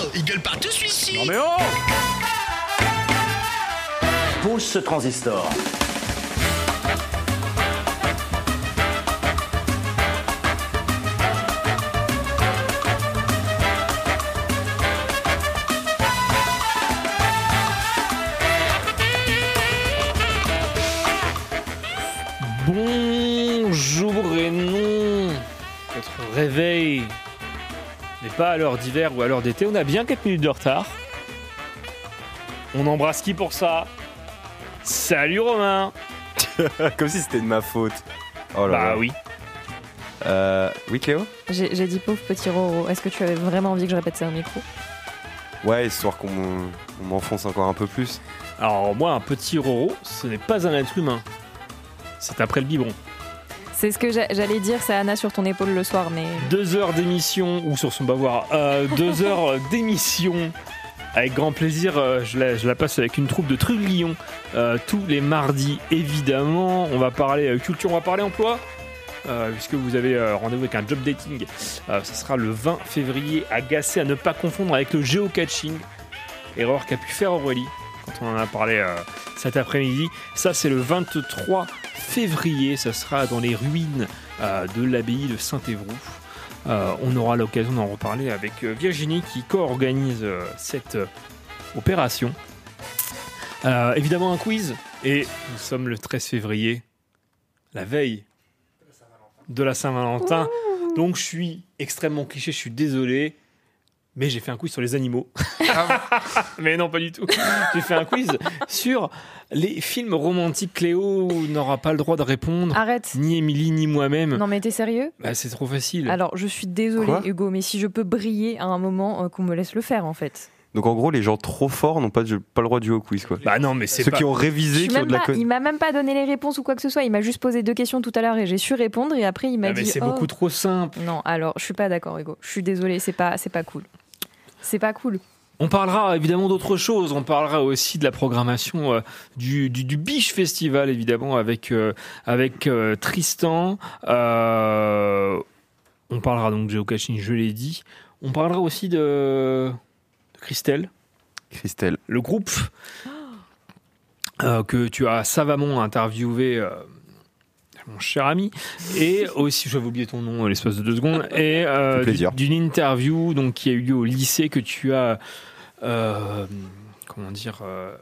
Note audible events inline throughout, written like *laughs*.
Oh, il gueule partout celui-ci Non mais oh Pose ce transistor. N'est pas à l'heure d'hiver ou à l'heure d'été, on a bien 4 minutes de retard. On embrasse qui pour ça? Salut Romain *laughs* Comme si c'était de ma faute. Oh là Bah là. oui. Euh, oui, Cléo? J'ai dit pauvre petit Roro. Est-ce que tu avais vraiment envie que je répète ça au micro? Ouais, histoire qu'on m'en- on m'enfonce encore un peu plus. Alors moi, un petit Roro, ce n'est pas un être humain. C'est après le biberon. C'est ce que j'a- j'allais dire, c'est Anna sur ton épaule le soir, mais Deux heures d'émission, ou sur son bavoir, euh, deux heures *laughs* d'émission. Avec grand plaisir, euh, je, la, je la passe avec une troupe de trublions euh, tous les mardis, évidemment. On va parler culture, on va parler emploi, euh, puisque vous avez euh, rendez-vous avec un job dating. Ce sera le 20 février, agacé à ne pas confondre avec le géocaching. Erreur qu'a pu faire Aurélie quand on en a parlé cet après-midi. Ça, c'est le 23 février, ça sera dans les ruines euh, de l'abbaye de Saint-Évroult. Euh, on aura l'occasion d'en reparler avec euh, Virginie qui co-organise cette opération. Évidemment un quiz et nous sommes le 13 février, la veille de la Saint-Valentin. Donc je suis extrêmement cliché, je suis désolé, mais j'ai fait un quiz sur les animaux. *laughs* mais non, pas du tout. J'ai fait un quiz sur les films romantiques. Cléo n'aura pas le droit de répondre. arrête. Ni Émilie, ni moi-même. Non mais t'es sérieux? Bah, c'est trop facile. Alors je suis désolée Quoi? Hugo, mais si je peux briller à un moment, euh, qu'on me laisse le faire en fait. Donc en gros, les gens trop forts n'ont pas, le droit de jouer au quiz, quoi. Bah non, mais c'est Ceux pas... qui ont révisé, qui ont de la pas- il m'a même pas donné les réponses ou quoi que ce soit. Il m'a juste posé deux questions tout à l'heure et j'ai su répondre et après il m'a Ah, mais dit. c'est oh. beaucoup trop simple. Non, alors je suis pas d'accord Hugo. Je suis désolée, c'est pas, c'est pas cool. C'est pas cool. On parlera évidemment d'autres choses. On parlera aussi de la programmation euh, du, du, du Biche Festival, évidemment, avec, euh, avec euh, Tristan. Euh, on parlera donc de géocaching, je l'ai dit. On parlera aussi de, de Christelle, Christelle. le groupe euh, que tu as savamment interviewé. Mon cher ami, et aussi, j'avais oublié ton nom euh, l'espace de deux secondes, *laughs* et euh, d'une interview donc, qui a eu lieu au lycée que tu as, euh, comment dire, euh,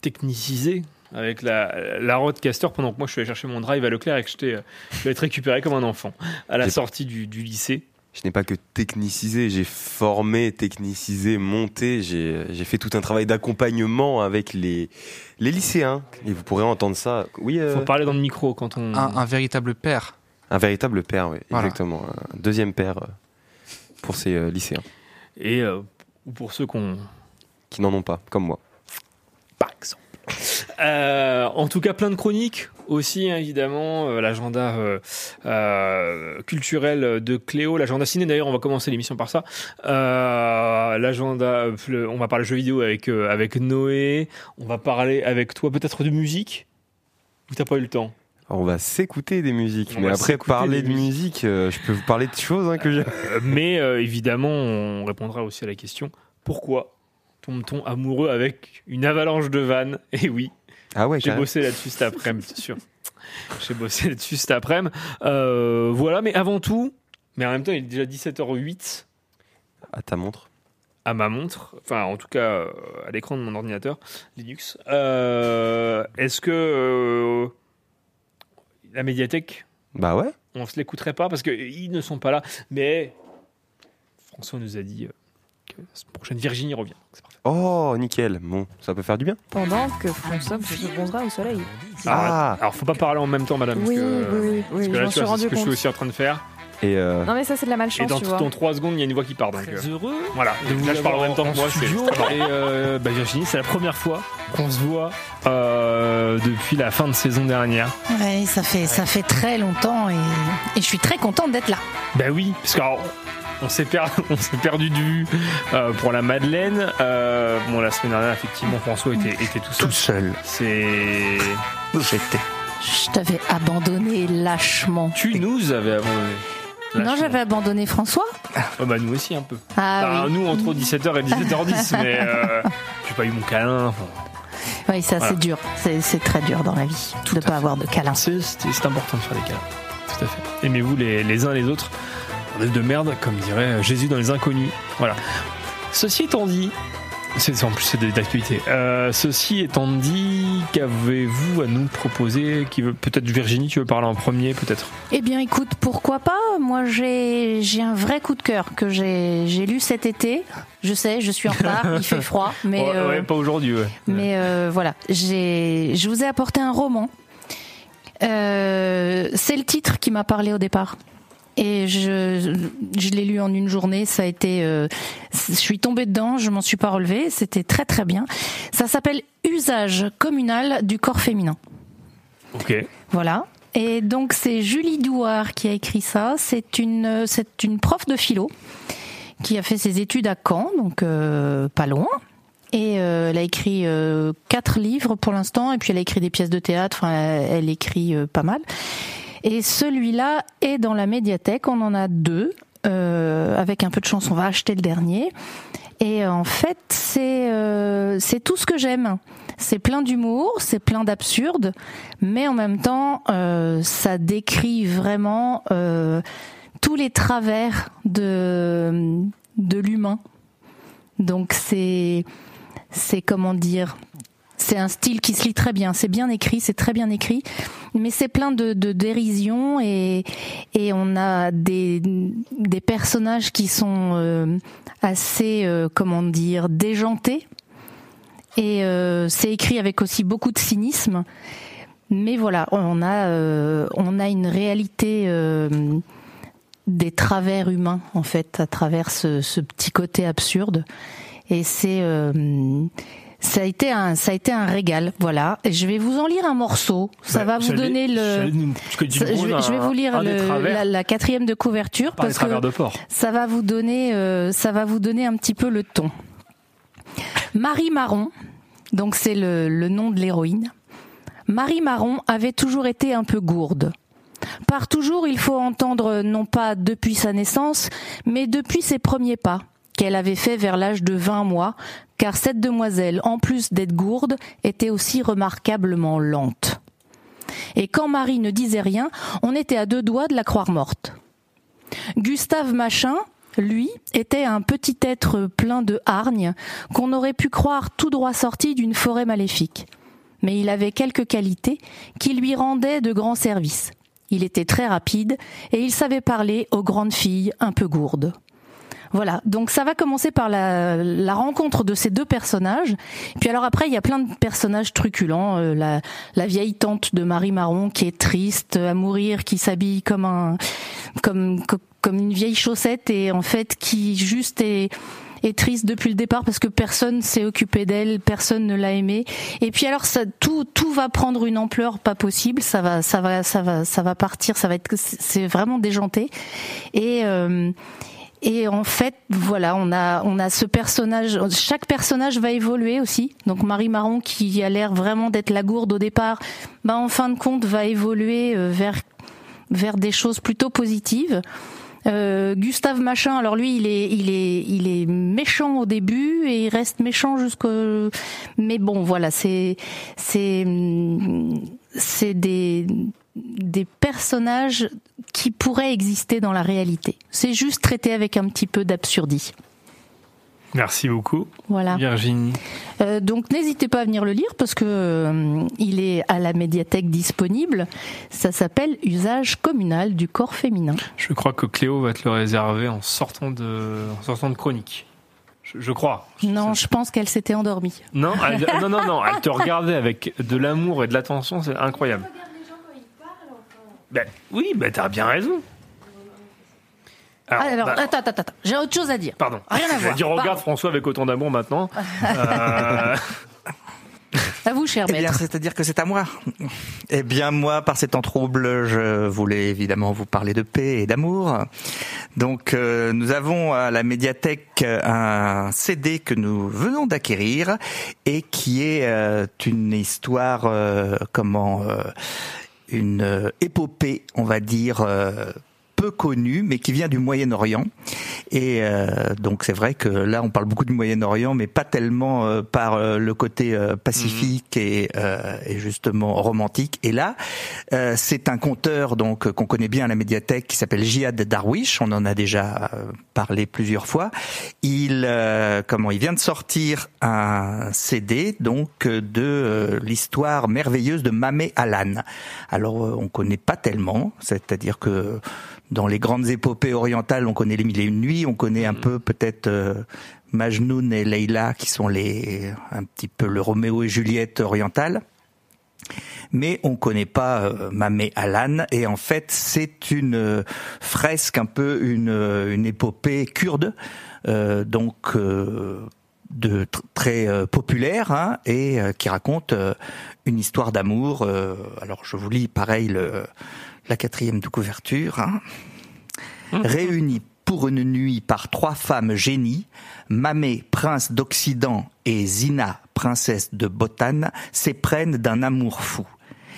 technicisé avec la, la roadcaster pendant que moi je suis allé chercher mon drive à Leclerc et que je t'ai récupéré comme un enfant à la sortie du, du lycée. Je n'ai pas que technicisé, j'ai formé, technicisé, monté, j'ai fait tout un travail d'accompagnement avec les, les lycéens. Et vous pourrez entendre ça. Oui, euh, Faut parler dans le micro quand on. un, un véritable père. un véritable père, oui, Voilà. exactement. Un deuxième père euh, pour ces euh, lycéens Et euh, ou pour ceux qu'on. qui n'en ont pas, comme moi. Par exemple. Euh, en tout cas, plein de chroniques aussi, hein, évidemment. euh, l'agenda euh, euh, culturel de Cléo, l'agenda ciné. D'ailleurs, on va commencer l'émission par ça. L'agenda, on va parler jeux vidéo avec, avec Noé. On va parler avec toi peut-être de musique. Ou t'as pas eu le temps on va s'écouter des musiques, On mais après parler de musique, euh, je peux vous parler de choses hein, que j'ai. Euh, Mais euh, évidemment, on répondra aussi à la question pourquoi tombe-t-on amoureux avec une avalanche de vannes? Et oui, Ah ouais, J'ai bossé là-dessus cet après-midi, c'est sûr. J'ai bossé là-dessus cet après-midi. Euh, voilà, mais avant tout, mais en même temps, il est déjà 17h08 à ta montre. à ma montre, enfin en tout cas euh, à l'écran de mon ordinateur Linux. Euh, Est-ce que euh, la médiathèque, Bah ouais. on se l'écouterait pas? Parce qu'ils ne sont pas là, mais François nous a dit que la prochaine Virginie revient. donc parfait. Oh, nickel. Bon, ça peut faire du bien. Pendant que François se bronzera au soleil. Ah. Alors, alors, faut pas parler en même temps, madame. Oui, parce que, oui, oui, parce oui, que là, j'en tu vois, c'est ce que je suis aussi en train de faire. Et euh, Non mais ça c'est de la Et malchance, dans, tu vois. dans 3 secondes, il y a une voix qui part. Donc, euh, heureux voilà. vous Là, je parle en même temps que moi. Et euh, bah, Virginie, c'est la première fois qu'on se voit euh, depuis la fin de saison dernière. Ouais, ça fait, ça fait très longtemps et, et je suis très contente d'être là. Bah oui, parce qu'on on s'est per- *laughs* perdu de vue euh, pour la Madeleine. Euh, bon, la semaine dernière, effectivement, François était, était tout seul. Tout seul. C'est. J'étais. Je t'avais abandonné lâchement. Tu nous avais abandonné. Non, j'avais abandonné François. Oh bah nous aussi un peu. Ah Enfin, oui. Nous entre 17h et 17h10, *laughs* mais euh, j'ai pas eu mon câlin. enfin, Oui, ça Voilà. c'est dur. C'est très dur dans la vie de à ne fait. pas avoir de câlin. C'est important de faire des câlins. Tout à fait. Aimez-vous les, les uns les autres. De merde, comme dirait Jésus dans les inconnus. Voilà. Ceci étant dit, c'est en plus c'est d'actualité. Euh, ceci étant dit, qu'avez-vous à nous proposer Qui veut peut-être Virginie, tu veux parler en premier, peut-être? Eh bien, écoute, pourquoi pas? Moi, j'ai j'ai un vrai coup de cœur que j'ai j'ai lu cet été. Je sais, je suis en retard, *laughs* il fait froid, mais ouais, euh, ouais, pas aujourd'hui. Ouais. mais euh, voilà. J'ai je vous ai apporté un roman. C'est le titre qui m'a parlé au départ. Et je, je l'ai lu en une journée. Ça a été, euh, je suis tombée dedans, je m'en suis pas relevée. C'était très très bien. Ça s'appelle Usage communal du corps féminin. Ok. Voilà. Et donc c'est Julie Douard qui a écrit ça. C'est une c'est une prof de philo qui a fait ses études à Caen, donc euh, pas loin. Et euh, elle a écrit euh, quatre livres pour l'instant, et puis elle a écrit des pièces de théâtre. Enfin, elle, elle écrit euh, pas mal. Et celui-là est dans la médiathèque. On en a deux. Euh, avec un peu de chance, on va acheter le dernier. Et en fait, c'est euh, c'est tout ce que j'aime. C'est plein d'humour, c'est plein d'absurde, mais en même temps, euh, ça décrit vraiment tous les travers de de l'humain. Donc c'est c'est comment dire c'est un style qui se lit très bien, c'est bien écrit, c'est très bien écrit, mais c'est plein de, de dérision et, et on a des, des personnages qui sont euh, assez, euh, comment dire, déjantés. Et euh, c'est écrit avec aussi beaucoup de cynisme. Mais voilà, on a, euh, on a une réalité euh, des travers humains, en fait, à travers ce, ce petit côté absurde. Et c'est... ça a été un, ça a été un régal, voilà. Et je vais vous en lire un morceau. Ça Bah, va vous donner le. je, vais, je vous lire le- la, la quatrième de couverture par parce que de ça va vous donner, euh, ça va vous donner un petit peu le ton. Marie Marron, donc c'est le, le nom de l'héroïne. Marie Marron avait toujours été un peu gourde. Par toujours, il faut entendre non pas depuis sa naissance, mais depuis ses premiers pas, qu'elle avait fait vers l'âge de 20 mois, car cette demoiselle, en plus d'être gourde, était aussi remarquablement lente. Et quand Marie ne disait rien, on était à deux doigts de la croire morte. Gustave Machin, lui, était un petit être plein de hargne qu'on aurait pu croire tout droit sorti d'une forêt maléfique. Mais il avait quelques qualités qui lui rendaient de grands services. Il était très rapide et il savait parler aux grandes filles un peu gourdes. Voilà, donc ça va commencer par la, la rencontre de ces deux personnages. Puis alors après, il y a plein de personnages truculents. Euh, la, la vieille tante de Marie Marron qui est triste à mourir, qui s'habille comme un comme co- comme une vieille chaussette et en fait qui juste est est triste depuis le départ parce que personne s'est occupé d'elle, personne ne l'a aimée. Et puis alors ça, tout tout va prendre une ampleur pas possible. Ça va ça va ça va ça va partir. Ça va être c'est vraiment déjanté. Et euh, et en fait, voilà, on a on a ce personnage. Chaque personnage va évoluer aussi. Donc Marie Marron, qui a l'air vraiment d'être la gourde au départ, bah en fin de compte va évoluer euh, vers vers des choses plutôt positives. Euh, Gustave Machin, alors lui, il est, il est, il est méchant au début et il reste méchant jusqu'au. Mais bon, voilà, c'est, c'est, c'est des, des personnages qui pourraient exister dans la réalité. C'est juste traité avec un petit peu d'absurdie. Merci beaucoup, Voilà. Virginie. Euh, donc n'hésitez pas à venir le lire parce que euh, il est à la médiathèque disponible. Ça s'appelle Usage communal du corps féminin. Je crois que Cléo va te le réserver en sortant de, en sortant de chronique. Je, je crois. Non, je pense qu'elle s'était endormie. Non, elle- non, non, non, elle te regardait avec de l'amour et de l'attention, c'est incroyable. Ben, oui, ben t'as bien raison. Ah, alors, bah, attends, attends, attends, j'ai autre chose à dire. Pardon. Rien à *laughs* Je voir. dire, regarde Pardon. François avec autant d'amour maintenant. *laughs* Euh, À vous, cher Eh bien, maître. c'est-à-dire que c'est à moi. Eh bien, moi, par ces temps troubles, je voulais évidemment vous parler de paix et d'amour. Donc, euh, nous avons à la médiathèque un CD que nous venons d'acquérir et qui est euh, une histoire, euh, comment, euh, une euh, épopée, on va dire. Euh, peu connu, mais qui vient du Moyen-Orient. Et euh, donc c'est vrai que là, on parle beaucoup du Moyen-Orient, mais pas tellement euh, par euh, le côté pacifique et, et, justement romantique. Et là, c'est un conteur donc qu'on connaît bien à la médiathèque qui s'appelle Jihad Darwish. On en a déjà parlé plusieurs fois. Il comment il vient de sortir un CD donc de l'histoire merveilleuse de Mamé Alan. Alors on connaît pas tellement, c'est-à-dire que dans les grandes épopées orientales, on connaît les mille et une nuits, on connaît un mm. peu peut-être euh, Majnoun et Leila qui sont les un petit peu le Roméo et Juliette orientale. Mais on connaît pas euh, Mamé Alan et en fait c'est une euh, fresque un peu une, une épopée kurde donc de très populaire hein, et qui raconte une histoire d'amour. alors je vous lis pareil le la quatrième de couverture, hein. Mmh. réunie pour une nuit par trois femmes génies, Mamé, prince d'Occident, et Zina, princesse de Botane, s'éprennent d'un amour fou.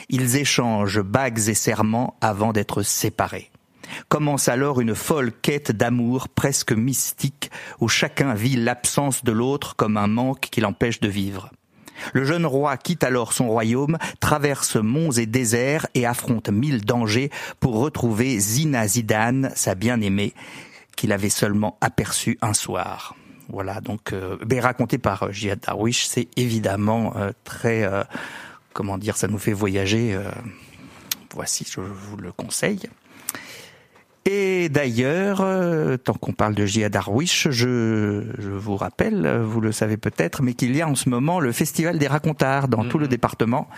Ils échangent bagues et serments avant d'être séparés. Commence alors une folle quête d'amour presque mystique où chacun vit l'absence de l'autre comme un manque qui l'empêche de vivre. Le jeune roi quitte alors son royaume, traverse monts et déserts et affronte mille dangers pour retrouver Zina Zidane, sa bien-aimée, qu'il avait seulement aperçue un soir. Voilà, donc euh, ben, raconté par euh, Jihad Darwish, c'est évidemment euh, très, euh, comment dire, ça nous fait voyager. voici, je vous le conseille. Et d'ailleurs, euh, tant qu'on parle de Jihad Darwish, je, je, vous rappelle, vous le savez peut-être, mais qu'il y a en ce moment le Festival des racontards dans tout le mm-hmm. département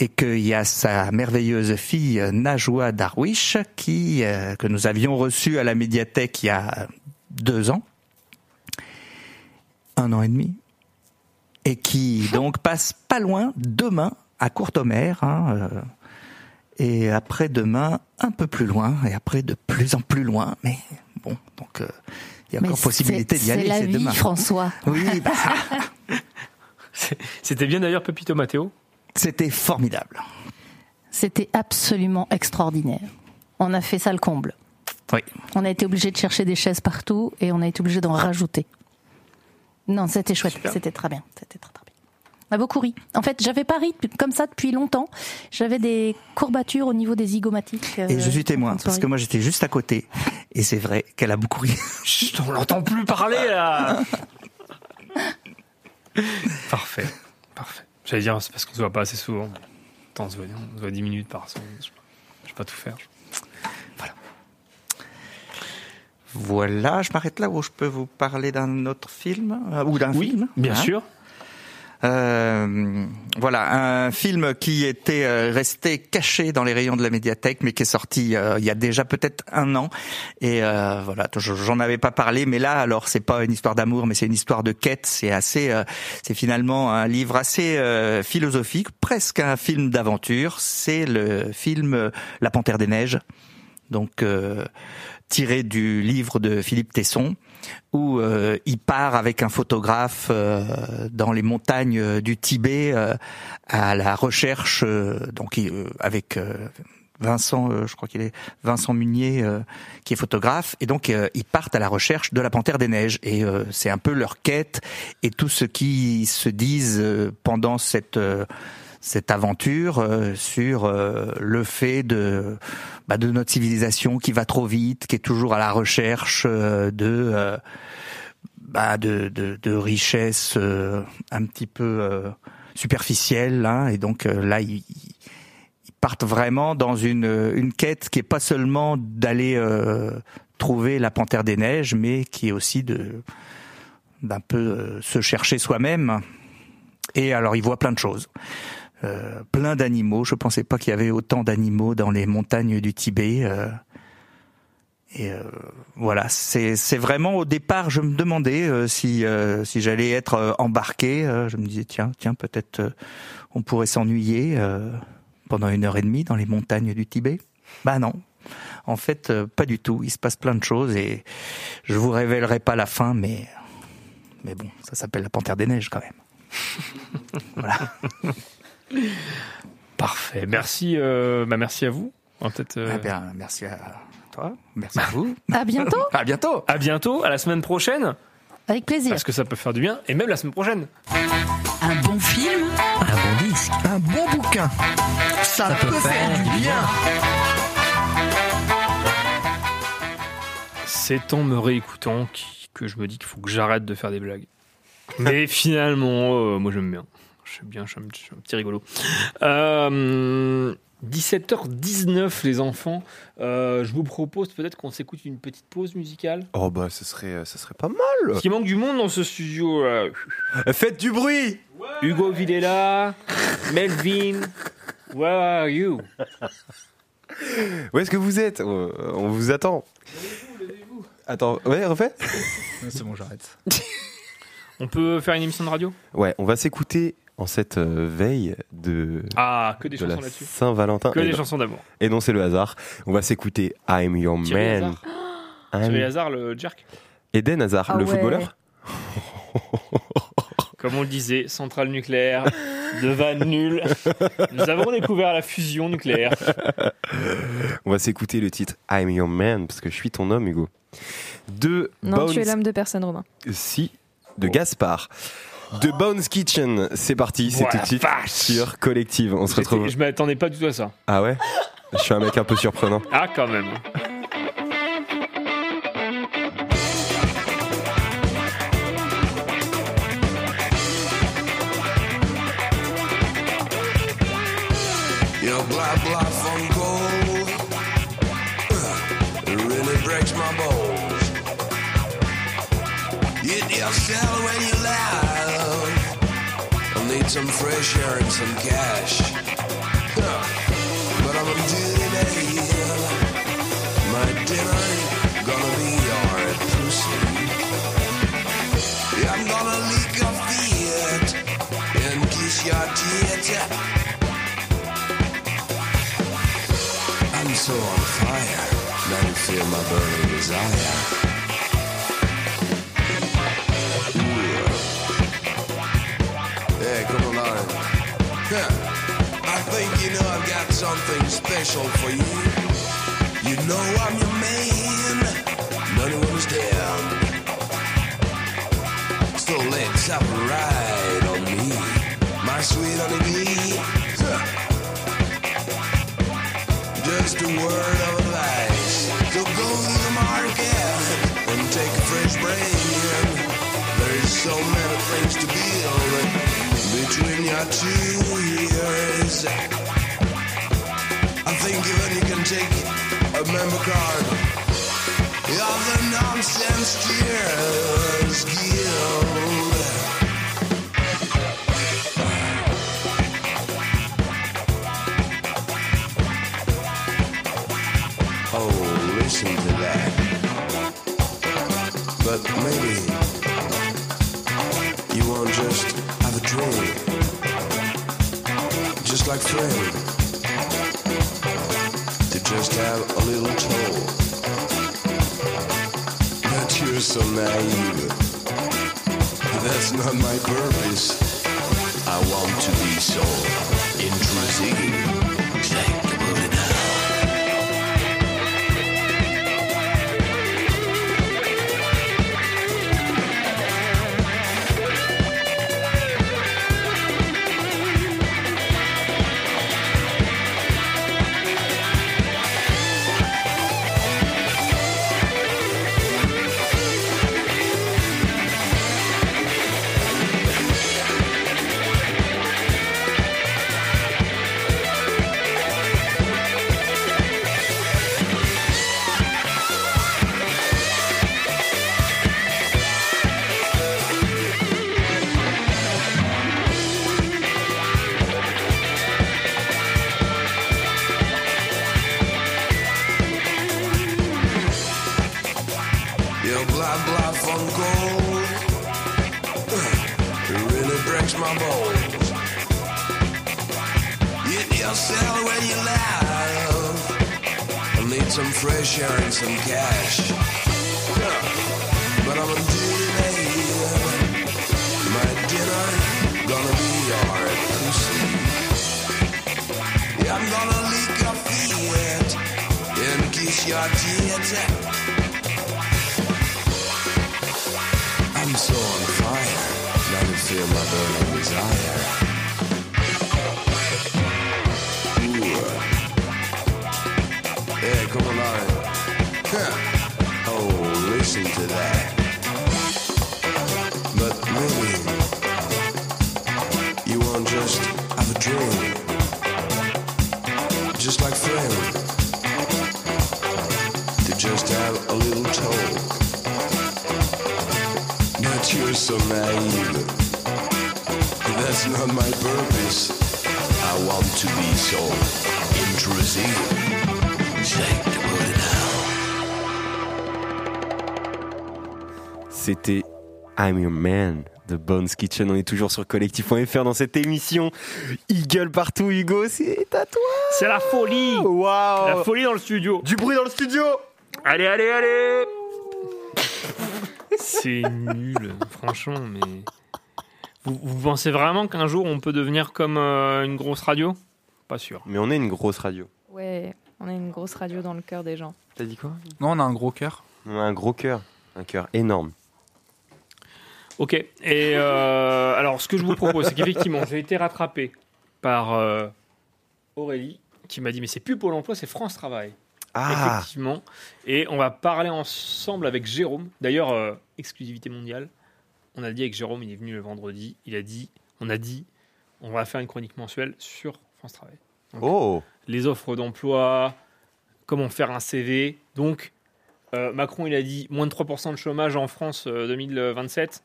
et qu'il y a sa merveilleuse fille Najwa Darwish qui euh, que nous avions reçue à la médiathèque il y a deux ans, un an et demi, et qui donc passe pas loin demain à Courtomère. Hein, euh, et après demain un peu plus loin et après de plus en plus loin mais bon donc euh, il y a encore possibilité d'y aller c'est demain. François. Oui bah. *laughs* c'était bien d'ailleurs Pepito Matteo? C'était formidable. C'était absolument extraordinaire. On a fait ça le comble. Oui. On a été obligé de chercher des chaises partout et on a été obligé d'en rajouter. Non c'était chouette c'était très bien c'était très, très bien on a beaucoup ri. En fait, j'avais pas ri comme ça depuis longtemps. J'avais des courbatures au niveau des zygomatiques. et je suis témoin, parce que moi j'étais juste à côté. Et c'est vrai qu'elle a beaucoup ri. *laughs* Chut, on l'entend plus parler là *laughs* Parfait, parfait. J'allais dire, c'est parce qu'on se voit pas assez souvent. Attends, on se voit, on se voit 10 minutes par semaine. Je vais pas tout faire. Voilà. Voilà, je m'arrête là où je peux vous parler d'un autre film euh, ou d'un oui, film. Bien hein sûr. Euh, voilà, un film qui était euh, resté caché dans les rayons de la médiathèque, mais qui est sorti euh, il y a déjà peut-être un an. Et euh, voilà, j'en avais pas parlé, mais là, alors c'est pas une histoire d'amour, mais c'est une histoire de quête. C'est assez, c'est finalement un livre assez philosophique, presque un film d'aventure. C'est le film La Panthère des Neiges, donc tiré du livre de Philippe Tesson où euh, il part avec un photographe euh, dans les montagnes euh, du Tibet à la recherche, donc avec Vincent, je crois qu'il est Vincent Munier, qui est photographe, et donc ils partent à la recherche de la panthère des neiges, et c'est un peu leur quête et tout ce qui se disent pendant cette cette aventure euh, sur euh, le fait de bah, de notre civilisation qui va trop vite, qui est toujours à la recherche euh, de bah, de, de, de richesses un petit peu superficielles, hein, et donc là ils, ils, partent vraiment dans une une quête qui est pas seulement d'aller trouver la panthère des neiges, mais qui est aussi de d'un peu se chercher soi-même. Et alors, il voit plein de choses. Euh, plein d'animaux. Je pensais pas qu'il y avait autant d'animaux dans les montagnes du Tibet. Euh, et euh, voilà, c'est c'est vraiment au départ, je me demandais si si j'allais être embarqué. je me disais tiens tiens peut-être on pourrait s'ennuyer pendant une heure et demie dans les montagnes du Tibet. Bah non, en fait pas du tout. Il se passe plein de choses et je vous révélerai pas la fin, mais mais bon, ça s'appelle la Panthère des neiges quand même. *laughs* voilà. Parfait. Merci, euh, bah merci à vous. Peut-être. Euh, eh bien, merci à toi. Merci à vous. *laughs* À bientôt, *laughs* À bientôt. À bientôt, à la semaine prochaine, avec plaisir. parce que ça peut faire du bien, et même la semaine prochaine. Un bon film, un bon disque. Un bon bouquin. Ça, peut, faire du bien. C'est en me réécoutant que je me dis qu'il faut que j'arrête de faire des blagues. Mais *laughs* finalement, euh, moi j'aime bien. Je sais bien, je suis un, je suis un petit rigolo. Euh, 17h19 les enfants. Euh, je vous propose peut-être qu'on s'écoute une petite pause musicale. Oh bah ce serait, ce serait pas mal. Parce qu'il manque du monde dans ce studio. là. Faites du bruit Hugo Villela, *laughs* Melvin, where are you? Où est-ce que vous êtes? Euh, On vous attend. Attends, ouais, refais C'est bon, j'arrête. On peut faire une émission de radio? Ouais, on va s'écouter en cette euh, veille de, Ah, que des de chansons. Saint-Valentin. Que Et des non, chansons d'amour. et non, c'est le hasard. On va s'écouter I'm Your Thierry Man. Hazard. I'm- Thierry Hazard, le jerk. Eden Hazard, Ah le ouais. footballeur *laughs* Comme on le disait, centrale nucléaire, de vanne nulle. *laughs* Nous avons découvert la fusion nucléaire. On va s'écouter le titre I'm Your Man, parce que je suis ton homme, Hugo. De Non, Bones... tu es l'homme de personne, Romain. Si, de Gaspard. De Bones Kitchen, c'est parti, c'est tout de suite sur Collective. On se retrouve. Je m'attendais pas du tout à ça. Ah ouais? Je suis un mec un peu surprenant. Ah, quand même. It really breaks my bones. Some fresh air and some cash. But I'm a today. My dinner gonna be your pussy. I'm gonna lick your feet and kiss your teeth. I'm so on fire, now you feel my burning desire. Something special for you. You know I'm your man, none who understand. So let's have a ride on me, my sweet honeybee. Just a word of advice. So go to the market and take a fresh brain. There is so many things to build between your two ears. Think you can take a member card of the Nonsense Tears Guild. Oh, listen to that. But maybe you won't just have a drink. Just like Fred. Just have a little toll. But you're so naive. That's not my purpose. I want to be so intrusive. C'était I'm Your Man de Bones Kitchen. On est toujours sur collectif.fr dans cette émission. Il gueule partout, Hugo, c'est à toi. C'est la folie Waouh La folie dans le studio Du bruit dans le studio Allez, allez, allez C'est nul, franchement, mais. Vous, vous pensez vraiment qu'un jour on peut devenir comme euh, une grosse radio? Pas sûr. Mais on est une grosse radio. Ouais, on a une grosse radio dans le cœur des gens. T'as dit quoi? Non, on a un gros cœur. On a un gros cœur. Un cœur énorme. Ok, et euh, alors ce que je vous propose, c'est qu'effectivement, j'ai été rattrapé par euh, Aurélie qui m'a dit Mais c'est plus Pôle emploi, c'est France Travail. Ah Effectivement. Et on va parler ensemble avec Jérôme. D'ailleurs, euh, exclusivité mondiale. On a dit avec Jérôme, il est venu le vendredi. Il a dit, on a dit, on va faire une chronique mensuelle sur France Travail. Donc, Oh Les offres d'emploi, comment faire un CV. Donc, euh, Macron, il a dit moins de 3% de chômage en France euh, 2027.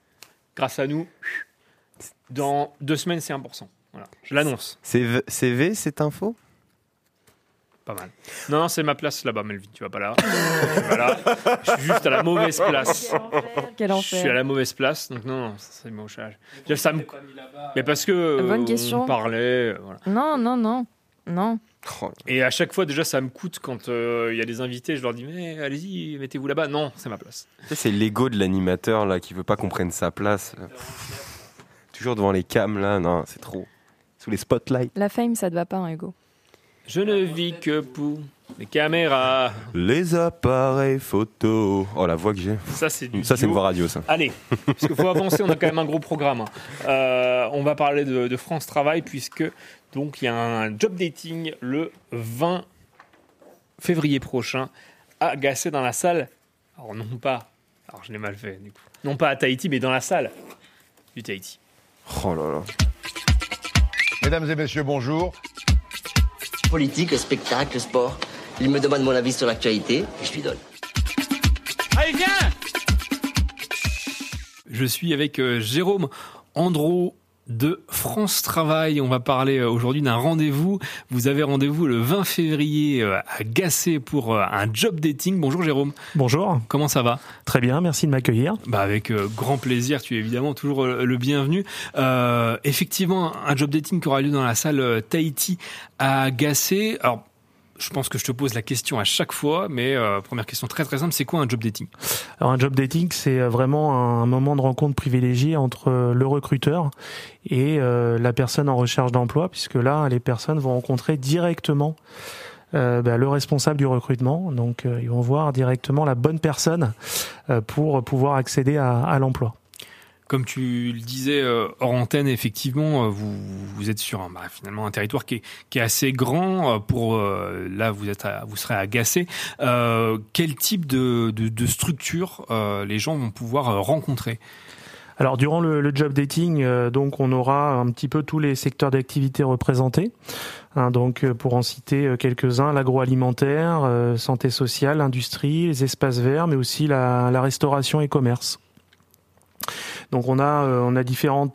Grâce à nous, dans deux semaines, c'est 1%. Voilà, je l'annonce. CV, CV cette info? Pas mal. Non, non, c'est ma place là-bas, Melvin. Tu vas pas là. voilà. Je suis juste à la mauvaise place. Quel Je suis à enfer. la mauvaise place, donc non, non c'est mon charge. Ça me... Mais parce que euh, Bonne question. on parlait, euh, voilà. Non, non, non. Non. Et à chaque fois, déjà, ça me coûte quand euh, il y a des invités. Je leur dis, mais allez-y, mettez-vous là-bas. Non, c'est ma place. C'est l'ego de l'animateur là qui veut pas qu'on prenne sa place. Toujours devant les cams là, non, c'est trop. Sous les spotlights. La fame, ça te va pas, hein, Hugo? Je ne vis que pour les caméras. Les appareils photo. Oh la voix que j'ai. Ça, c'est du Ça c'est une voix radio ça. Allez, parce qu'il faut avancer, on a quand même un gros programme. hein. Euh, on va parler de, de France Travail puisque donc il y a un job dating le 20 février prochain à Gasset dans la salle. Alors non pas, alors je l'ai mal fait du coup. Non pas à Tahiti, mais dans la salle du Tahiti. Oh là là. Mesdames et messieurs, bonjour. Politique, spectacle, sport. Il me demande mon avis sur l'actualité et je lui donne. Allez, viens Je suis avec euh, Jérôme Andro de France Travail. On va parler euh, aujourd'hui d'un rendez-vous. Vous avez rendez-vous le 20 février euh, à Gassé pour euh, un job dating. Bonjour Jérôme. Bonjour. Comment ça va? Très bien, merci de m'accueillir. bah avec grand plaisir, tu es évidemment toujours le bienvenu. Euh, effectivement, un job dating qui aura lieu dans la salle Tahiti à Gassé. Alors, je pense que je te pose la question à chaque fois, mais euh, première question très très simple, c'est quoi un job dating? Alors un job dating, c'est euh, vraiment un moment de rencontre privilégié entre euh, le recruteur et euh, la personne en recherche d'emploi, puisque là, les personnes vont rencontrer directement euh, bah, le responsable du recrutement. Donc, euh, ils vont voir directement la bonne personne pour pouvoir accéder à, à l'emploi. Comme tu le disais euh, hors antenne, effectivement, euh, vous, êtes sur un, bah, finalement un territoire qui est, assez grand. euh, Pour là, vous êtes, vous serez agacé. Quel type de, structure les gens vont pouvoir rencontrer? Alors durant le, job dating, donc on aura un petit peu tous les secteurs d'activité représentés. Hein, donc pour en citer quelques-uns, l'agroalimentaire, santé sociale, industrie, les espaces verts, mais aussi la restauration et commerce. Donc on a euh,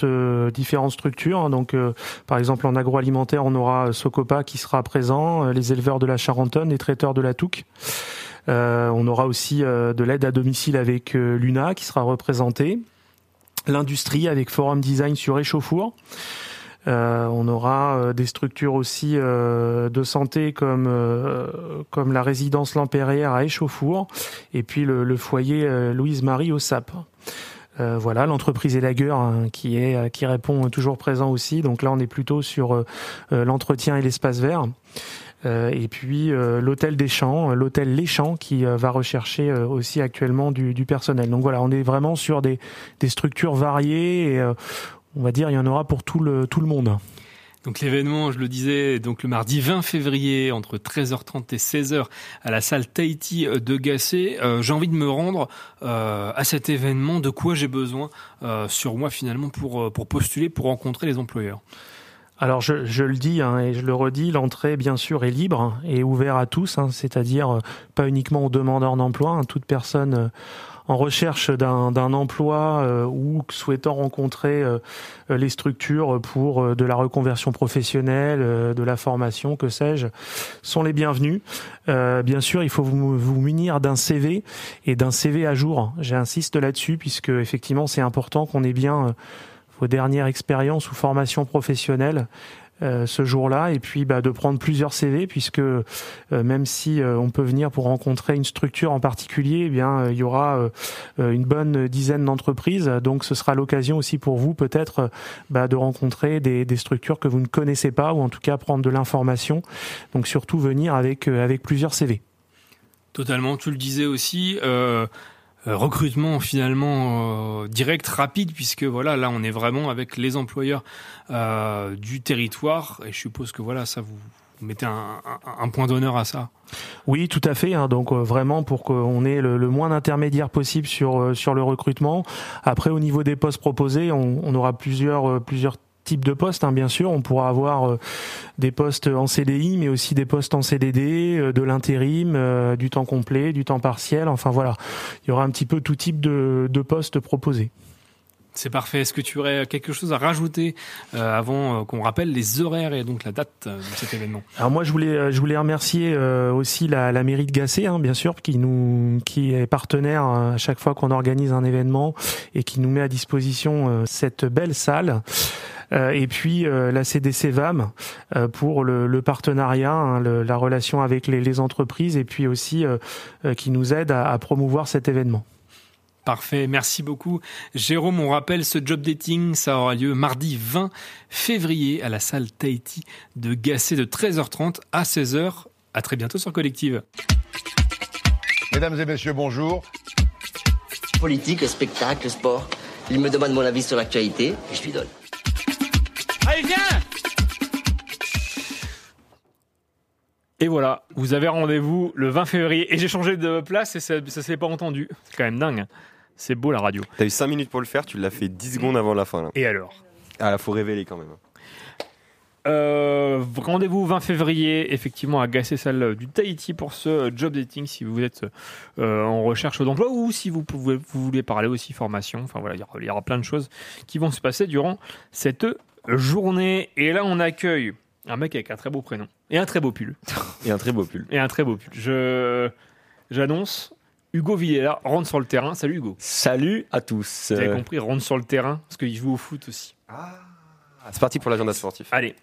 euh, différentes structures. hein. Donc euh, par exemple en agroalimentaire, on aura Socopa qui sera présent, les éleveurs de la Charentonne, les traiteurs de la Touque. On aura aussi de l'aide à domicile avec Luna qui sera représentée l'industrie avec Forum Design sur Échauffour. On aura des structures aussi de santé comme la résidence Lampérière à Échauffour et puis le, foyer Louise Marie au SAP. Euh, voilà l'entreprise Elagueur hein, qui est euh, qui répond toujours présent aussi. Donc là on est plutôt sur euh, l'entretien et l'espace vert. Et puis l'hôtel des Champs, l'hôtel Les Champs qui va rechercher aussi actuellement du, personnel. Donc voilà, on est vraiment sur des, des structures variées et on va dire il y en aura pour tout le, tout le monde. Donc l'événement, je le disais, donc le mardi 20 février entre 13h30 et 16h à la salle Tahiti de Gassé. Euh, j'ai envie de me rendre euh, à cet événement. De quoi j'ai besoin euh, sur moi finalement pour euh, pour postuler, pour rencontrer les employeurs? Alors je, je le dis hein, et je le redis, l'entrée bien sûr est libre et ouverte à tous, hein, c'est-à-dire euh, pas uniquement aux demandeurs d'emploi, hein, toute personne euh, en recherche d'un emploi euh, ou souhaitant rencontrer euh, les structures pour euh, de la reconversion professionnelle, de la formation, que sais-je, sont les bienvenus. Bien sûr, il faut vous, vous munir d'un CV et d'un CV à jour. J'insiste là-dessus puisque effectivement c'est important qu'on ait bien vos dernières expériences ou formations professionnelles euh, ce jour-là et puis bah, de prendre plusieurs CV puisque euh, même si euh, on peut venir pour rencontrer une structure en particulier, eh bien euh, il y aura euh, une bonne dizaine d'entreprises donc ce sera l'occasion aussi pour vous peut-être bah, de rencontrer des, des structures que vous ne connaissez pas ou en tout cas prendre de l'information donc surtout venir avec avec plusieurs CV. Totalement, tu le disais aussi. Euh, recrutement finalement euh, direct, rapide, puisque voilà, là on est vraiment avec les employeurs euh, du territoire, et je suppose que voilà, ça vous, mettez un, point d'honneur à ça. Oui, tout à fait. hein. donc vraiment pour qu'on ait le, moins d'intermédiaires possible sur sur le recrutement. Après, au niveau des postes proposés, on, aura plusieurs plusieurs types de postes. hein, bien sûr, on pourra avoir euh, des postes en CDI, mais aussi des postes en CDD, euh, de l'intérim, euh, du temps complet, du temps partiel. Enfin voilà, il y aura un petit peu tout type de, de postes proposés. C'est parfait. Est-ce que tu aurais quelque chose à rajouter euh, avant euh, qu'on rappelle les horaires et donc la date euh, de cet événement? Alors moi je voulais je voulais remercier aussi la, la mairie de Gassé hein, bien sûr qui nous qui est partenaire euh, à chaque fois qu'on organise un événement et qui nous met à disposition cette belle salle. Euh, et puis euh, la CDC VAM euh, pour le, le partenariat, hein, le- la relation avec les, les entreprises et puis aussi euh, euh, qui nous aide à, à promouvoir cet événement. Parfait, merci beaucoup. Jérôme, on rappelle ce job dating, ça aura lieu mardi 20 février à la salle Tahiti de Gassé de 13h30 à 16h. À très bientôt sur Collective. Mesdames et messieurs, bonjour. Politique, spectacle, sport. Il me demande mon avis sur l'actualité et je lui donne. Allez, viens Et voilà, vous avez rendez-vous le 20 février. Et j'ai changé de place et ça, ça s'est pas entendu. C'est quand même dingue. C'est beau la radio. T'as eu 5 minutes pour le faire, tu l'as fait 10 secondes avant la fin. Là. Et alors? Ah, faut révéler quand même. Euh, Rendez-vous 20 février, effectivement, à Gassé Salle du Tahiti pour ce job dating si vous êtes euh, en recherche d'emploi ou si vous, pouvez, vous voulez parler aussi formation. Enfin voilà, il y, aura plein de choses qui vont se passer durant cette journée. Et là, on accueille un mec avec un très beau prénom et un très beau pull. *laughs* Et un très beau pull. Et un très beau pull. Je J'annonce. Hugo Villela rentre sur le terrain. Salut Hugo. Salut à tous. Vous avez compris, rentre sur le terrain parce qu'il joue au foot aussi. Ah, c'est parti pour l'agenda sportif. Allez.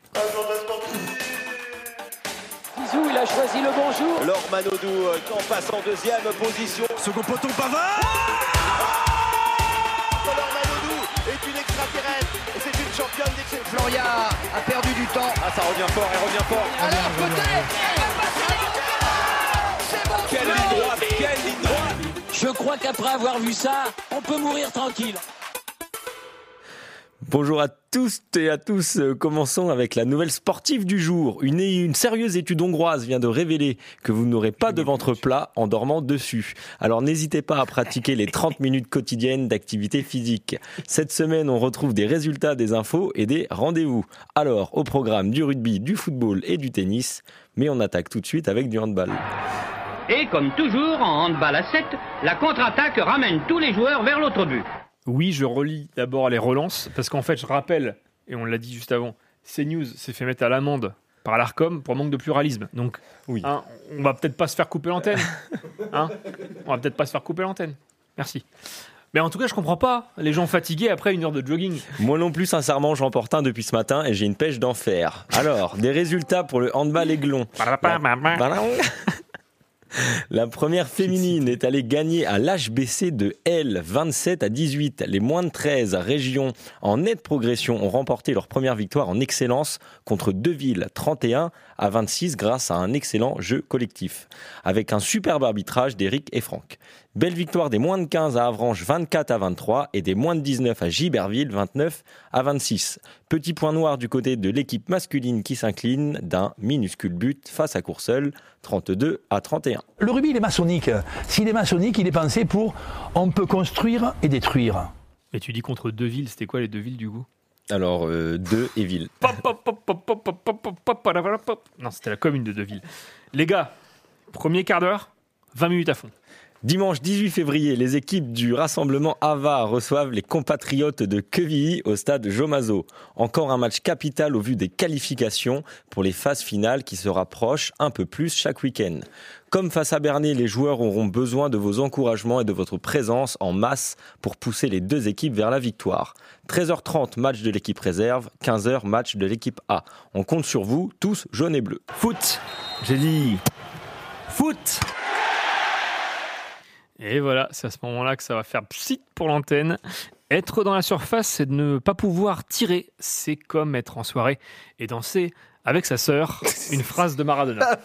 Zizou, il a choisi le bonjour. Laure Manodou euh, qui en passe en deuxième position. Second poteau Pavard Laure Manodou est une extraterrestre et c'est une championne. Floria a perdu du temps. Ah ça revient fort, elle revient fort. Alors peut-être Quelle ligne droite, quelle ligne droite Je crois qu'après avoir vu ça, on peut mourir tranquille. Bonjour à tous et à tous. Euh, Commençons avec la nouvelle sportive du jour. Une, une sérieuse étude hongroise vient de révéler que vous n'aurez pas de ventre plat en dormant dessus. Alors n'hésitez pas à pratiquer les 30 minutes quotidiennes d'activité physique. Cette semaine, on retrouve des résultats, des infos et des rendez-vous. Alors, au programme du rugby, du football et du tennis, mais on attaque tout de suite avec du handball. Et comme toujours en handball à 7, la contre-attaque ramène tous les joueurs vers l'autre but. Oui, je relis d'abord les relances, parce qu'en fait, je rappelle, et on l'a dit juste avant, CNews s'est fait mettre à l'amende par l'ARCOM pour manque de pluralisme. Donc, hein, on va peut-être pas se faire couper l'antenne. *laughs* Hein on va peut-être pas se faire couper l'antenne. Merci. Mais en tout cas, je comprends pas les gens fatigués après une heure de jogging. Moi non plus, sincèrement, j'en porte un depuis ce matin et j'ai une pêche d'enfer. Alors, des résultats pour le handball aiglon. *laughs* La première féminine est allée gagner à l'HBC de L 27 à 18. Les moins de 13 régions en nette progression ont remporté leur première victoire en excellence contre Deville 31 à 26 grâce à un excellent jeu collectif. Avec un superbe arbitrage d'Éric et Franck. Belle victoire des moins de 15 à Avranches 24 à 23 et des moins de 19 à Giberville 29 à 26. Petit point noir du côté de l'équipe masculine qui s'incline d'un minuscule but face à Courseul 32 à 31. Le rugby, il est maçonnique. S'il est maçonnique, il est pensé pour on peut construire et détruire. Et tu dis contre deux villes, c'était quoi les deux villes du coup? Alors, euh, et ville. Non, c'était la commune de Deville. Les gars, premier quart d'heure, 20 minutes à fond. Dimanche 18 février, les équipes du rassemblement AVA reçoivent les compatriotes de Quevilly au stade Jomazo. Encore un match capital au vu des qualifications pour les phases finales qui se rapprochent un peu plus chaque week-end. Comme face à Bernay, les joueurs auront besoin de vos encouragements et de votre présence en masse pour pousser les deux équipes vers la victoire. 13h30, match de l'équipe réserve, 15h, match de l'équipe A. On compte sur vous, tous jaunes et bleus. Foot J'ai dit foot Et voilà, c'est à ce moment-là que ça va faire psit pour l'antenne. Être dans la surface, de ne pas pouvoir tirer. C'est comme être en soirée et danser avec sa sœur. *laughs* Une phrase de Maradona.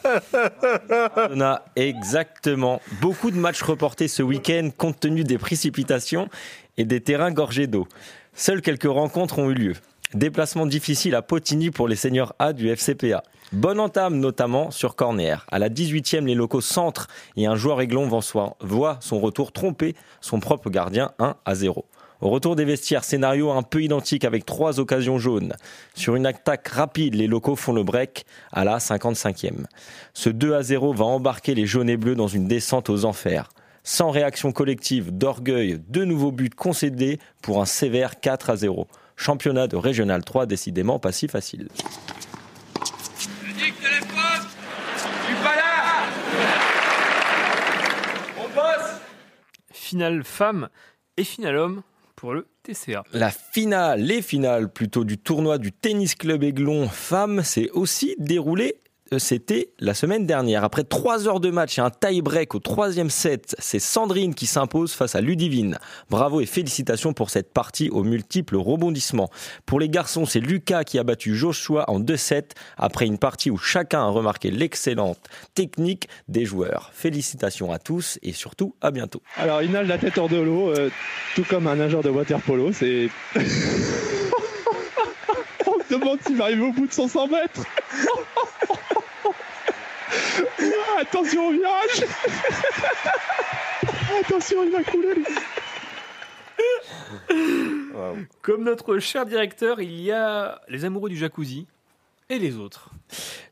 Maradona, exactement. Beaucoup de matchs reportés ce week-end compte tenu des précipitations et des terrains gorgés d'eau. Seules quelques rencontres ont eu lieu. Déplacement difficile à Potigny pour les seniors A du FCPA. Bonne entame notamment sur Corner. À la 18e, les locaux centrent et un joueur aiglon voit son retour tromper son propre gardien 1 à 0. Au retour des vestiaires, scénario un peu identique avec trois occasions jaunes. Sur une attaque rapide, les locaux font le break à la 55e. Ce 2 à 0 va embarquer les jaunes et bleus dans une descente aux enfers. Sans réaction collective, d'orgueil, deux nouveaux buts concédés pour un sévère 4 à 0. Championnat de Régional 3 décidément pas si facile. Finale femme et finale homme pour le TCA. La finale, les finales plutôt du tournoi du tennis club Aiglon femmes, s'est aussi déroulée c'était la semaine dernière. Après trois heures de match et un tie-break au troisième set, c'est Sandrine qui s'impose face à Ludivine. Bravo et félicitations pour cette partie aux multiples rebondissements. Pour les garçons, c'est Lucas qui a battu Joshua en 2-7 après une partie où chacun a remarqué l'excellente technique des joueurs. Félicitations à tous et surtout à bientôt. Alors il nage la tête hors de l'eau, euh, tout comme un nageur de water polo, c'est... *laughs* *laughs* On se demande s'il va arriver au bout de 100 mètres *laughs* Attention au virage *laughs* Attention, il va couler lui. Comme notre cher directeur, il y a les amoureux du jacuzzi et les autres.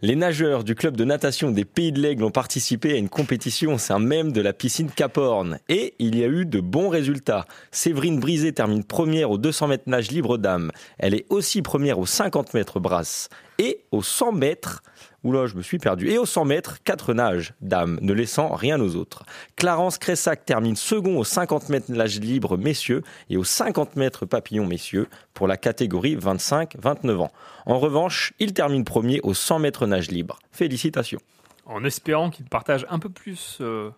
Les nageurs du club de natation des Pays de l'Aigle ont participé à une compétition au sein même de la piscine Caporne. Et il y a eu de bons résultats. Séverine Brisé termine première aux 200 mètres nage libre d'âme. Elle est aussi première aux 50 mètres brasse. Et aux 100 mètres, Oula, je me suis perdu. Et aux 100 mètres, 4 nages, dames, ne laissant rien aux autres. Clarence Cressac termine second aux 50 mètres nage libre, messieurs, et aux 50 mètres papillon, messieurs, pour la catégorie 25-29 ans. En revanche, il termine premier aux 100 mètres nage libre. Félicitations. En espérant qu'il partage un peu plus euh,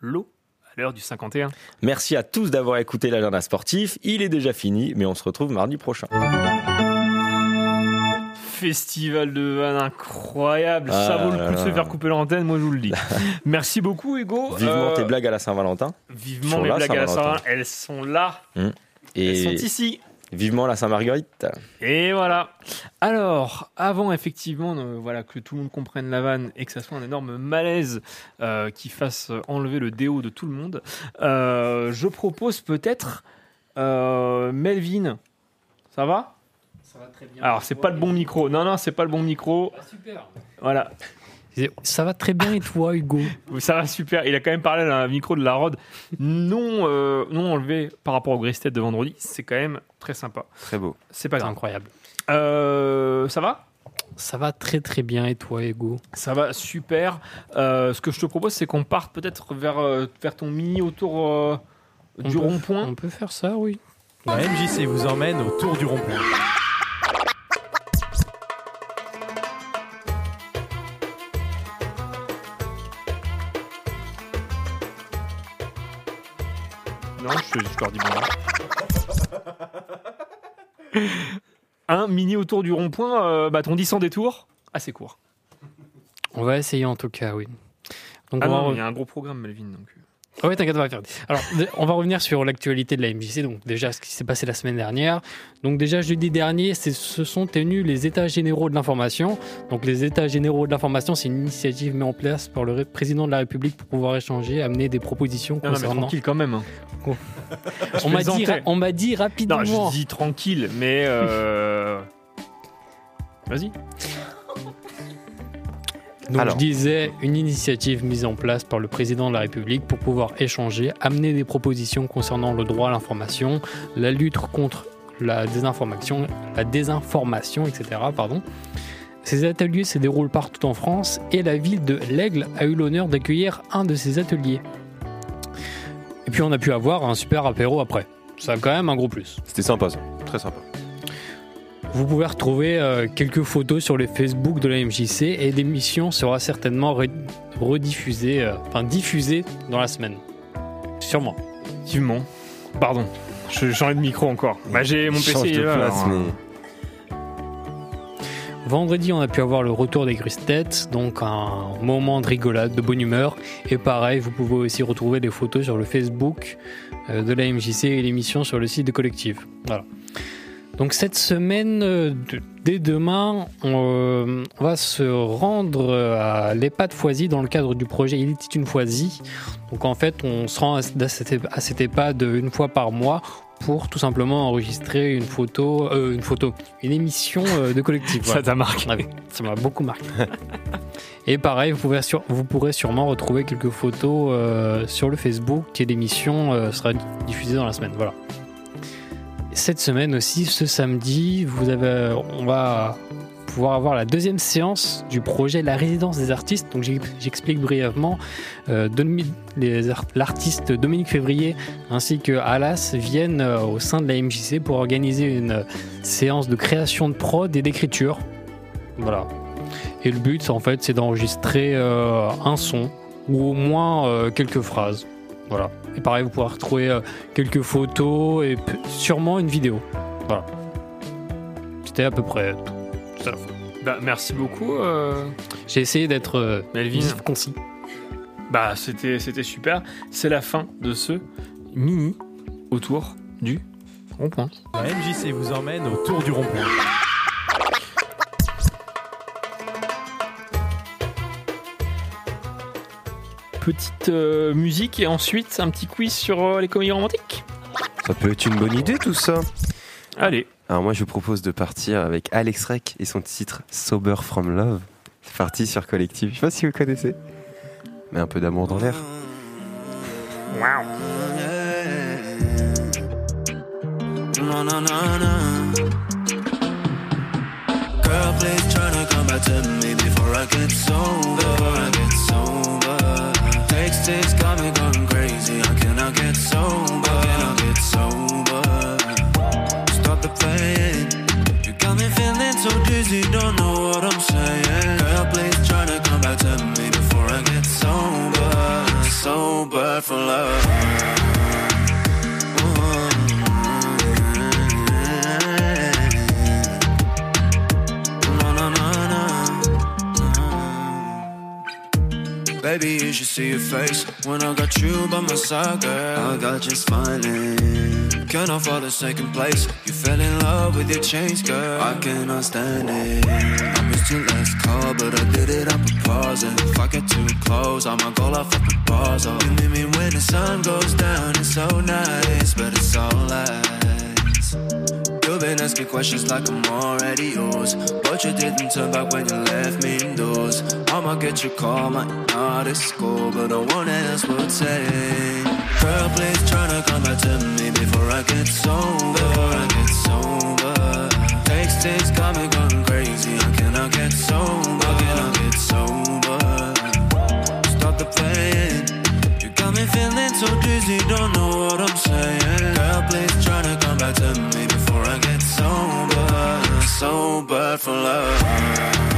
l'eau à l'heure du 51. Merci à tous d'avoir écouté l'agenda sportif. Il est déjà fini, mais on se retrouve mardi prochain festival de vannes incroyable. ça Ah vaut le coup de se faire couper l'antenne, moi je vous le dis. *laughs* Merci beaucoup, Hugo. Vivement Euh, tes blagues à la Saint-Valentin. Vivement mes la blagues à la Saint-Valentin. Elles sont là. Hum. Et Elles sont ici. Vivement la Saint-Marguerite. Et voilà. Alors, avant effectivement, euh, voilà, que tout le monde comprenne la vanne et que ça soit un énorme malaise euh, qui fasse enlever le déo de tout le monde, je propose peut-être Melvin. Ça va? Ça va très bien. Alors, c'est pas le bon micro. Non, non, c'est pas le bon micro. super. Voilà. Ça va très bien et toi, Hugo? Ça va super. Il a quand même parlé d'un micro de la Rode non, euh, non enlevé par rapport au Gristed de vendredi. C'est quand même très sympa. Très beau. C'est pas grave. incroyable. Euh, ça va? Ça va très très bien et toi, Hugo? Ça va super. Euh, ce que je te propose, c'est qu'on parte peut-être vers, vers ton mini autour euh, du rond-point. On peut faire ça, oui. La MJC vous emmène autour du rond-point. Je, je leur dis bonjour. Un mini autour du rond-point, euh, bah, ton 10 sans détour, assez court. On va essayer en tout cas, oui. Donc Ah on non, il y a un gros programme, Melvin. Donc... Ah ouais, t'inquiète, on va faire. Alors, on va revenir sur l'actualité de la MJC. Donc, déjà, ce qui s'est passé la semaine dernière. Donc, déjà, jeudi dernier, se sont tenus les États généraux de l'information. Donc, les États généraux de l'information, c'est une initiative mise en place par le ré- président de la République pour pouvoir échanger, amener des propositions Non, non, mais concernant. tranquille quand même. hein. Oh. On m'a dit, ra- on m'a dit rapidement. Non, je dis tranquille, mais. euh, *laughs* Vas-y. Donc Alors. je disais une initiative mise en place par le président de la République pour pouvoir échanger, amener des propositions concernant le droit à l'information, la lutte contre la désinformation, la désinformation, etc. Pardon. Ces ateliers se déroulent partout en France et la ville de l'Aigle a eu l'honneur d'accueillir un de ces ateliers. Et puis on a pu avoir un super apéro après. Ça a quand même un gros plus. C'était sympa ça, très sympa. Vous pouvez retrouver euh, quelques photos sur les Facebook de la MJC et l'émission sera certainement re- rediffusée, euh, enfin diffusée dans la semaine. Sûrement. Effectivement. Pardon. Je change de micro encore. Bah, j'ai mon PC. Change de là, place, alors, mais- Vendredi, on a pu avoir le retour des grosses têtes, donc un moment de rigolade, de bonne humeur. Et pareil, vous pouvez aussi retrouver des photos sur le Facebook euh, de la MJC et l'émission sur le site de Collective. Voilà. Donc cette semaine, euh, dès demain, on, euh, on va se rendre à l'EHPAD Foisy dans le cadre du projet Il était une Foisy. Donc en fait, on se rend à cette EHPAD une fois par mois pour tout simplement enregistrer une photo, euh, une photo, une émission euh, de collectif. Ça t'a marqué. Ça m'a beaucoup marqué. Et pareil, vous, pouvez sur- vous pourrez sûrement retrouver quelques photos euh, sur le Facebook et l'émission euh, sera diffusée dans la semaine. Voilà. Cette semaine aussi, ce samedi, on va pouvoir avoir la deuxième séance du projet La résidence des artistes. Donc j'ex- j'explique brièvement. Euh, L'artiste Dominique Février ainsi que Alas viennent euh, au sein de la MJC pour organiser une euh, séance de création de prod et d'écriture. Voilà. Et le but, en fait, c'est d'enregistrer un son ou au moins quelques phrases. Voilà. Et pareil, vous pourrez retrouver euh, quelques photos et sûrement une vidéo. Voilà. C'était à peu près tout. Tout à fait. Bah, merci beaucoup. euh, J'ai essayé d'être euh, Melvin. concis. Bah, c'était c'était super. C'est la fin de ce mini autour du rond-point. La MJC vous emmène autour du rond-point. Petite euh, musique et ensuite un petit quiz sur euh, les comédies romantiques. Ça peut être une bonne idée tout ça. Allez. Alors moi je vous propose de partir avec Alex Rec et son titre Sober from Love. C'est parti sur Collectif. Je sais pas si vous connaissez. Mais un peu d'amour dans l'air. Girl, please try to come back to me before I get sober. Before I get sober. Text, text got me going crazy. I cannot get sober. I cannot get sober. Stop the playing. You got me feeling so dizzy, don't know what I'm saying. Girl, please try to come back to me before I get sober. Sober for love. Baby, you should see your face when I got you by my side, girl. I got you smiling. Can't afford the second place. You fell in love with your chains, girl. I cannot stand it. I missed your last call, but I did it on purpose. And if I get too close, I'ma go off a proposal. Oh, you meet me when the sun goes down. It's so nice, but it's all lies. You've been asking questions like I'm already yours. But you didn't turn back when you left me indoors. I'ma get your call, might not at school, but no one else would say. Girl, please try to come back to me before I get sober. Before I get sober. Text, got me going crazy. I cannot get sober. I cannot get sober. Stop the playing. You got me feeling so dizzy, don't know what I'm saying. Girl, please try to come back to me before I get sober. Sober for love.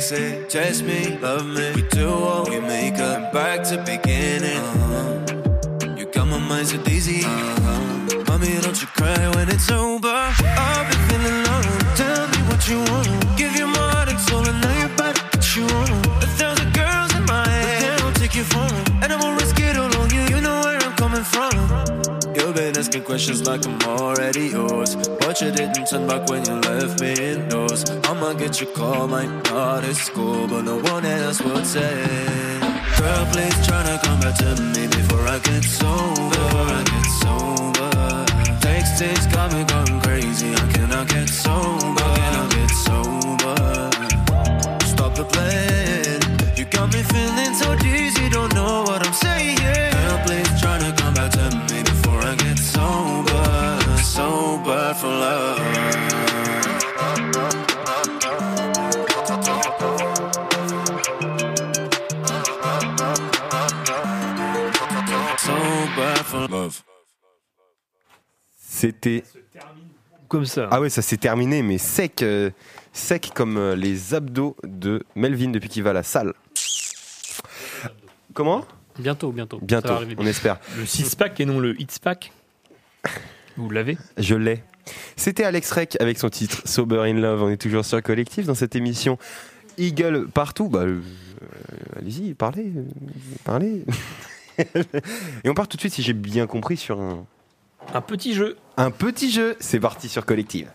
Fix it, test me, love me. We do what we make up, back to beginning. Uh-huh. You got my mind so dizzy. Uh-huh. Mommy, don't you cry when it's over. I've been feeling low. Tell me what you want. Give you my heart and soul, and now you're back. What you want? A thousand girls in my head, but they don't take your phone. And I won't risk it all on you. You know where I'm coming from. Been asking questions like I'm already yours. But you didn't turn back when you left me indoors. I'ma get your call, might not school, but no one else would say. Girl, please try to come back to me before I get sober. Before I get sober. Texting's got me going crazy. I get sober? I get sober? Stop the plan. You got me feeling so dizzy, don't know what I'm saying. Girl, please try to Sober for love. Sober for love. C'était. Comme ça. Ah ouais, ça s'est terminé, mais sec, euh, sec comme euh, les abdos de Melvin depuis qu'il va à la salle. Comment? Bientôt, bientôt. Bientôt, on espère. Le 6-pack et non le hits-pack. Vous l'avez Je l'ai. C'était Alex Rec avec son titre Sober in Love. On est toujours sur Collectif dans cette émission Eagle partout. Bah, euh, allez-y, parlez, euh, parlez. *laughs* Et on part tout de suite, si j'ai bien compris, sur un, Un petit jeu. un petit jeu. C'est parti sur Collective.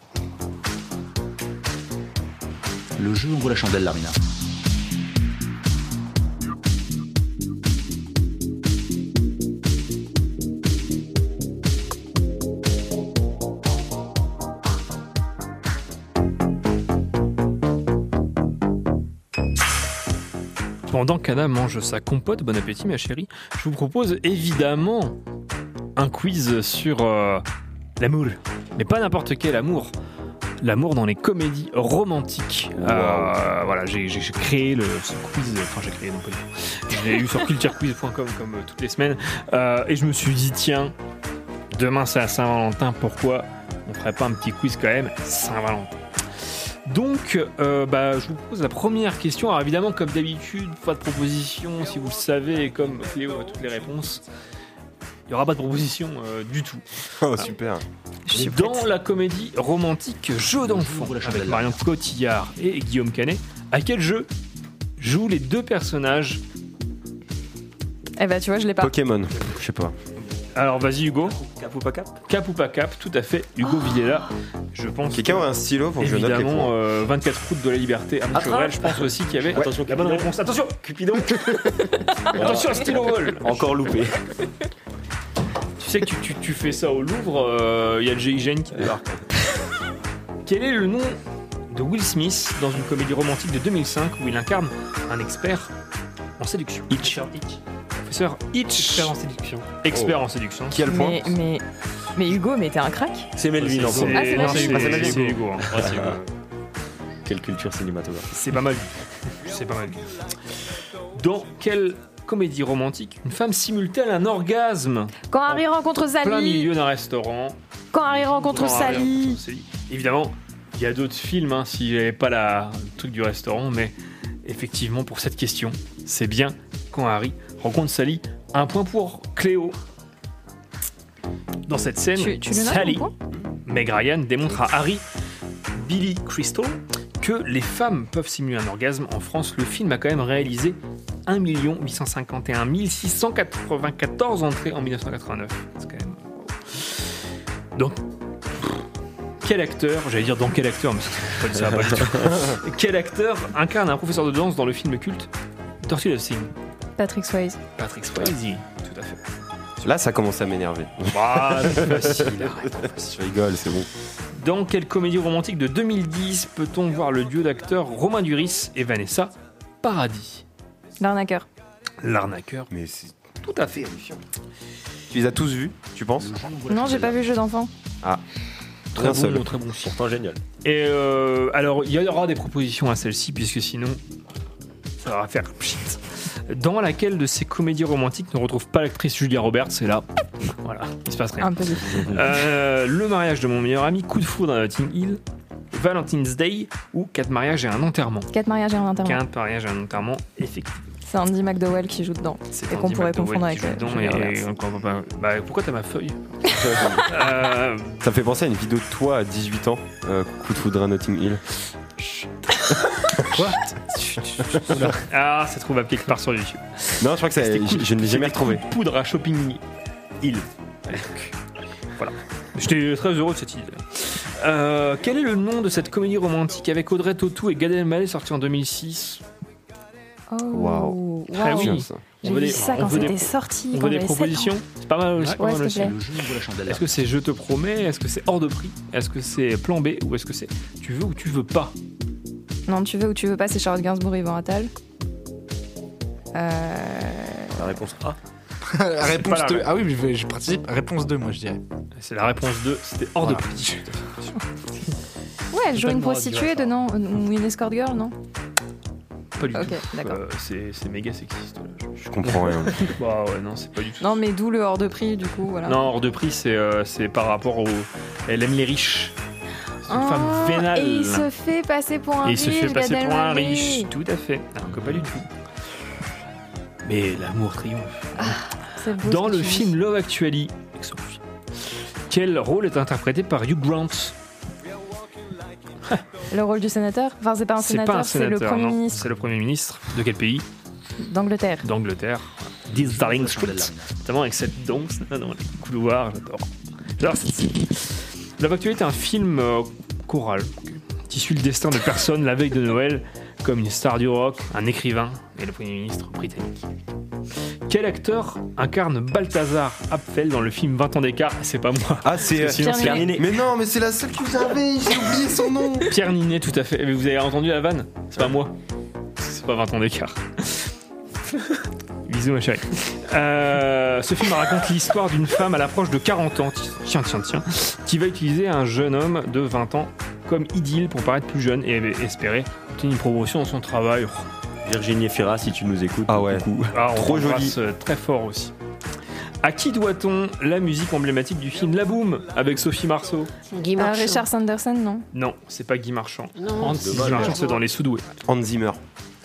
Le jeu ouvre la chandelle, Larmina. Pendant qu'Anna mange sa compote, bon appétit ma chérie, je vous propose évidemment un quiz sur euh, l'amour. Mais pas n'importe quel amour. L'amour dans les comédies romantiques. Euh, voilà, j'ai j'ai créé le, ce quiz, enfin j'ai créé, non pas du tout. Je l'ai eu sur culturequiz.com comme euh, toutes les semaines. Et je me suis dit, tiens, demain c'est à Saint-Valentin, pourquoi on ferait pas un petit quiz quand même Saint-Valentin donc, euh, bah, je vous pose la première question. Alors évidemment, comme d'habitude, pas de proposition, si vous le savez, et comme Cléo a toutes les réponses, il n'y aura pas de proposition euh, du tout. *laughs* Oh, super. Dans la comédie romantique Jeu d'enfant, avec Marion Cotillard et Guillaume Canet, à quel jeu jouent les deux personnages? Eh ben, tu vois, je l'ai pas. Pokémon, je sais pas. Alors vas-y Hugo. Cap ou pas cap Cap ou pas cap, tout à fait. Hugo Villela, je pense. Quelqu'un aurait un stylo pour que je note les Évidemment, points euh, 24 routes de la liberté à Montchevrel, je pense aussi qu'il y avait Attention, la bonne Cupidon. réponse. Attention, Cupidon *laughs* Attention, stylo vol Encore loupé. *laughs* Tu sais que tu, tu- tu fais ça au Louvre, euh, il y a le GIGN qui débarque. *laughs* Quel est le nom de Will Smith dans une comédie romantique de 2005 où il incarne un expert en séduction? Hitch. Professeur Hitch. Expert en séduction. Expert en séduction. Qui a le point Mais, mais, mais Hugo, mais t'es un crack C'est Melvin en. Ah, c'est non, Melvin. c'est- Ah. Hugo. hein. Ouais, Hugo. Quelle culture cinématographique. C'est pas mal vu. C'est pas mal vu. Dans quelle comédie romantique une femme simule-t-elle un orgasme Quand Harry rencontre en plein Sally milieu d'un restaurant Quand Harry rencontre Quand Harry Sally rencontre Sally. Évidemment, il y a d'autres films hein, si j'avais pas la, le truc du restaurant, mais effectivement, pour cette question, c'est bien quand Harry rencontre Sally. Un point pour Cléo. Dans cette scène, Tu- tu Sally, Meg Ryan démontre à Harry, Billy Crystal, que les femmes peuvent simuler un orgasme. En France, le film a quand même réalisé 1 851 694 entrées en 1989. C'est quand même. Donc, quel acteur, j'allais dire dans quel acteur, mais c'est pas ça, pas du tout. *laughs* quel acteur incarne un professeur de danse dans le film culte Dirty Dancing Patrick Swayze. Patrick Swayze, tout à fait. Là, ça commence à m'énerver. *laughs* Ah, c'est facile, arrête. Je rigole, c'est bon. Dans quelle comédie romantique de 2010 peut-on voir le duo d'acteurs Romain Duris et Vanessa Paradis? L'arnaqueur. L'arnaqueur. Mais c'est tout à fait. Tu les as tous vus, tu penses? Non, j'ai pas vu Jeu d'enfant. Ah. Très bon, seul. très bon. Pourtant génial. Et euh, alors, il y aura des propositions à celle-ci, puisque sinon, ça va faire pchit. Dans laquelle de ces comédies romantiques ne retrouve pas l'actrice Julia Roberts Et là, voilà, il se passe rien. Un peu. Euh, le mariage de mon meilleur ami, Coup de foudre à Notting Hill, Valentine's Day ou Quatre mariages et un enterrement. Quatre mariages et un enterrement. Quatre mariages et un enterrement, effectivement. C'est Andy McDowell qui joue dedans. C'est Et qu'on pourrait confondre avec euh, et- bah, bah, pourquoi t'as ma feuille Euh, *laughs* Ça me fait penser à une vidéo de toi à 18 ans, euh, coup de foudre à Notting Hill. *laughs* Quoi Ah, ça se trouve à quelque part sur YouTube. Non, je crois que je, ne l'ai jamais retrouvé. coup de poudre à Shopping Hill. Voilà. J'étais très heureux de cette idée. Euh, quel est le nom de cette comédie romantique avec Audrey Tautou et Gad Elmaleh sortie en 2006 Oh, Waouh. Ah oui. J'ai vu ça on quand veut des- c'était sorti. On veut des propositions. C'est pas mal, Ouais, plaît. Est-ce que c'est Je te promets? Est-ce que c'est hors de prix? Est-ce que c'est plan B? Ou est-ce que c'est tu veux ou tu veux pas? Non, tu veux ou tu veux pas, c'est Charlotte Gainsbourg et Yvan Attal. Euh... La réponse A. *laughs* La réponse pas la 2. ré- Ah oui, mais je, vais- je participe. Réponse 2, moi, je dirais. C'est la réponse 2, c'était hors Voilà. de prix. *laughs* Ouais, elle joue une prostituée dedans, ou une escort girl, non? Pas du Ok, tout. d'accord. Euh, c'est c'est méga sexiste. là. Je comprends rien. *laughs* bah ouais, non, c'est pas du tout. Non, mais d'où le hors de prix, du coup, voilà. Non, hors de prix, c'est euh, c'est par rapport au. Elle aime les riches. Une femme Ah, vénale. Et il se fait passer pour un Et il riche. se fait passer Gad pour un riche. Tout à fait. Alors que pas du tout. Mais l'amour triomphe. Beau Dans le film. Love Actually, quel rôle est interprété par Hugh Grant? Le rôle du sénateur? Enfin, c'est pas un sénateur, c'est le Premier non. ministre C'est le Premier ministre. De quel pays? d'Angleterre. D'Angleterre. This Darling Street. Notamment avec cette danse dans les couloirs, j'adore. J'adore cette Love Actually est un film euh, choral qui suit le destin de personnes la veille de Noël, comme une star du rock, un écrivain et le Premier ministre britannique. Quel acteur incarne Balthazar Apfel dans le film 20 ans d'écart? C'est pas moi. Ah, c'est. Sinon, Pierre c'est- Ninet. Mais non, mais c'est la seule que j'avais, j'ai oublié son nom. *laughs* Pierre Ninet, tout à fait. Mais Vous avez entendu la vanne? C'est pas moi. C'est pas 20 ans d'écart. Bisous, ma chérie. Euh, ce film raconte l'histoire d'une femme à l'approche de 40 ans, tiens, tiens, tiens, qui va utiliser un jeune homme de 20 ans comme idylle pour paraître plus jeune et espérer obtenir une promotion dans son travail. Virginie Efira, si tu nous écoutes. Ah ouais. Ah, on Trop joli. euh, Très fort aussi. À qui doit-on la musique emblématique du film La Boum avec Sophie Marceau? Euh, Richard Sanderson, non Non, c'est pas Guy Marchand. Non. Hans Dommage. Marchand, c'est dans Les Soudoués. Hans Zimmer.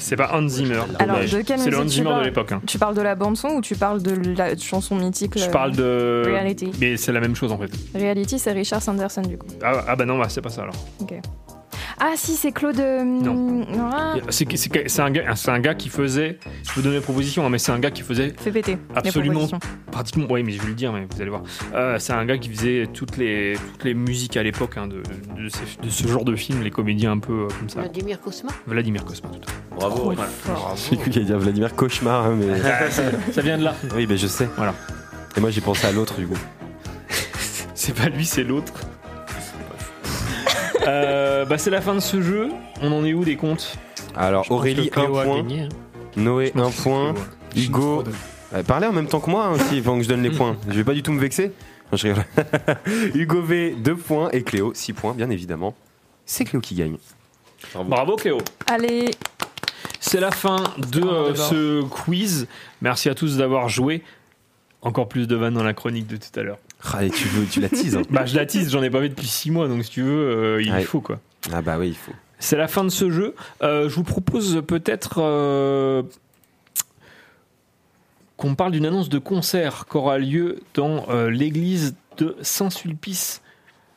C'est pas Hans Zimmer. Alors, Dommage. de quelle C'est le Hans de l'époque. hein. Tu parles de la bande-son ou tu parles de la chanson mythique Je le- parle de. Reality? Mais c'est la même chose en fait. Reality, c'est Richard Sanderson, du coup. Ah, ah bah non, bah, c'est pas ça alors. Ok. Ah, si, c'est Claude. Non. Ah, C'est c'est- c'est un, gars- c'est un gars qui faisait. Je vous donne les propositions, hein, mais c'est un gars qui faisait fais péter. absolument pratiquement. Oui, mais je vais le dire, mais vous allez voir. Euh, c'est un gars qui faisait toutes les toutes les musiques à l'époque hein, de, de, ces- de ce genre de film, les comédies un peu euh, comme ça. Vladimir Kosma Vladimir Cosma, tout à fait. Bravo. Voilà. J'ai cru qu'il allait dire Vladimir Cauchemar, hein, mais. Ah, ça, vient de là. Oui, ben je sais. Voilà. Et moi j'ai pensé à l'autre du coup. C'est pas lui, c'est l'autre. Euh, bah c'est la fin de ce jeu. On en est où des comptes Alors Aurélie que 1 Cléo a point, gagné, hein. Noé 1 point, Hugo. Euh, parlez en même temps que moi hein, aussi, avant que je donne les points. Je vais pas du tout me vexer. Non, je rigole. *laughs* Hugo V 2 points et Cléo 6 points, bien évidemment. C'est Cléo qui gagne. Bravo Cléo. Allez, C'est la fin de euh, ce quiz. Merci à tous d'avoir joué. Encore plus de vannes dans la chronique de tout à l'heure. Ah, et tu, veux, tu la teases. hein. *laughs* Bah je la tease, j'en ai pas fait depuis 6 mois, donc si tu veux, euh, il Ouais. faut quoi. Ah bah oui, il faut. C'est la fin de ce jeu. Euh, je vous propose peut-être euh, qu'on parle d'une annonce de concert qui aura lieu dans l'église de Saint-Sulpice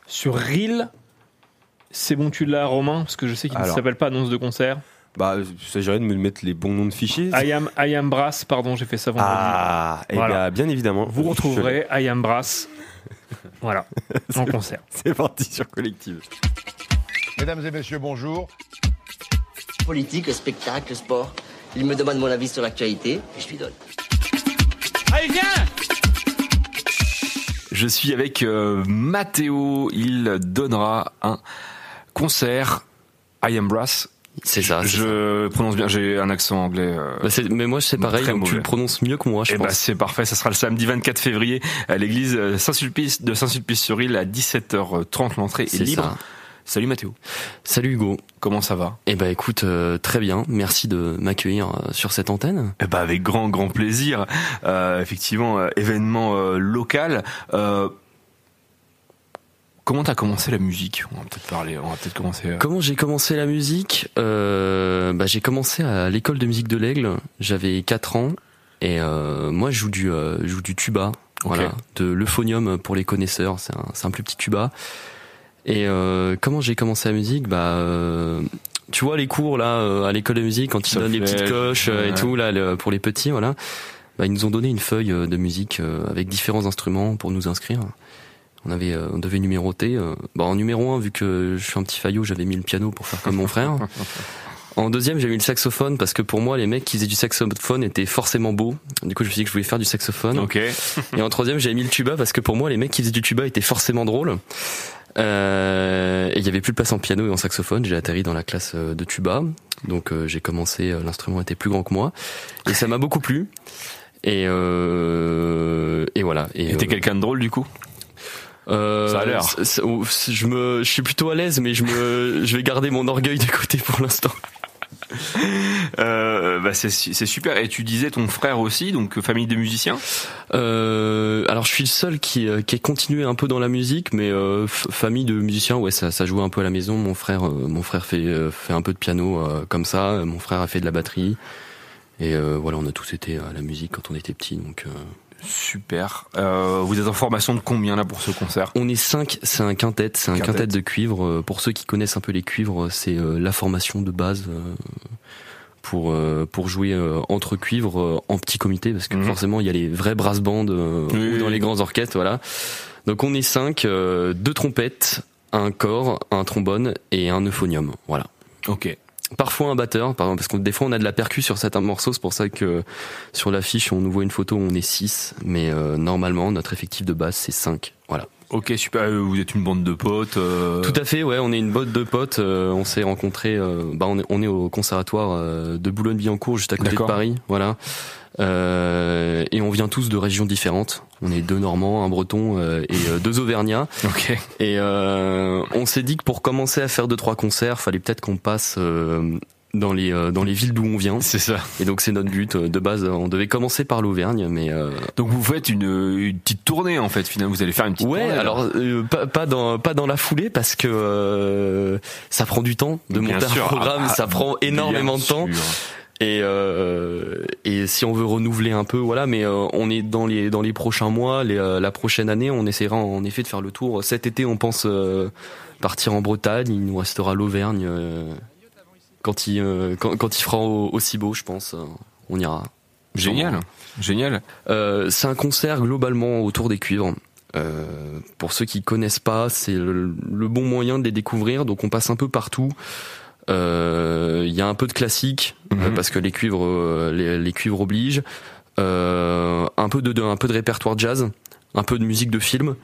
sur Rille. C'est bon, tu l'as, Romain Parce que je sais qu'il ne s'appelle pas annonce de concert. Bah, il s'agirait de me mettre les bons noms de fichiers. I am, I am Brass, pardon, j'ai fait ça vendredi. Ah, et Voilà. bien, bien évidemment. Vous retrouverez I am Brass. Voilà, *laughs* en concert. C'est parti sur Collective. Mesdames et messieurs, bonjour. Politique, spectacle, sport. Il me demande mon avis sur l'actualité et je lui donne. Allez, viens Je suis avec euh, Mathéo. Il donnera un concert. I am Brass. C'est ça. Je prononce bien. J'ai un accent anglais. euh, Bah, mais moi c'est pareil, donc tu le prononces mieux que moi, je Eh bah, pense. c'est parfait. Ça sera le samedi 24 février à l'église euh, Saint-Sulpice de Saint-Sulpice-sur-Île à 17h30. L'entrée est libre. ça. Salut Mathéo. Salut Hugo. Comment ça va? Eh ben écoute, euh, très bien. Merci de m'accueillir euh, sur cette antenne. Eh ben, avec grand grand plaisir. Euh, effectivement, événement euh, local. Comment t'as commencé la musique? On va peut-être parler, on va peut-être commencer. euh, Comment j'ai commencé la musique? Euh, bah, J'ai commencé à l'école de musique de l'Aigle, j'avais 4 ans, et euh, moi je joue du, euh, je joue du tuba, voilà, de l'euphonium pour les connaisseurs, c'est un, c'est un plus petit tuba. Et euh, comment j'ai commencé la musique? Bah, euh, tu vois les cours là à l'école de musique quand ils donnent les petites coches et tout là le- pour les petits, voilà. Bah, ils nous ont donné une feuille de musique avec différents instruments pour nous inscrire. On avait, euh, on devait numéroter. euh, bah, en numéro un, vu que je suis un petit faillot, j'avais mis le piano pour faire comme mon frère. *laughs* En deuxième, j'ai mis le saxophone parce que pour moi, les mecs qui faisaient du saxophone étaient forcément beaux. Du coup, je me suis dit que je voulais faire du saxophone. Ok. Et en troisième, j'avais mis le tuba parce que pour moi, les mecs qui faisaient du tuba étaient forcément drôles. Euh, et il y avait plus de place en piano et en saxophone. J'ai atterri dans la classe euh, de tuba. Donc euh, j'ai commencé, euh, l'instrument était plus grand que moi. Et ça m'a beaucoup plu. Et, euh, et voilà. Et t'es quelqu'un de drôle du coup? Euh, Ça a l'air. Je me, je suis plutôt à l'aise, mais je me, *laughs* je vais garder mon orgueil de côté pour l'instant. Euh, bah c'est super. Et tu disais ton frère aussi, donc famille de musiciens? Euh, alors je suis le seul qui, euh, qui ait continué un peu dans la musique, mais euh, famille de musiciens, ouais, ça, ça jouait un peu à la maison. Mon frère, euh, mon frère fait, euh, fait un peu de piano euh, comme ça. Mon frère a fait de la batterie. Et euh, voilà, on a tous été à la musique quand on était petits, donc. Super. Euh, vous êtes en formation de combien là pour ce concert? On est cinq, c'est un quintet, c'est un Quintet. quintet de cuivre. Euh, Pour ceux qui connaissent un peu les cuivres, c'est euh, la formation de base euh, pour pour jouer entre cuivres en petit comité, parce que Mhm. forcément il y a les vrais brass bands Oui, ou dans les grands orchestres, voilà. Donc on est cinq, euh, deux trompettes, un corps, un trombone et un euphonium, voilà. Ok. Parfois un batteur, par- parce que des fois on a de la percu sur certains morceaux, c'est pour ça que sur l'affiche on nous voit une photo où on est 6, mais euh, normalement notre effectif de base c'est 5, voilà. Ok, super. Euh, Vous êtes une bande de potes. euh, Tout à fait, ouais, on est une botte de potes, euh, on s'est rencontrés, euh, bah on est, on est au conservatoire euh, de Boulogne-Billancourt, juste à côté de. Paris, voilà. Euh, et on vient tous de régions différentes. On est deux Normands, un Breton euh, et euh, deux Auvergnats. *laughs* Ok. Et euh, on s'est dit que pour commencer à faire deux trois concerts, fallait peut-être qu'on passe euh, dans les euh, dans les villes d'où on vient. C'est ça. Et donc c'est notre but de base. On devait commencer par l'Auvergne, mais euh, Donc vous faites une, une petite tournée en fait. Finalement, vous allez faire une petite Ouais, tournée. alors euh, pas, pas dans pas dans la foulée parce que euh, ça prend du temps de Bien monter sûr. un programme, Ah, ça prend énormément de temps. sûr. Et euh, et si on veut renouveler un peu, voilà. Mais euh, on est dans les dans les prochains mois, les, euh, la prochaine année, on essaiera en effet de faire le tour. Cet été, on pense euh, partir en Bretagne. Il nous restera l'Auvergne euh, quand il euh, quand, quand il fera au- aussi beau, je pense. euh, on ira. Génial. Génial. Euh, c'est un concert globalement autour des cuivres. Euh, pour ceux qui connaissent pas, c'est le, le bon moyen de les découvrir. Donc on passe un peu partout. Euh, Il y a un peu de classique euh, parce que les cuivres, euh, les, les cuivres obligent. Euh, un peu de, de- un peu de répertoire jazz, un peu de musique de film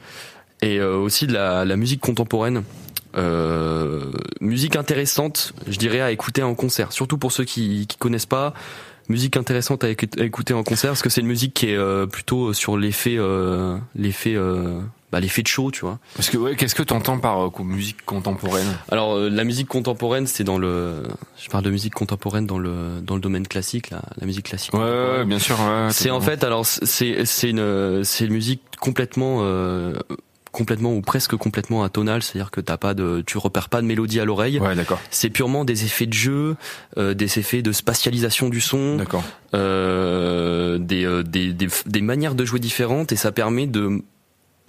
et euh, aussi de la, la musique contemporaine. Euh, musique intéressante, je dirais à écouter en concert, surtout pour ceux qui qui connaissent pas. Musique intéressante à écouter en concert parce que c'est une musique qui est euh, plutôt sur l'effet euh, l'effet euh, bah, l'effet de show, tu vois. Parce que ouais, qu'est-ce que t'entends par euh, musique contemporaine? Alors euh, la musique contemporaine, c'est dans le je parle de musique contemporaine dans le dans le domaine classique, la, la musique classique. Ouais, ouais, bien sûr. ouais, C'est en fait alors c'est c'est une c'est une musique complètement euh, complètement ou presque complètement atonale, c'est-à-dire que t'as pas de tu repères pas de mélodie à l'oreille. Ouais, d'accord. C'est purement des effets de jeu, euh, des effets de spatialisation du son, D'accord. euh, des, euh, des, des des manières de jouer différentes et ça permet de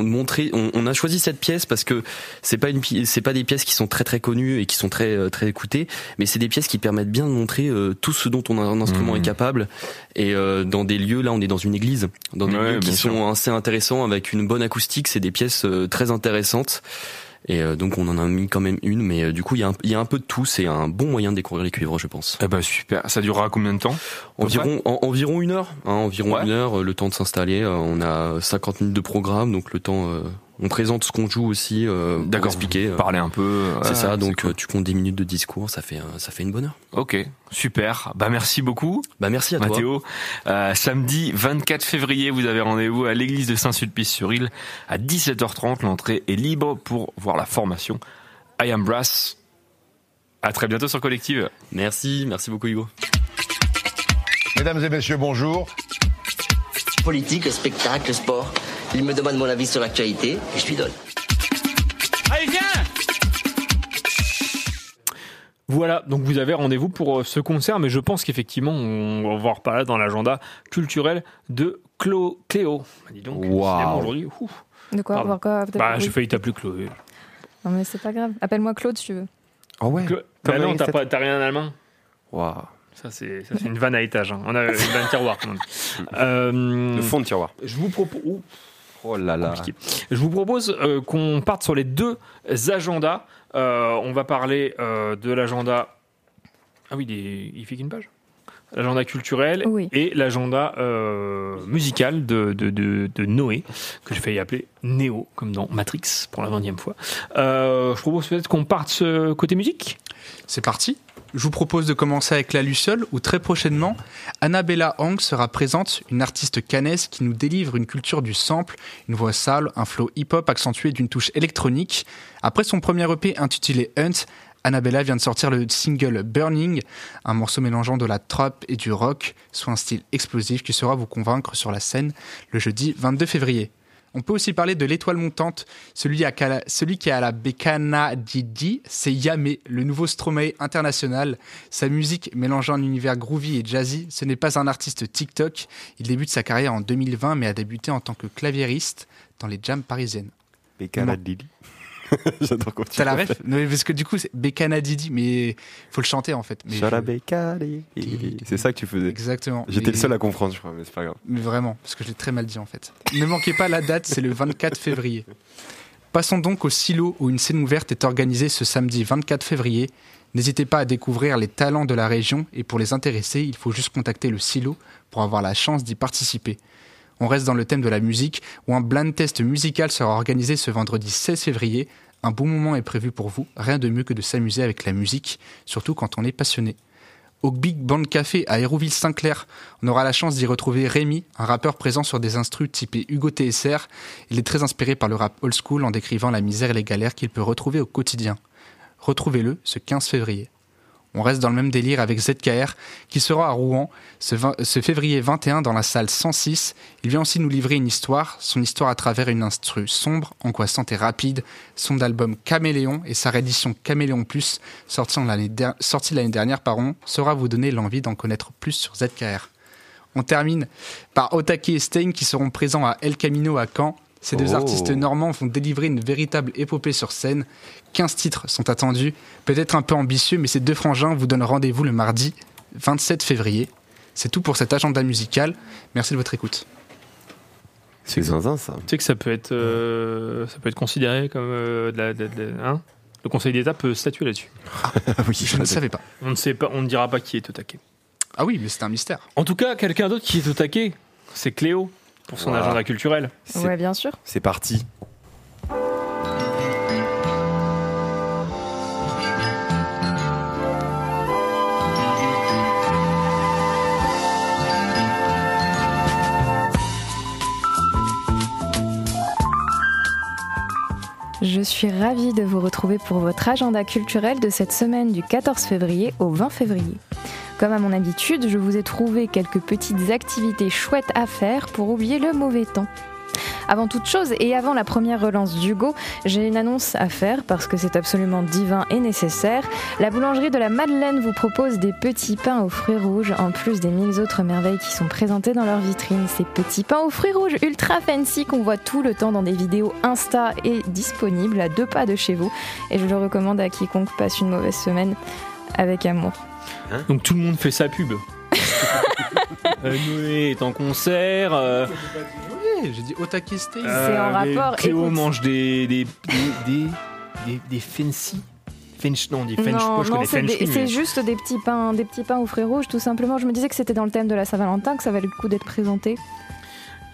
montrer on, on a choisi cette pièce parce que c'est pas une c'est pas des pièces qui sont très très connues et qui sont très euh, très écoutées mais c'est des pièces qui permettent bien de montrer euh, tout ce dont on a un instrument est capable et euh, dans des lieux là on est dans une église dans des Ouais, lieux qui sûr. sont assez intéressants avec une bonne acoustique. C'est des pièces euh, très intéressantes et euh, donc on en a mis quand même une mais euh, du coup il y, a un- il y a un peu de tout c'est un bon moyen de découvrir les cuivres je pense Eh ben super. Ça durera combien de temps? Environ, en- environ une heure, hein, environ Ouais. une heure, euh, le temps de s'installer. On a 50 minutes de programme, donc le temps. On présente ce qu'on joue aussi, euh, pour D'accord. expliquer. euh, Parler un peu. c'est ça, donc cool. euh, tu comptes 10 minutes de discours, ça fait ça fait une bonne heure. Ok, super. Bah merci beaucoup. Bah merci à toi. Mathéo. Euh, samedi 24 février, vous avez rendez-vous à l'église de Saint-Sulpice-sur-Île à 17h30. L'entrée est libre pour voir la formation I Am Brass. À très bientôt sur Collective. Merci, merci beaucoup Hugo. Mesdames et messieurs, bonjour. Politique, spectacle, sport. Il me demande mon avis sur l'actualité et je lui donne. Allez, viens voilà, donc vous avez rendez-vous pour euh, ce concert, mais je pense qu'effectivement, on va voir pas là dans l'agenda culturel de Clo Cléo. Bah, dis donc, wow. aujourd'hui. De quoi, Pardon. quoi Bah, oui. j'ai failli t'appeler Chloé. Non, mais c'est pas grave. Appelle-moi Claude si tu veux. Ah oh ouais Cla bah bah, non, t'as, pas, t'as rien en allemand Waouh. Ça, c'est, une vanne à étage. Hein. On a une vanne tiroir. Euh, Le fond de tiroir. Euh, je vous propose. Oh là là. compliqué. Je vous propose euh, qu'on parte sur les deux agendas. Euh, on va parler euh, de l'agenda. Ah oui, il, est- il fait qu'une page L'agenda culturel Oui. et l'agenda euh, musical de, de, de- de Noé, que j'ai failli appeler Néo, comme dans Matrix, pour la 20 fois. Euh, je propose peut-être qu'on parte ce côté musique? C'est parti. Je vous propose de commencer avec la Luciole, où très prochainement, Annabella Hang sera présente, une artiste canaise qui nous délivre une culture du sample, une voix sale, un flow hip-hop accentué d'une touche électronique. Après son premier EP intitulé Hunt, Annabella vient de sortir le single Burning, un morceau mélangeant de la trap et du rock, soit un style explosif qui saura vous convaincre sur la scène le jeudi 22 février. On peut aussi parler de l'étoile montante, celui, à Cala- celui qui est à la Bekana Didi, c'est Yamé, le nouveau Stromae international. Sa musique mélangeant un univers groovy et jazzy, ce n'est pas un artiste TikTok. Il débute sa carrière en 2020 mais a débuté en tant que claviériste dans les jams parisiennes. Bekana. Didi. *laughs* J'adore quand tu T'as la ref Non, mais Parce que du coup, c'est Bekana Didi, mais faut le chanter en fait. Mais je-. C'est ça que tu faisais. Exactement. J'étais Mais- le seul à comprendre, je crois, mais c'est pas grave. Mais vraiment, parce que je l'ai très mal dit en fait. Ne manquez pas la date, c'est le 24 février. Passons donc au silo où une scène ouverte est organisée ce samedi 24 février. N'hésitez pas à découvrir les talents de la région et pour les intéresser, il faut juste contacter le silo pour avoir la chance d'y participer. On reste dans le thème de la musique où un blind test musical sera organisé ce vendredi 16 février. Un bon moment est prévu pour vous, rien de mieux que de s'amuser avec la musique, surtout quand on est passionné. Au Big Band Café à Hérouville-Saint-Clair, on aura la chance d'y retrouver Rémi, un rappeur présent sur des instrus typés Hugo TSR. Il est très inspiré par le rap old school en décrivant la misère et les galères qu'il peut retrouver au quotidien. Retrouvez-le ce 15 février. On reste dans le même délire avec ZKR qui sera à Rouen ce, 20 ce février 21 dans la salle 106. Il vient aussi nous livrer une histoire, son histoire à travers une instru sombre, angoissante et rapide. Son album Caméléon et sa réédition Caméléon Plus, sorti en l'année dernière, saura vous donner l'envie d'en connaître plus sur ZKR. On termine par Otake et Stein qui seront présents à El Camino à Caen. Ces deux Oh. artistes normands vont délivrer une véritable épopée sur scène. 15 titres sont attendus, peut-être un peu ambitieux, mais ces deux frangins vous donnent rendez-vous le mardi 27 février. C'est tout pour cet agenda musical. Merci de votre écoute. C'est zinzin ça. Tu sais que ça peut être, euh, ça peut être considéré comme euh, de la. de- de- hein? Le Conseil d'État peut statuer là-dessus. *laughs* oui, Je ne savais pas. On ne sait pas, on ne dira pas qui est au taquet. Ah oui, mais c'est un mystère. En tout cas, quelqu'un d'autre qui est au taquet, c'est Cléo pour son Voilà. agenda culturel. C'est- Ouais, bien sûr. C'est parti. Je suis ravie de vous retrouver pour votre agenda culturel de cette semaine du 14 février au 20 février. Comme à mon habitude, je vous ai trouvé quelques petites activités chouettes à faire pour oublier le mauvais temps. Avant toute chose et avant la première relance d'Hugo, j'ai une annonce à faire parce que c'est absolument divin et nécessaire. La boulangerie de la Madeleine vous propose des petits pains aux fruits rouges en plus des mille autres merveilles qui sont présentées dans leur vitrine. Ces petits pains aux fruits rouges ultra fancy qu'on voit tout le temps dans des vidéos Insta et disponibles à deux pas de chez vous. Et je le recommande à quiconque passe une mauvaise semaine avec amour. Donc tout le monde fait sa pub. *laughs* Euh, Noé est en concert. euh, Oui, j'ai dit Otake Stein. C'est en rapport, Cléo écoute. mange des des des des, des, des fancy. Non, non, moi, je non, connais c'est French des- mais- c'est juste des petits pains, des petits pains aux fruits rouges, tout simplement. Je me disais que c'était dans le thème de la Saint-Valentin que ça valait le coup d'être présenté.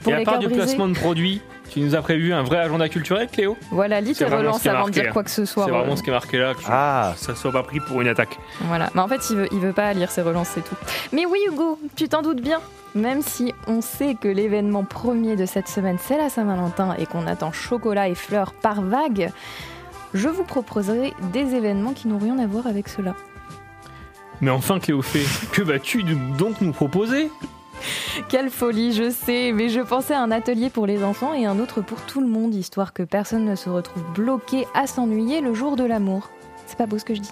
Pour Et à part du brisés. placement de produits, tu nous as prévu un vrai agenda culturel, Cléo Voilà, lis tes relances qui avant de dire quoi que ce soit. C'est vraiment ce qui est marqué là. Que Ah. ça soit pas pris pour une attaque. Voilà. Mais en fait, il veut, il veut pas lire ses relances, c'est tout. Mais oui, Hugo, tu t'en doutes bien. Même si on sait que l'événement premier de cette semaine, c'est la Saint-Valentin et qu'on attend chocolat et fleurs par vague, je vous proposerai des événements qui n'ont rien à voir avec cela. Mais enfin, Cléo fait, que vas-tu donc nous proposer *laughs* Quelle folie, je sais, mais je pensais à un atelier pour les enfants et un autre pour tout le monde, histoire que personne ne se retrouve bloqué à s'ennuyer le jour de l'amour. C'est pas beau ce que je dis?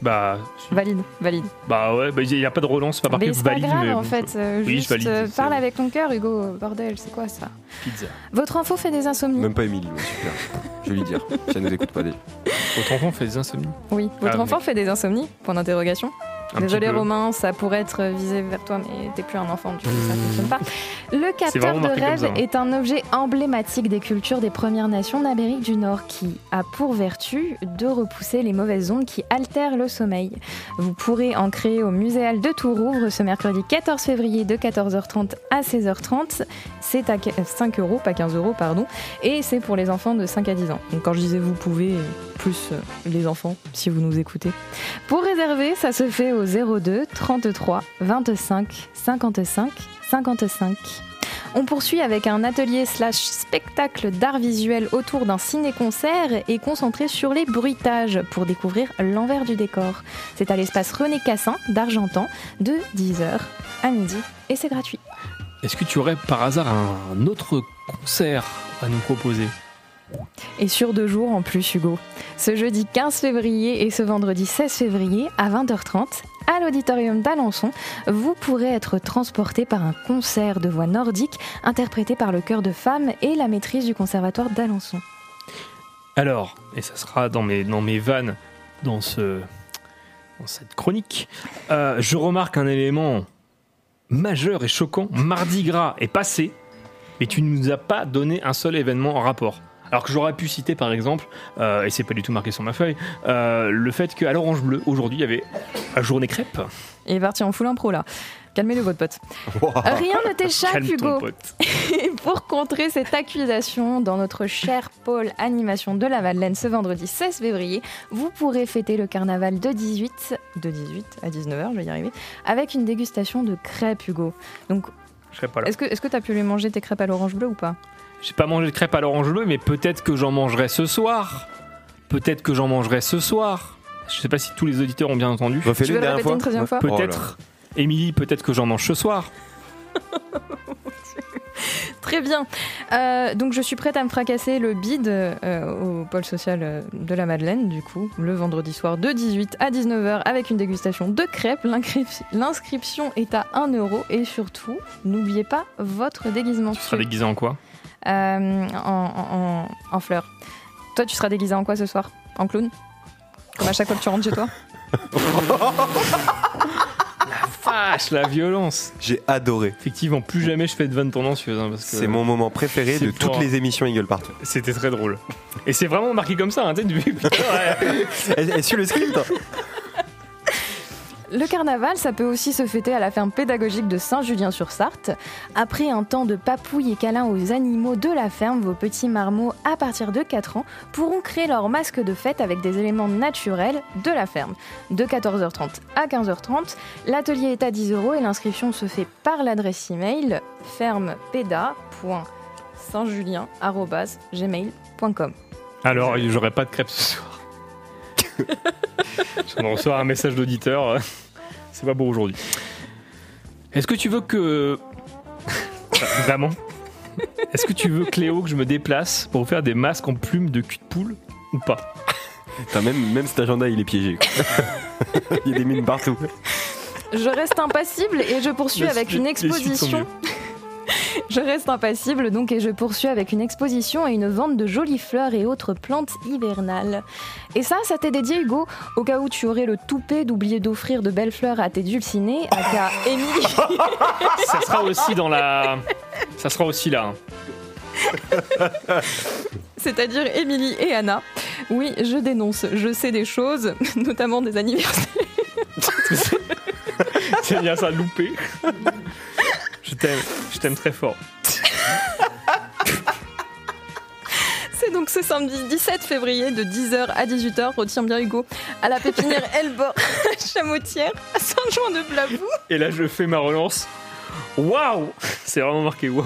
Bah, Valide, valide. bah ouais, bah, il n'y a pas de relance, c'est pas marqué mais c'est pas valide. grave mais en bon, fait. euh, Oui, je juste valide, euh, parle avec ton cœur, Hugo. Bordel, c'est quoi ça? Pizza. Votre info fait des insomnies. Même pas Émilie, ouais, super. Je vais lui dire, si elle nous écoute pas déjà. Votre enfant fait des insomnies? Oui, votre Ah, enfant mais- fait des insomnies? Point d'interrogation. Désolé. Romain, ça pourrait être visé vers toi, mais t'es plus un enfant, du coup ça fonctionne pas. Le capteur de rêve ça, hein. est un objet emblématique des cultures des Premières Nations d'Amérique du Nord qui a pour vertu de repousser les mauvaises ondes qui altèrent le sommeil. Vous pourrez en créer au Muséal de Tourouvre ce mercredi 14 février de 14h30 à 16h30. C'est à 5 euros, pas 15 euros, pardon, et c'est pour les enfants de 5 à 10 ans. Donc quand je disais vous pouvez, plus euh, les enfants, si vous nous écoutez. Pour réserver, ça se fait au 02 33 25 55 55. On poursuit avec un atelier slash spectacle d'art visuel autour d'un ciné-concert et concentré sur les bruitages pour découvrir l'envers du décor. C'est à l'espace René Cassin d'Argentan de 10h à midi et c'est gratuit. Est-ce que tu aurais par hasard un autre concert à nous proposer? Et sur deux jours en plus, Hugo. Ce jeudi 15 février et ce vendredi 16 février à 20h30, à l'auditorium d'Alençon, vous pourrez être transporté par un concert de voix nordique interprété par le chœur de femmes et la maîtrise du conservatoire d'Alençon. Alors, et ça sera dans mes, dans mes vannes, dans, ce, dans cette chronique, euh, je remarque un élément majeur et choquant. Mardi Gras est passé, mais tu ne nous as pas donné un seul événement en rapport. Alors que j'aurais pu citer par exemple, euh, et c'est pas du tout marqué sur ma feuille, euh, le fait qu'à l'Orange Bleu, aujourd'hui, il y avait la journée crêpe. Il est parti en full impro là. Calmez-le, votre pote. Rien ne t'échappe, Hugo. pote. Et *laughs* pour contrer cette accusation, dans notre cher pôle animation de la Madeleine ce vendredi 16 février, vous pourrez fêter le carnaval de 18, de 18 à 19h, je vais y arriver, avec une dégustation de crêpes, Hugo. Donc, Je serai pas là. est-ce que est-ce que tu as pu lui manger tes crêpes à l'orange bleu ou pas? J'ai pas mangé de crêpes à l'orange bleu, mais peut-être que j'en mangerai ce soir. Peut-être que j'en mangerai ce soir. Je sais pas si tous les auditeurs ont bien entendu. Refais-le Tu veux le dernière répéter fois. une troisième fois Peut-être. Émilie, peut-être que j'en mange ce soir. *laughs* Très bien. Euh, donc je suis prête à me fracasser le bide euh, au pôle social euh, de la Madeleine, du coup, le vendredi soir de 18 à 19h avec une dégustation de crêpes. L'inscrip- L'inscription est à 1 euro et surtout, n'oubliez pas votre déguisement. Tu seras déguisé en quoi? En, en, en- en fleurs. Toi, tu seras déguisé en quoi ce soir? En clown? Comme à chaque fois que tu rentres chez toi? *laughs* Vache, la violence. J'ai adoré. Effectivement, plus jamais je fais de vannes tendancieuses. hein, parce que C'est mon moment préféré c'est de toutes les émissions Eagle Partout. C'était très drôle. Et c'est vraiment marqué comme ça, hein, tu sais, depuis- *laughs* putain, ouais. Le script. Le carnaval, ça peut aussi se fêter à la ferme pédagogique de Saint-Julien-sur-Sarthe. Après un temps de papouilles et câlins aux animaux de la ferme, vos petits marmots à partir de 4 ans pourront créer leur masque de fête avec des éléments naturels de la ferme. De 14h30 à 15h30, l'atelier est à 10 euros et l'inscription se fait par l'adresse email fermepeda.saintjulien.gmail.com. Alors, j'aurai pas de crêpes ce soir. *laughs* de recevoir un message d'auditeur. euh, C'est pas beau aujourd'hui. Est-ce que tu veux que. Vraiment? Est-ce que tu veux, Cléo, que je me déplace pour faire des masques en plumes de cul de poule ou pas? Putain, même, même cet agenda, il est piégé. quoi. *laughs* il y a des mines partout. Je reste impassible et je poursuis Les avec une exposition. Je reste impassible donc et je poursuis avec une exposition et une vente de jolies fleurs et autres plantes hivernales. Et ça, ça t'est dédié Hugo, au cas où tu aurais le toupet d'oublier d'offrir de belles fleurs à tes dulcinés, à ta *laughs* Émilie. Ça sera aussi dans la. Ça sera aussi là. hein. c'est-à-dire Émilie et Anna. Oui, je dénonce, je sais des choses, *laughs* notamment des anniversaires. *laughs* C'est bien ça, loupé. Je t'aime, je t'aime très fort. *laughs* C'est donc ce samedi 17 février de 10h à 18h, retiens bien Hugo, à la pépinière *laughs* Elbor, à Chamotière, à Saint-Jean-de-Blavou. Et là, je fais ma relance. Waouh C'est vraiment marqué waouh.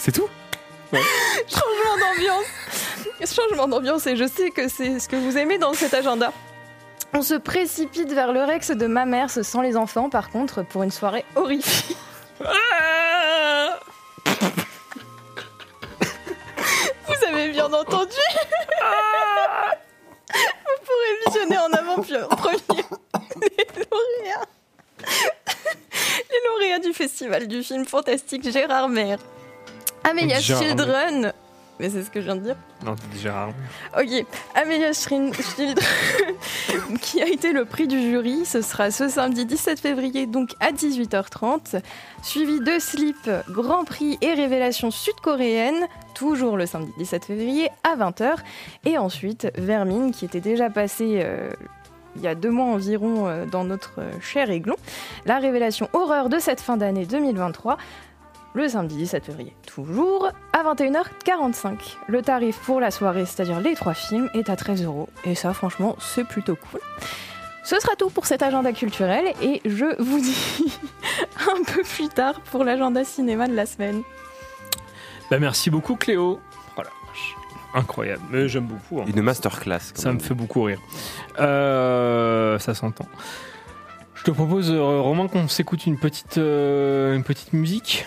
C'est tout? *laughs* Changement d'ambiance. Changement d'ambiance et je sais que c'est ce que vous aimez dans cet agenda. On se précipite vers le Rex de ma mère, sans les enfants par contre, pour une soirée horrifique. Ah Vous avez bien entendu Vous pourrez visionner en avant premier les lauréats. les lauréats du festival du film fantastique Gérard Maire. Amelia Children, mais c'est ce que je viens de dire. Non, t'as dit Gérard. Ok, Amelia Children, *laughs* qui a été le prix du jury, ce sera ce samedi 17 février, donc à 18h30, suivi de Slip, Grand Prix et Révélation sud-coréenne, toujours le samedi 17 février à 20h, et ensuite Vermine, qui était déjà passé euh, il y a deux mois environ euh, dans notre euh, cher Aiglon, la révélation horreur de cette fin d'année 2023 le samedi 17 février, toujours à 21h45. Le tarif pour la soirée, c'est-à-dire les trois films, est à 13 euros. Et ça, franchement, c'est plutôt cool. Ce sera tout pour cet agenda culturel et je vous dis *laughs* un peu plus tard pour l'agenda cinéma de la semaine. Bah, merci beaucoup, Cléo. Oh la vache. Incroyable. Mais j'aime beaucoup. hein. Une masterclass. Ça même. me fait beaucoup rire. Euh, ça s'entend. Je te propose, euh, Romain, qu'on s'écoute une petite, euh, une petite musique.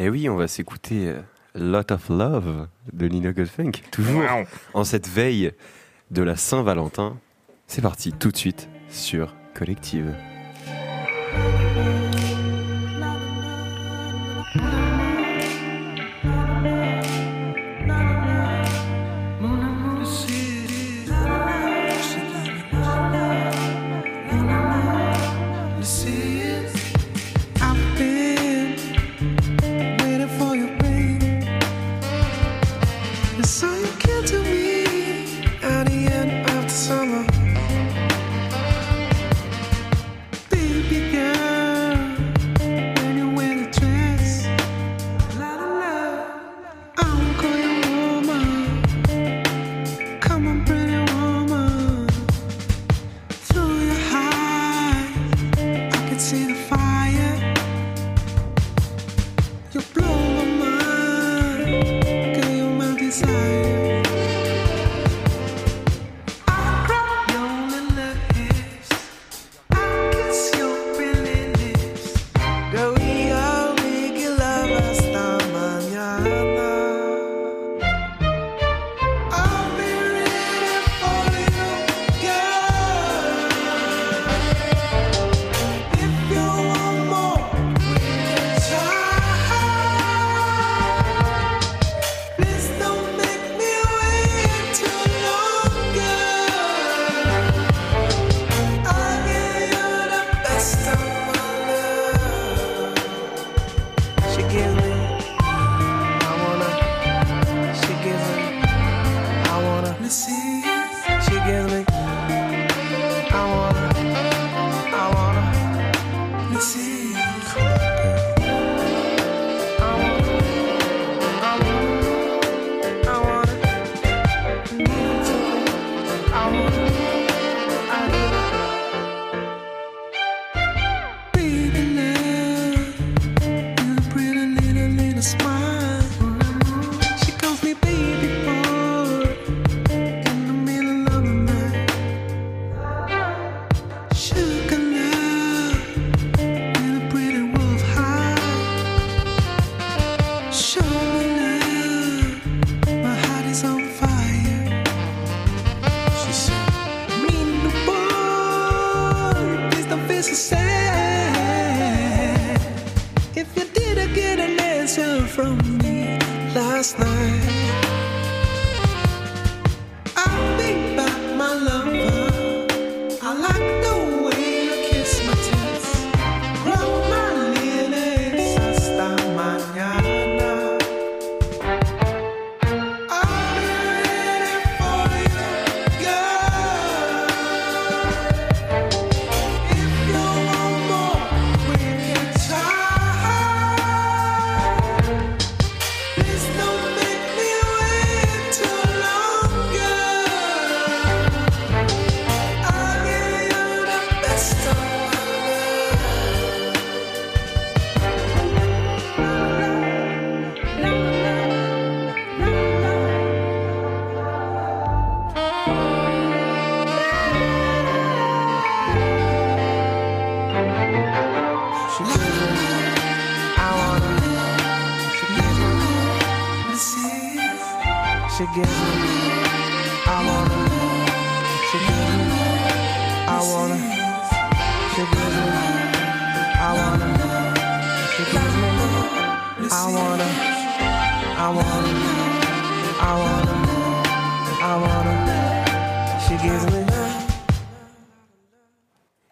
Et oui, on va s'écouter euh, Lot of Love de Nina Goldfunk. Toujours Wow. en cette veille de la Saint-Valentin. C'est parti tout de suite sur Collective.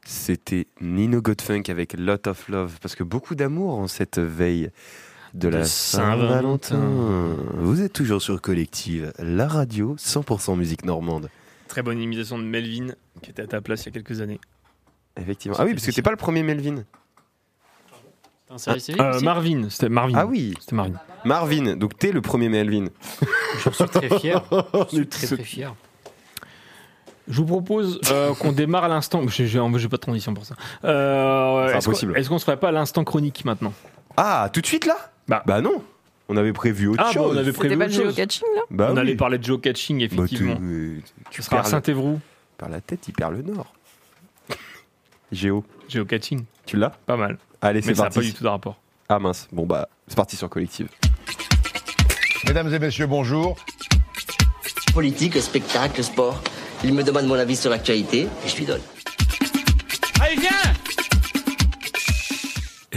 C'était Nino Godfunk avec Lot of Love, parce que beaucoup d'amour en cette veille de la Saint-Valentin. Vous êtes toujours sur Collective, la radio 100% musique normande. Très bonne imitation de Melvin, qui était à ta place il y a quelques années. Effectivement. Ah oui, parce que t'es pas le premier Melvin. un service Euh, aussi Marvin, c'était Marvin. Ah oui. C'était Marvin. Marvin, donc t'es le premier Melvin. J'en suis très fier. *laughs* Je suis très très fier. Je vous propose euh, qu'on démarre à l'instant. J'ai pas de transition pour ça. Euh, C'est Est-ce qu'on impossible. est-ce qu'on se ferait pas l'instant chronique maintenant? Ah, tout de suite là? Bah. non. On avait prévu autre Ah, bon, chose. on avait prévu pas autre chose. géocaching là Bah on oui. allait parler de geocaching, Bah, effectivement. tu, euh, tu Ce sera à perds, Saint-Évroult. par la tête, il perd le nord. Géo. Geocaching. Tu l'as? Pas mal. Allez, Mais c'est ça n'a parti. pas du tout de rapport. Ah mince. Bon bah, c'est parti sur Collective. Mesdames et messieurs, bonjour. Politique, spectacle, sport. Il me demande mon avis sur l'actualité et je lui donne. Allez, viens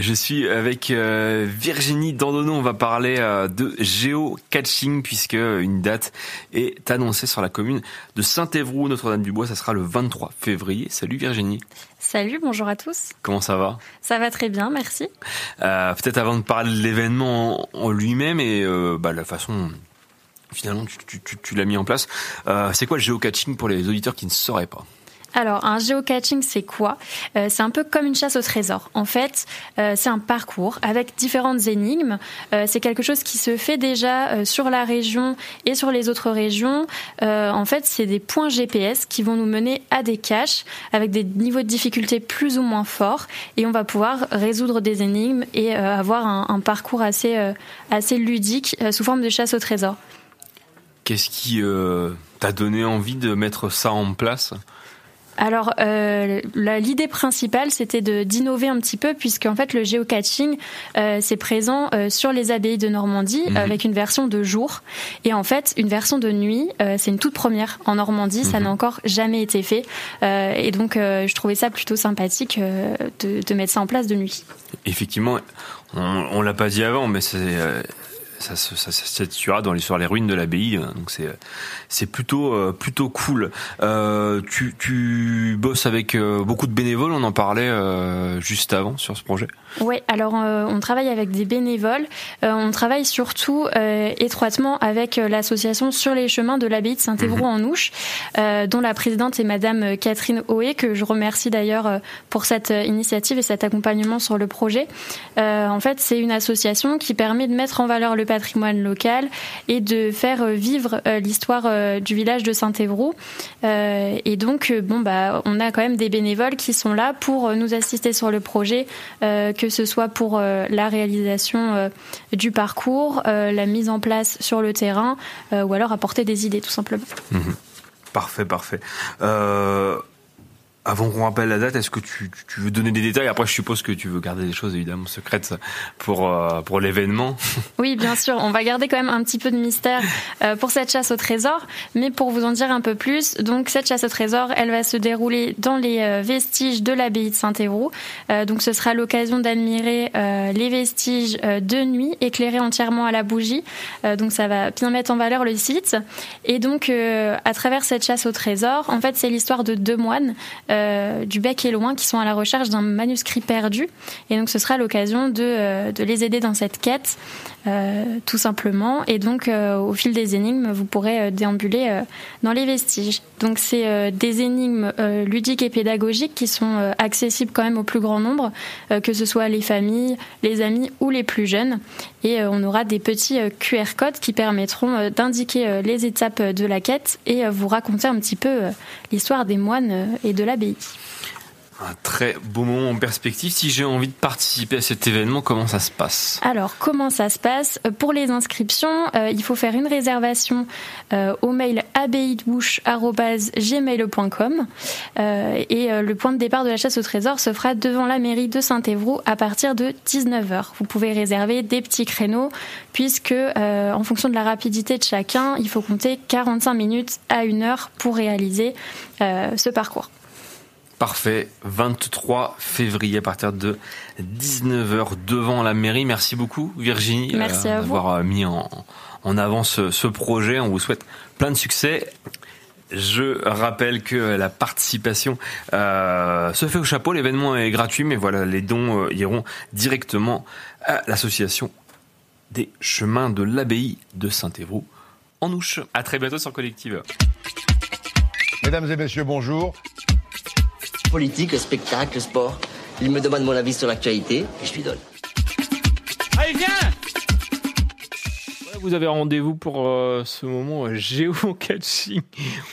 Je suis avec euh, Virginie Dandonneau. On va parler euh, de géocaching puisque une date est annoncée sur la commune de Saint-Évroult, Notre-Dame-du-Bois. Ça sera le 23 février. Salut Virginie. Salut, bonjour à tous. Comment ça va? Ça va très bien, merci. Euh, Peut-être avant de parler de l'événement en, en lui-même et euh, bah, la façon finalement tu, tu, tu, tu l'as mis en place. Euh, c'est quoi le géocaching pour les auditeurs qui ne sauraient pas? Alors, un géocaching, c'est quoi? Euh, C'est un peu comme une chasse au trésor. En fait, euh, c'est un parcours avec différentes énigmes. Euh, c'est quelque chose qui se fait déjà sur la région et sur les autres régions. En fait, c'est des points GPS qui vont nous mener à des caches avec des niveaux de difficulté plus ou moins forts. Et on va pouvoir résoudre des énigmes et avoir un, un parcours assez, assez ludique sous forme de chasse au trésor. Qu'est-ce qui t'a donné envie de mettre ça en place? Alors, euh, l'idée principale, c'était de- d'innover un petit peu, puisque en fait, le géocaching, euh, c'est présent euh, sur les abbayes de Normandie Mhm. avec une version de jour. Et en fait, une version de nuit, euh, c'est une toute première en Normandie. Ça n'a encore jamais été fait. Et donc, je trouvais ça plutôt sympathique de, de mettre ça en place de nuit. Effectivement, on, on l'a pas dit avant, mais c'est ça, se- ça, se situera dans les, sur les ruines de l'abbaye, hein, donc c'est c'est plutôt euh, plutôt cool. Euh, tu, tu bosses avec euh, beaucoup de bénévoles, on en parlait juste avant sur ce projet. Oui, alors euh, on travaille avec des bénévoles. Euh, on travaille surtout étroitement avec l'association Sur les chemins de l'abbaye de Saint-Évroult en Ouche, euh, dont la présidente est Madame Catherine Hoé, que je remercie d'ailleurs pour cette initiative et cet accompagnement sur le projet. En fait, c'est une association qui permet de mettre en valeur le patrimoine local et de faire euh, vivre euh, l'histoire euh, du village de Saint-Évroult. Et donc, bon, bah, on a quand même des bénévoles qui sont là pour nous assister sur le projet, que ce soit pour la réalisation du parcours, la mise en place sur le terrain, ou alors apporter des idées tout simplement. Mhm. Parfait, parfait. Avant qu'on rappelle la date, est-ce que tu, veux donner des détails? Après, je suppose que tu veux garder des choses évidemment secrètes pour euh, pour l'événement. *laughs* Oui, bien sûr, on va garder quand même un petit peu de mystère euh, pour cette chasse au trésor, mais pour vous en dire un peu plus, donc cette chasse au trésor, elle va se dérouler dans les euh, vestiges de l'abbaye de Saint-Évroult. Donc ce sera l'occasion d'admirer les vestiges de nuit éclairés entièrement à la bougie. Donc ça va bien mettre en valeur le site. Et donc à travers cette chasse au trésor, en fait, c'est l'histoire de deux moines euh, du bec et loin qui sont à la recherche d'un manuscrit perdu. Et donc ce sera l'occasion de, euh, les aider dans cette quête, tout simplement. Et donc euh, au fil des énigmes, vous pourrez euh, déambuler euh, dans les vestiges. Donc c'est euh, des énigmes euh, ludiques et pédagogiques qui sont euh, accessibles quand même au plus grand nombre, euh, que ce soit les familles, les amis ou les plus jeunes. Et euh, on aura des petits euh, QR codes qui permettront euh, d'indiquer euh, les étapes euh, de la quête et euh, vous raconter un petit peu euh, l'histoire des moines euh, et de l'abbaye. Un très beau moment en perspective. Si j'ai envie de participer à cet événement, comment ça se passe? Alors, comment ça se passe? Euh, Pour les inscriptions, euh, il faut faire une réservation euh, au mail abbaye-de-bouche@gmail.com euh, et le point de départ de la chasse au trésor se fera devant la mairie de Saint-Évroult à partir de 19h. Vous pouvez réserver des petits créneaux puisque en fonction de la rapidité de chacun, il faut compter 45 minutes à 1 heure pour réaliser ce parcours. Parfait. 23 février à partir de 19h devant la mairie. Merci beaucoup Virginie Merci à vous. d'avoir euh, mis en, en avant ce, ce projet. On vous souhaite plein de succès. Je rappelle que la participation euh, se fait au chapeau. L'événement est gratuit, mais voilà, les dons euh, iront directement à l'association des chemins de l'abbaye de Saint-Évroult en Ouche. À très bientôt sur Collective. Mesdames et messieurs, bonjour. Politique, spectacle, sport. Il me demande mon avis sur l'actualité et je lui donne. Allez, viens Vous avez rendez-vous pour euh, ce moment euh, géocaching.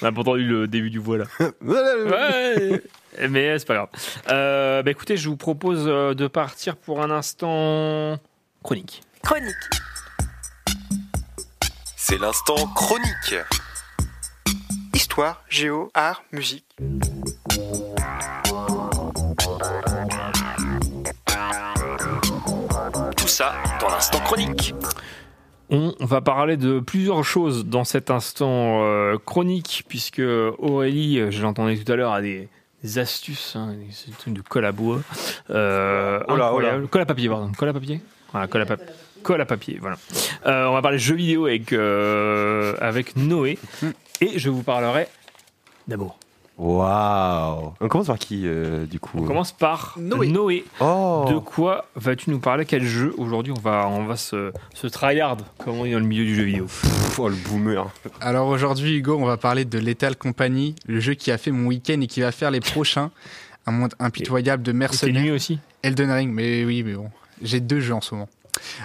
On n'a pas entendu le début du voix là. *laughs* Ouais, mais c'est pas grave. Euh, bah écoutez, je vous propose euh, de partir pour un instant chronique. Chronique. C'est l'instant chronique. Histoire, géo, art, musique. Ça dans l'instant chronique. On va parler de plusieurs choses dans cet instant euh, chronique, puisque Aurélie, je l'entendais tout à l'heure, a des, des astuces, hein, des trucs de colle à bois. Euh, Oh là, oh là. incroyable. Colle à papier, pardon. Colle à papier Voilà, colle à, pap- colle à papier, voilà. Euh, on va parler jeux vidéo avec, euh, avec Noé, et je vous parlerai d'amour. Waouh On commence par qui, euh, du coup On commence par Noé. Oh De quoi vas-tu nous parler? Quel jeu? Aujourd'hui on va, on va se, se tryhard, comme on dit dans le milieu du jeu vidéo Oh, le boomer Alors aujourd'hui, Hugo, on va parler de Lethal Company, le jeu qui a fait mon week-end et qui va faire les prochains. Un monde impitoyable de mercenaires. nuit aussi? Elden Ring, mais oui, mais bon. J'ai deux jeux en ce moment.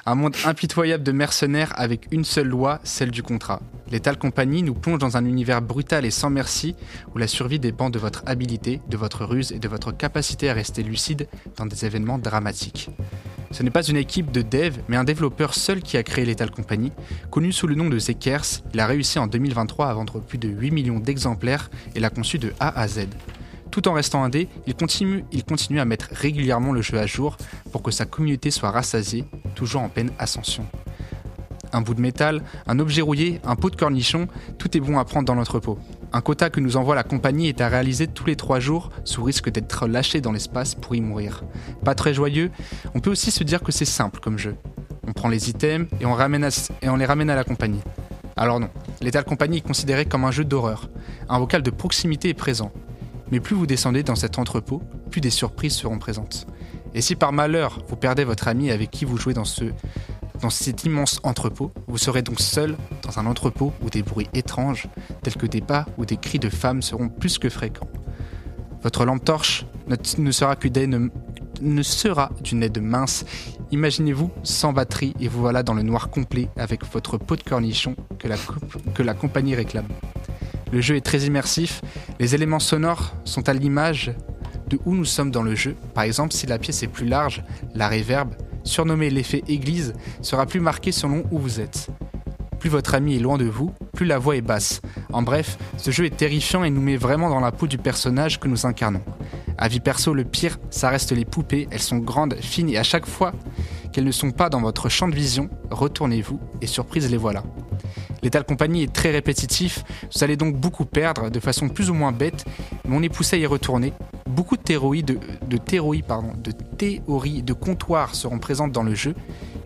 Un monde impitoyable de mercenaires avec une seule loi, celle du contrat. Lethal Company nous plonge dans un univers brutal et sans merci où la survie dépend de votre habilité, de votre ruse et de votre capacité à rester lucide dans des événements dramatiques. Ce n'est pas une équipe de dev, mais un développeur seul qui a créé Lethal Company. Connu sous le nom de Zekers, il a réussi en 2023 à vendre plus de 8 millions d'exemplaires et l'a conçu de A à Z. Tout en restant indé, il continue, à mettre régulièrement le jeu à jour pour que sa communauté soit rassasiée, toujours en pleine ascension. Un bout de métal, un objet rouillé, un pot de cornichon, tout est bon à prendre dans l'entrepôt. Un quota que nous envoie la compagnie est à réaliser tous les trois jours sous risque d'être lâché dans l'espace pour y mourir. Pas très joyeux, on peut aussi se dire que c'est simple comme jeu. On prend les items et on, les ramène à la compagnie. Alors non, Lethal Company est considéré comme un jeu d'horreur. Un vocal de proximité est présent. Mais plus vous descendez dans cet entrepôt, plus des surprises seront présentes. Et si par malheur vous perdez votre ami avec qui vous jouez dans, ce, dans cet immense entrepôt, vous serez donc seul dans un entrepôt où des bruits étranges, tels que des pas ou des cris de femmes, seront plus que fréquents. Votre lampe torche ne, sera que d'aide- ne sera d'une aide mince. Imaginez-vous sans batterie et vous voilà dans le noir complet avec votre pot de cornichon que la compagnie réclame. Le jeu est très immersif, les éléments sonores sont à l'image de où nous sommes dans le jeu. Par exemple, si la pièce est plus large, la réverb, surnommée l'effet église, sera plus marquée selon où vous êtes. Plus votre ami est loin de vous, plus la voix est basse. En bref, ce jeu est terrifiant et nous met vraiment dans la peau du personnage que nous incarnons. Avis perso, le pire, ça reste les poupées. Elles sont grandes, fines et à chaque fois qu'elles ne sont pas dans votre champ de vision, retournez-vous et surprise les voilà. Lethal Company est très répétitif, vous allez donc beaucoup perdre de façon plus ou moins bête, mais on est poussé à y retourner. Beaucoup de théories de, théories, de théories de comptoir seront présentes dans le jeu,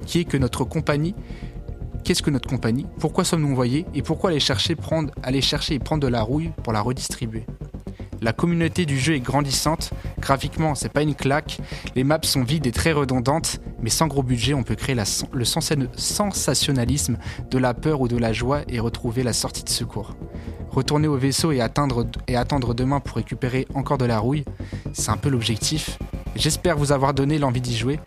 qui est que notre compagnie Qu'est-ce que notre compagnie? Pourquoi sommes-nous envoyés? Et pourquoi aller chercher, prendre, aller chercher et prendre de la rouille pour la redistribuer? La communauté du jeu est grandissante. Graphiquement, c'est pas une claque. Les maps sont vides et très redondantes, mais sans gros budget, on peut créer le sensa- sensationnalisme de la peur ou de la joie et retrouver la sortie de secours. Retourner au vaisseau et, attendre demain pour récupérer encore de la rouille, c'est un peu l'objectif. J'espère vous avoir donné l'envie d'y jouer.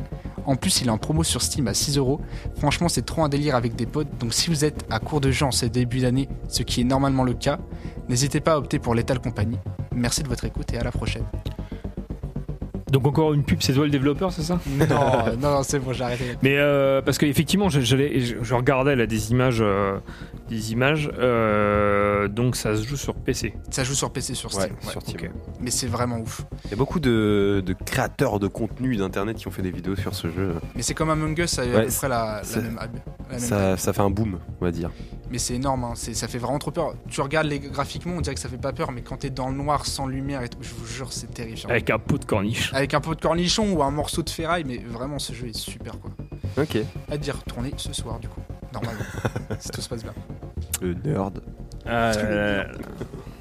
En plus, il est en promo sur Steam à 6 euros. Franchement, c'est trop un délire avec des potes. Donc, si vous êtes à court de jeux en ce début d'année, ce qui est normalement le cas, n'hésitez pas à opter pour Lethal Company. Merci de votre écoute et à la prochaine. Donc encore une pub, c'est toi le développeur, c'est ça? Non, *laughs* non, non, c'est bon, j'ai arrêté. Mais euh, parce qu'effectivement, je, je, je regardais là des images, euh, des images. euh, donc ça se joue sur PC. Ça joue sur PC, sur Steam. Ouais, sur Steam. Mais c'est vraiment ouf. Il y a beaucoup de, de créateurs de contenu d'internet qui ont fait des vidéos sur ce jeu. Mais c'est comme Among Us, ça à peu près la, la ça- même, hab- la même Ça, ça fait un boom, on va dire. Mais c'est énorme, hein, c'est- ça fait vraiment trop peur. Tu regardes les graphiquement, on dirait que ça fait pas peur, mais quand t'es dans le noir, sans lumière et tout, je vous jure, c'est terrifiant. Avec un pot de corniche. Avec un pot de cornichon ou un morceau de ferraille, mais vraiment, ce jeu est super quoi. Ok. À dire retourner ce soir, du coup, normalement, *laughs* si tout se passe bien. Le nerd. Ah là.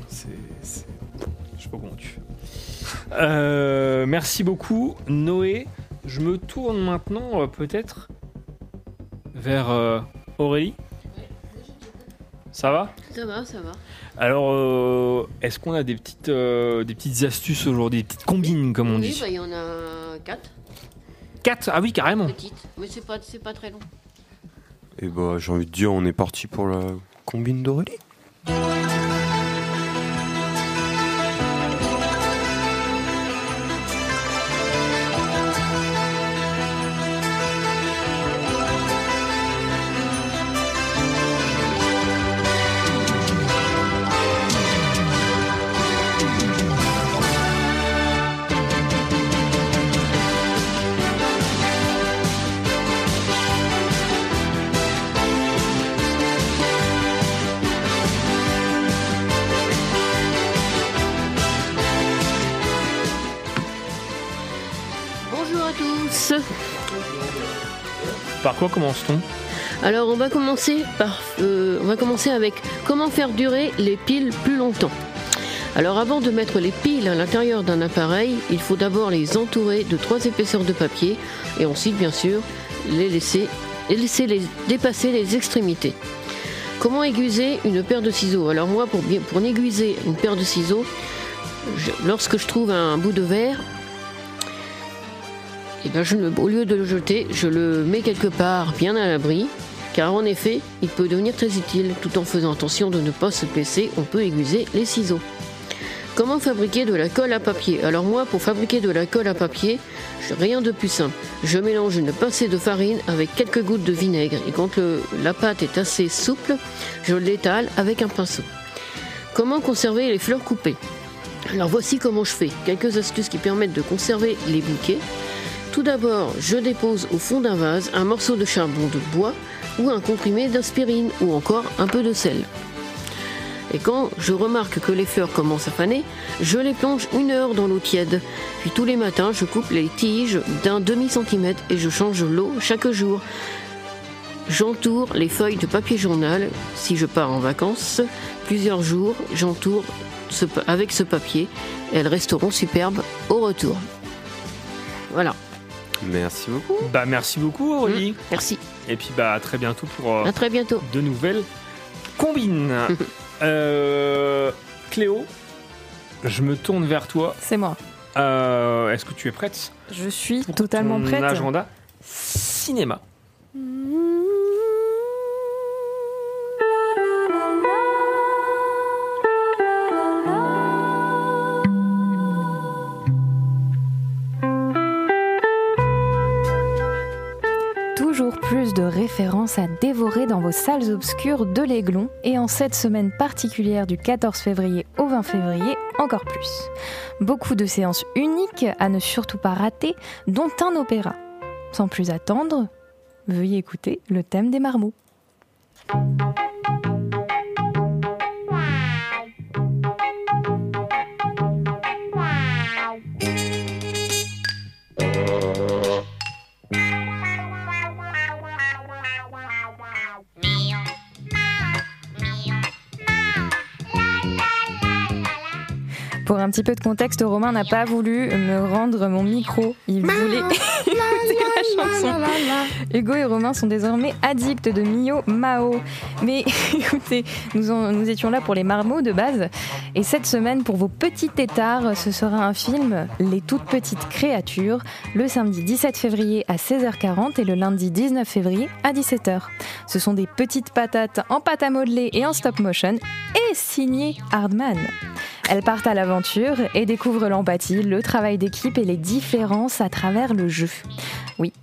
C'est. c'est- Je sais pas comment tu fais. Euh, merci beaucoup, Noé. Je me tourne maintenant, euh, peut-être, vers euh, Aurélie. Ça va Ça va, ça va. Alors, euh, est-ce qu'on a des petites, euh, des petites astuces aujourd'hui, des petites combines, comme on oui, dit bah, il y en a quatre 4 Ah oui, carrément. petites, mais c'est pas, c'est pas très long. Et bah, j'ai envie de dire, on est parti pour la combine d'Aurélie. Commence-t-on? Alors on va commencer par, euh, comment faire durer les piles plus longtemps. Alors avant de mettre les piles à l'intérieur d'un appareil, il faut d'abord les entourer de trois épaisseurs de papier et ensuite bien sûr les laisser, et laisser les dépasser les extrémités. Comment aiguiser une paire de ciseaux? Alors moi pour, pour aiguiser une paire de ciseaux, lorsque je trouve un bout de verre, et ben au lieu de le jeter, je le mets quelque part bien à l'abri, car en effet, il peut devenir très utile. Tout en faisant attention de ne pas se blesser, on peut aiguiser les ciseaux. Comment fabriquer de la colle à papier? Alors moi, pour fabriquer de la colle à papier, rien de plus simple. Je mélange une pincée de farine avec quelques gouttes de vinaigre, et quand la pâte est assez souple, je l'étale avec un pinceau. Comment conserver les fleurs coupées? Alors voici comment je fais. Quelques astuces qui permettent de conserver les bouquets. Tout d'abord, je dépose au fond d'un vase un morceau de charbon de bois ou un comprimé d'aspirine ou encore un peu de sel. Et quand je remarque que les fleurs commencent à faner, je les plonge une heure dans l'eau tiède. Puis tous les matins, je coupe les tiges d'un demi-centimètre et je change l'eau chaque jour. J'entoure les feuilles de papier journal. Si je pars en vacances, plusieurs jours, j'entoure avec ce papier. Elles resteront superbes au retour. Voilà. Merci beaucoup. Bah merci beaucoup Aurélie. Merci. Et puis bah à très bientôt pour euh, À très bientôt. de nouvelles combines. *laughs* Euh, Cléo, je me tourne vers toi. C'est moi. Euh, Est-ce que tu es prête Je suis totalement Ton prête. agenda cinéma? Toujours de références à dévorer dans vos salles obscures de l'Aiglon et en cette semaine particulière du 14 février au 20 février, encore plus. Beaucoup de séances uniques à ne surtout pas rater, dont un opéra. Sans plus attendre, veuillez écouter le thème des marmots. Un petit peu de contexte, Romain n'a pas voulu me rendre mon micro. Il voulait *laughs* écouter la chanson. Hugo et Romain sont désormais addicts de Mio Mao. Mais *laughs* écoutez, nous, en- nous étions là pour les marmots de base. Et cette semaine, pour vos petits tétards, ce sera un film Les toutes petites créatures, le samedi 17 février à 16h40 et le lundi 19 février à 17h. Ce sont des petites patates en pâte à modeler et en stop motion et signé Hardman. Elles partent à l'aventure et découvrent l'empathie, le travail d'équipe et les différences à travers le jeu. Oui,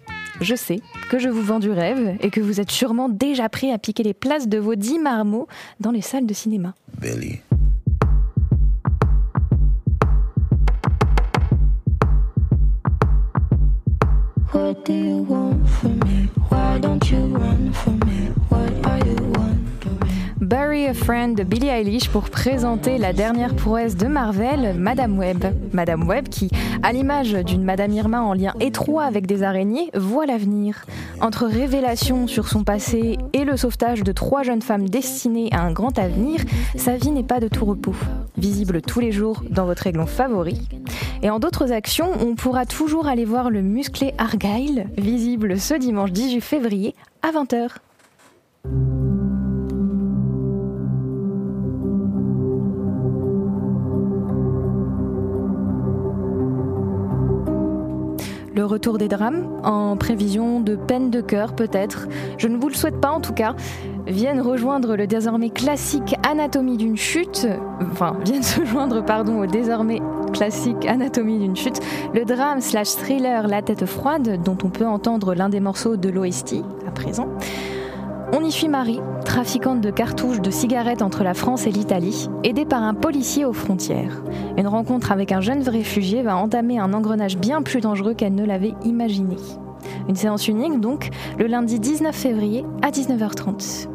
je sais que je vous vends du rêve et que vous êtes sûrement déjà prêts à piquer les places de vos 10 marmots dans les salles de cinéma. Billy. What do you want from me? Why don't you run from me? What are you wondering? Bury a Friend de Billie Eilish pour présenter la dernière prouesse de Marvel, Madame Web. Madame Web qui, à l'image d'une Madame Irma en lien étroit avec des araignées, voit l'avenir. Entre révélations sur son passé et le sauvetage de trois jeunes femmes destinées à un grand avenir, sa vie n'est pas de tout repos. Visible tous les jours dans votre aiglon favori. Et en d'autres actions, on pourra toujours aller voir le musclé Argyle, visible ce dimanche 18 février à 20h. Le retour des drames, en prévision de peine de cœur peut-être, je ne vous le souhaite pas en tout cas, viennent rejoindre le désormais classique Anatomie d'une chute, enfin *laughs* viennent se joindre pardon au désormais classique Anatomie d'une chute, le drame slash thriller La tête froide dont on peut entendre l'un des morceaux de l'OST à présent. On y suit Marie, trafiquante de cartouches de cigarettes entre la France et l'Italie, aidée par un policier aux frontières. Une rencontre avec un jeune réfugié va entamer un engrenage bien plus dangereux qu'elle ne l'avait imaginé. Une séance unique donc, le lundi 19 février à 19h30.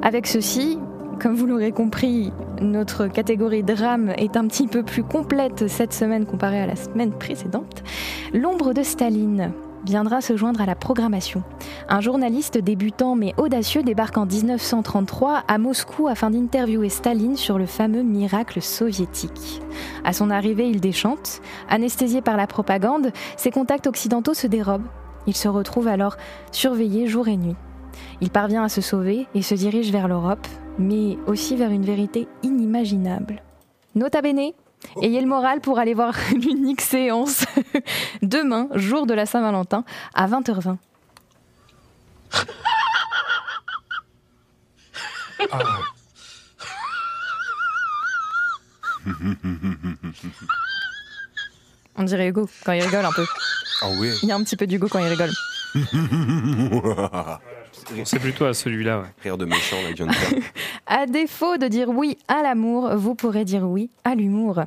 Avec ceci, comme vous l'aurez compris, notre catégorie drame est un petit peu plus complète cette semaine comparée à la semaine précédente. L'ombre de Staline viendra se joindre à la programmation. Un journaliste débutant mais audacieux débarque en 1933 à Moscou afin d'interviewer Staline sur le fameux miracle soviétique. À son arrivée, il déchante. Anesthésié par la propagande, ses contacts occidentaux se dérobent. Il se retrouve alors surveillé jour et nuit. Il parvient à se sauver et se dirige vers l'Europe, mais aussi vers une vérité inimaginable. Nota bene, ayez le moral pour aller voir *laughs* l'unique séance *laughs* demain, jour de la Saint-Valentin, à 20h20. *laughs* On dirait Hugo quand il rigole un peu. Ah oui. Il y a un petit peu d'Hugo quand il rigole. C'est plutôt à celui-là. Ouais. Rire de méchant, là, John. *laughs* À défaut de dire oui à l'amour, vous pourrez dire oui à l'humour.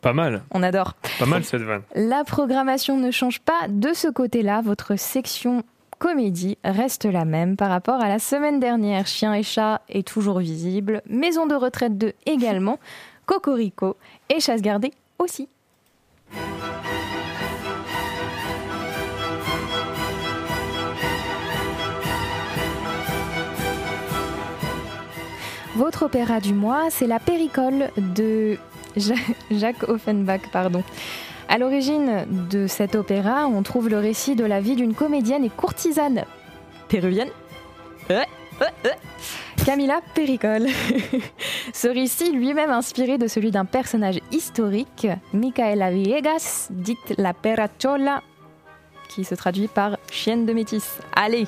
Pas mal. On adore. Pas mal cette vanne. La programmation ne change pas de ce côté-là. Votre section comédie reste la même par rapport à la semaine dernière. Chien et chat est toujours visible. Maison de retraite 2 également. Cocorico et chasse gardée aussi. Votre opéra du mois, c'est La Péricole de Ja- Jacques Offenbach. Pardon. À l'origine de cet opéra, on trouve le récit de la vie d'une comédienne et courtisane péruvienne. Ouais, ouais, ouais. Camila Péricole. *laughs* Ce récit lui-même inspiré de celui d'un personnage historique, Micaela Villegas, dite la Perachola, qui se traduit par chienne de métis. Allez,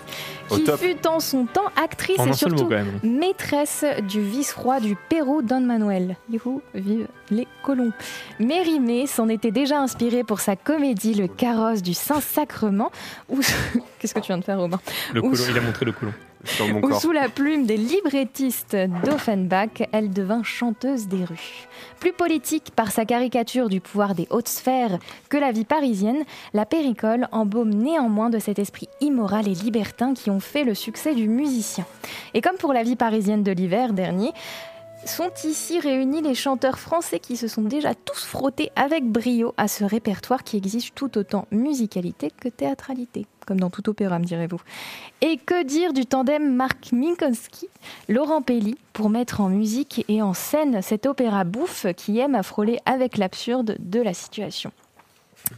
Au qui top. fut en son temps actrice En et surtout maîtresse du vice-roi du Pérou, Don Manuel. Youhou, vive les colons. Mérimée s'en était déjà inspirée pour sa comédie Le carrosse du Saint-Sacrement, où... *laughs* Qu'est-ce que tu viens de faire, Robin? Le Où- colon, il a montré le colon. Sur mon où corps. sous la plume des librettistes d'Offenbach, elle devint chanteuse des rues. Plus politique par sa caricature du pouvoir des hautes sphères que la vie parisienne, la péricole embaume néanmoins de cet esprit immoral et libertin qui ont fait le succès du musicien. Et comme pour la vie parisienne de l'hiver dernier, sont ici réunis les chanteurs français qui se sont déjà tous frottés avec brio à ce répertoire qui exige tout autant musicalité que théâtralité, comme dans tout opéra, me direz-vous. Et que dire du tandem Marc Minkowski, Laurent Pelli, pour mettre en musique et en scène cet opéra bouffe qui aime à frôler avec l'absurde de la situation.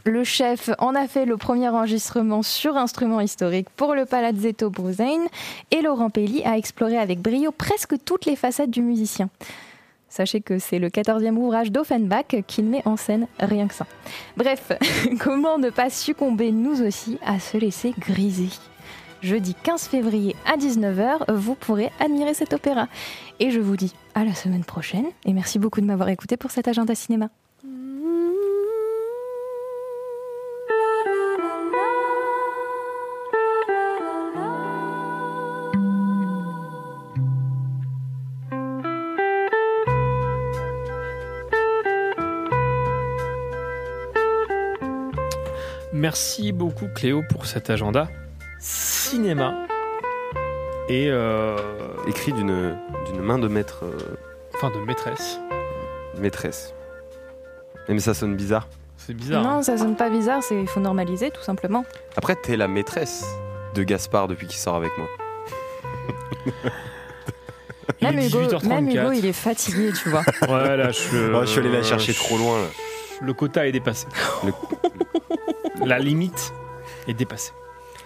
Le chef en a fait le premier enregistrement sur instrument historique pour le Palazzetto Brusain et Laurent Pelli a exploré avec brio presque toutes les facettes du musicien. Sachez que c'est le 14e ouvrage d'Offenbach qu'il met en scène, rien que ça. Bref, *laughs* comment ne pas succomber nous aussi à se laisser griser? Jeudi 15 février à 19h, vous pourrez admirer cet opéra. Et je vous dis à la semaine prochaine et merci beaucoup de m'avoir écouté pour cet agenda cinéma. Merci beaucoup Cléo pour cet agenda cinéma. Et euh, Écrit d'une d'une main de maître, euh, enfin de maîtresse. maîtresse. Eh, Mais ça sonne bizarre. C'est bizarre. Non, hein. ça sonne pas bizarre, c'est il faut normaliser tout simplement. Après, t'es la maîtresse de Gaspard depuis qu'il sort avec moi. *laughs* Même Hugo, 18h34. même Hugo, il est fatigué, tu vois. Ouais, là, je, Oh, je suis allé la chercher trop loin. là. Le quota est dépassé. *laughs* La limite est dépassée.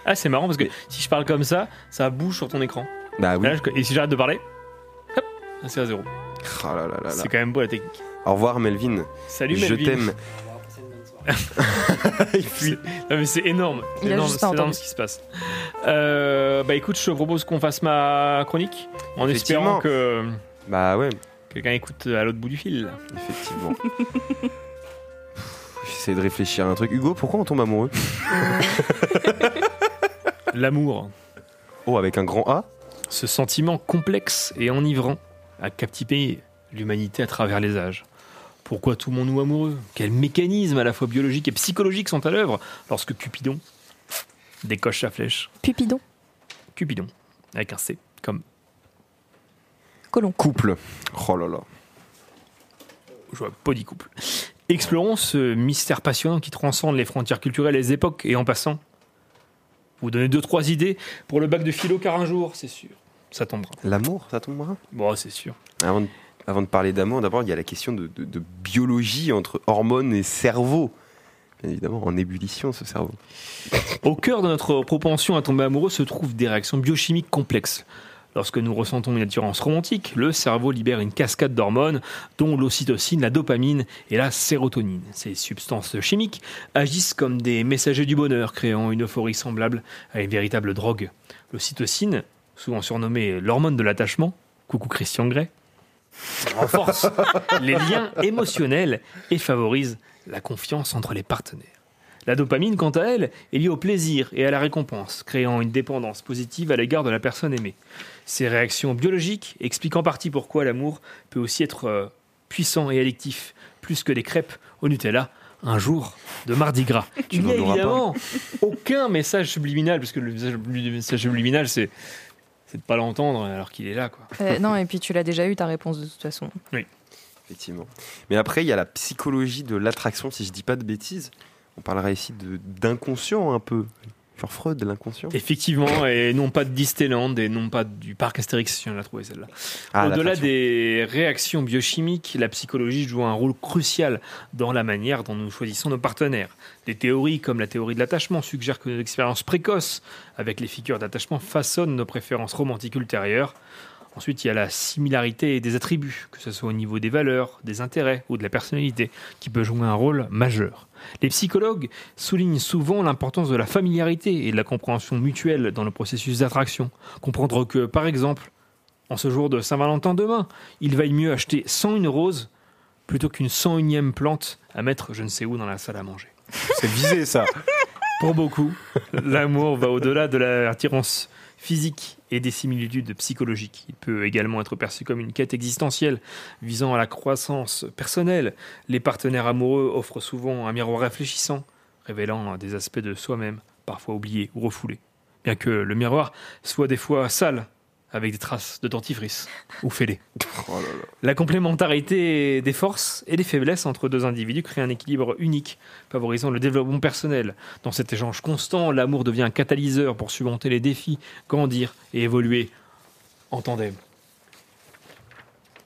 Ah, c'est marrant parce que si je parle comme ça, ça bouge sur ton écran. Bah oui. Et, là, je- et si j'arrête de parler, hop, c'est à zéro. Oh là là là là. C'est quand même beau la technique. Au revoir Melvin. Salut Je Melvin. t'aime. *laughs* Il fuit. *laughs* Non mais c'est énorme. C'est Il a énorme, juste c'est pas énorme entendu. ce qui se passe. Euh, bah écoute, je te propose qu'on fasse ma chronique en Effectivement. espérant que Bah ouais, quelqu'un écoute à l'autre bout du fil. effectivement. *laughs* J'essaie de réfléchir à un truc. Hugo, pourquoi on tombe amoureux *laughs* L'amour, Oh, avec un grand A ce sentiment complexe et enivrant, a captivé l'humanité à travers les âges. Pourquoi tout monde nous amoureux? Quels mécanismes à la fois biologiques et psychologiques sont à l'œuvre lorsque Cupidon décoche sa flèche? Pupidon, Cupidon, avec un C, comme colon. Couple. Oh là là. je vois pas dit couple. Explorons ce mystère passionnant qui transcende les frontières culturelles et les époques, et en passant, vous donnez deux trois idées pour le bac de philo, car un jour, c'est sûr, ça tombera. L'amour, ça tombera? Bon, c'est sûr. avant de, avant de parler d'amour, d'abord, il y a la question de, de- de biologie entre hormones et cerveau. Évidemment, en ébullition, ce cerveau. Au cœur de notre propension à tomber amoureux se trouvent des réactions biochimiques complexes. Lorsque nous ressentons une attirance romantique, le cerveau libère une cascade d'hormones, dont l'ocytocine, la dopamine et la sérotonine. Ces substances chimiques agissent comme des messagers du bonheur, créant une euphorie semblable à une véritable drogue. L'ocytocine, souvent surnommée l'hormone de l'attachement, coucou Christian Grey, renforce *laughs* les liens émotionnels et favorise la confiance entre les partenaires. La dopamine, quant à elle, est liée au plaisir et à la récompense, créant une dépendance positive à l'égard de la personne aimée. Ces réactions biologiques expliquent en partie pourquoi l'amour peut aussi être euh, puissant et addictif, plus que des crêpes au Nutella un jour de Mardi Gras. *laughs* Tu Il n'y a n'en auras pas. évidemment *laughs* aucun message subliminal, parce que le message, le message subliminal, c'est de pas l'entendre alors qu'il est là. Quoi. Euh, non, et puis tu l'as déjà eu ta réponse de toute façon. Effectivement. Mais après, il y a la psychologie de l'attraction, si je dis pas de bêtises. On parlera ici d'inconscient un peu. Genre Freud, l'inconscient. Effectivement, et non pas de Disneyland et non pas du parc Astérix, si on l'a trouvé celle-là. Ah, Au-delà des réactions biochimiques, la psychologie joue un rôle crucial dans la manière dont nous choisissons nos partenaires. Des théories comme la théorie de l'attachement suggèrent que nos expériences précoces avec les figures d'attachement façonnent nos préférences romantiques ultérieures. Ensuite, il y a la similarité des attributs, que ce soit au niveau des valeurs, des intérêts ou de la personnalité, qui peut jouer un rôle majeur. Les psychologues soulignent souvent l'importance de la familiarité et de la compréhension mutuelle dans le processus d'attraction. Comprendre que, par exemple, en ce jour de Saint-Valentin demain, il vaille mieux acheter 101 roses plutôt qu'une 101e plante à mettre je ne sais où dans la salle à manger. C'est visé, ça. Pour beaucoup, l'amour va au-delà de l'attirance physique et des similitudes psychologiques. Il peut également être perçu comme une quête existentielle visant à la croissance personnelle. Les partenaires amoureux offrent souvent un miroir réfléchissant, révélant des aspects de soi-même, parfois oubliés ou refoulés. Bien que le miroir soit des fois sale, avec des traces de dentifrice ou fêlé. *laughs* Oh La complémentarité des forces et des faiblesses entre deux individus crée un équilibre unique, favorisant le développement personnel. Dans cet échange constant, l'amour devient un catalyseur pour surmonter les défis, grandir et évoluer en tandem.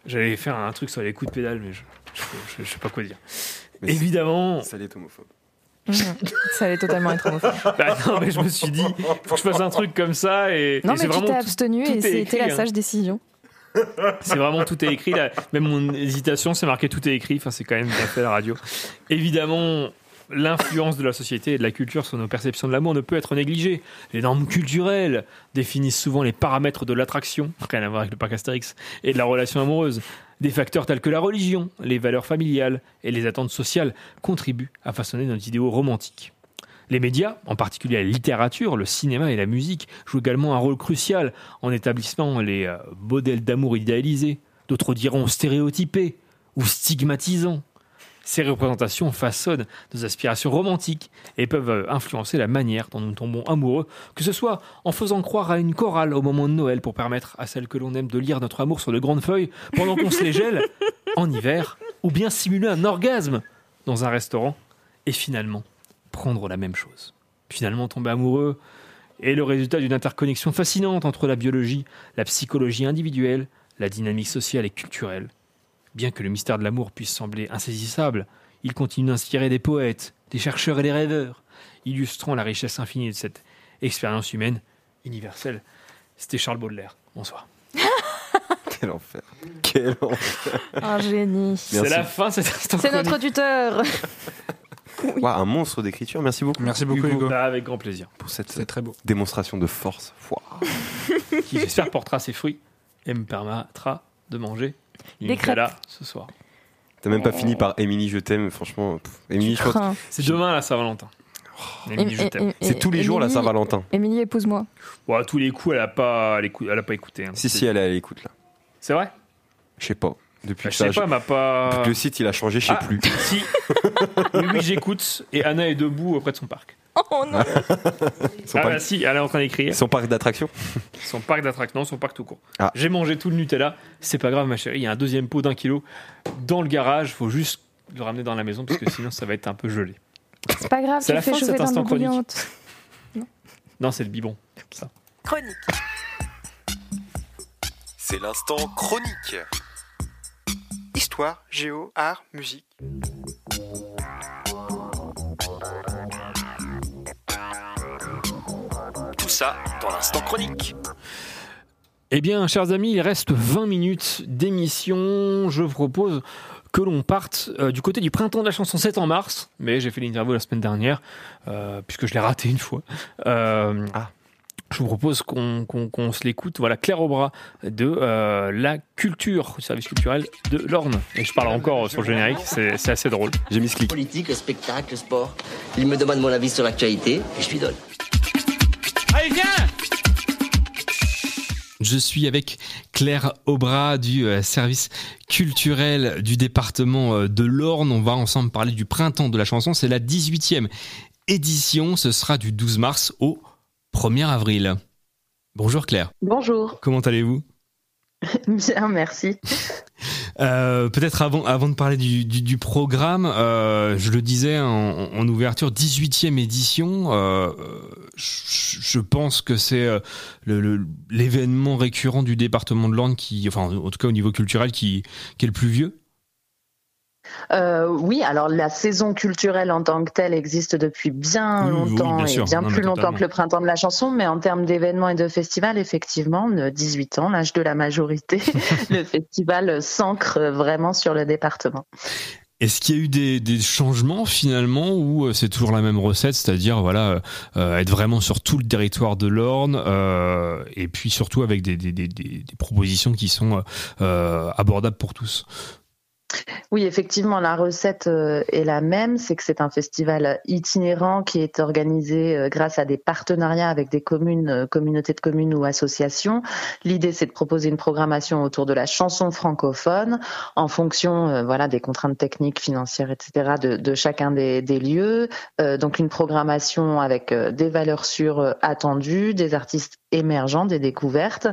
J'allais faire un truc sur les coups de pédale, mais je ne sais pas quoi dire. Mais Évidemment, Ça l'est homophobe. Mhm. Ça allait totalement être homophobe. bah non, mais je me suis dit, faut que je fasse un truc comme ça et, Non, et c'est mais tu t'es abstenu tout et c'était la hein. sage décision. C'est vraiment tout est écrit. Là. Même mon hésitation, c'est marqué tout est écrit. Enfin, c'est quand même bien fait la radio. Évidemment, l'influence de la société et de la culture sur nos perceptions de l'amour ne peut être négligée. Les normes culturelles définissent souvent les paramètres de l'attraction, rien à voir avec le parc Astérix, et de la relation amoureuse. Des facteurs tels que la religion, les valeurs familiales et les attentes sociales contribuent à façonner notre idéaux romantique. Les médias, en particulier la littérature, le cinéma et la musique, jouent également un rôle crucial en établissant les euh, modèles d'amour idéalisés, d'autres diront stéréotypés ou stigmatisants. Ces représentations façonnent nos aspirations romantiques et peuvent euh, influencer la manière dont nous tombons amoureux, que ce soit en faisant croire à une chorale au moment de Noël pour permettre à celle que l'on aime de lire notre amour sur de grandes feuilles pendant qu'on se les gèle *laughs* en hiver, ou bien simuler un orgasme dans un restaurant et finalement prendre la même chose. Finalement tomber amoureux est le résultat d'une interconnexion fascinante entre la biologie, la psychologie individuelle, la dynamique sociale et culturelle. Bien que le mystère de l'amour puisse sembler insaisissable, il continue d'inspirer des poètes, des chercheurs et des rêveurs, illustrant la richesse infinie de cette expérience humaine universelle. C'était Charles Baudelaire. Bonsoir. *laughs* Quel enfer. Quel enfer. Un génie. C'est la fin, cet instant C'est notre tuteur. *laughs* Ouah, un monstre d'écriture. Merci beaucoup. Merci beaucoup, Hugo. Bah, avec grand plaisir. Pour cette C'est très beau. démonstration de force. Ouah. Qui j'espère portera ses fruits et me permettra de manger du Des Nutella ce soir. T'as même pas fini par Émilie, je t'aime. Franchement, Émilie, je crains. C'est demain la Saint-Valentin. Émilie, je Et- t'aime. et- et- C'est tous les jours la Saint-Valentin. Émilie, épouse-moi. Bon, à tous les coups, elle a pas, elle a pas écouté. hein. Si, si, elle l'écoute là. C'est vrai? Je sais pas. Depuis Bah, que Je sais ça, pas, elle m'a pas. depuis que le site il a changé, je sais Ah, plus. Si. *laughs* oui, j'écoute. Et Anna est debout auprès de son parc. *laughs* Oh non Son ah parc- bah si, elle est en train d'écrire. Son parc d'attractions. Son parc d'attractions, son parc tout court. Ah. J'ai mangé tout le Nutella. C'est pas grave, ma chérie. Il y a un deuxième pot d'un kilo dans le garage. Faut juste le ramener dans la maison parce que sinon ça va être un peu gelé. C'est pas grave, C'est la fin de cet instant chronique. bouillante. Non, c'est le bibon. Ça. Chronique. C'est l'instant chronique. Histoire, géo, art, musique. Ça dans l'instant chronique. Eh bien, chers amis, il reste 20 minutes d'émission. Je vous propose que l'on parte euh, du côté du printemps de la chanson 7 en mars. Mais j'ai fait l'interview la semaine dernière, euh, puisque je l'ai raté une fois. Euh, Je vous propose qu'on qu'on- qu'on se l'écoute. Voilà, Claire Aubras de euh, la culture, le service culturel de l'Orne. Et je parle encore sur le générique, c'est c'est assez drôle. J'ai mis ce clic. Politique, spectacle, sport. Il me demande mon avis sur l'actualité et je lui donne. Allez, viens Je suis avec Claire Aubras du euh, service culturel du département euh, de l'Orne. On va ensemble parler du printemps de la chanson. C'est la 18e édition. Ce sera du 12 mars au 1er avril. Bonjour Claire. Bonjour. Comment allez-vous? *laughs* Bien, merci. Euh, Peut-être avant, avant de parler du, du, programme, euh, je le disais en, ouverture, 18e édition. euh, je, pense que c'est l'événement récurrent du département de l'Orne qui, enfin en tout cas au niveau culturel, qui est le plus vieux. Euh, oui, alors la saison culturelle en tant que telle existe depuis bien oui, longtemps bien et bien Non, plus longtemps totalement. que le printemps de la chanson, mais en termes d'événements et de festivals, effectivement, de 18 ans, l'âge de la majorité, *laughs* le festival s'ancre vraiment sur le département. Est-ce qu'il y a eu des, des changements finalement ou euh, c'est toujours la même recette, c'est-à-dire voilà euh, être vraiment sur tout le territoire de l'Orne euh, et puis surtout avec des, des, des, des- des propositions qui sont euh, abordables pour tous? Oui, effectivement, la recette euh, est la même. C'est que c'est un festival itinérant qui est organisé euh, grâce à des partenariats avec des communes, euh, communautés de communes ou associations. L'idée, c'est de proposer une programmation autour de la chanson francophone en fonction, voilà, des contraintes techniques, financières, etc. de, chacun des, lieux. Donc, une programmation avec des valeurs sûres attendues, des artistes émergents, des découvertes.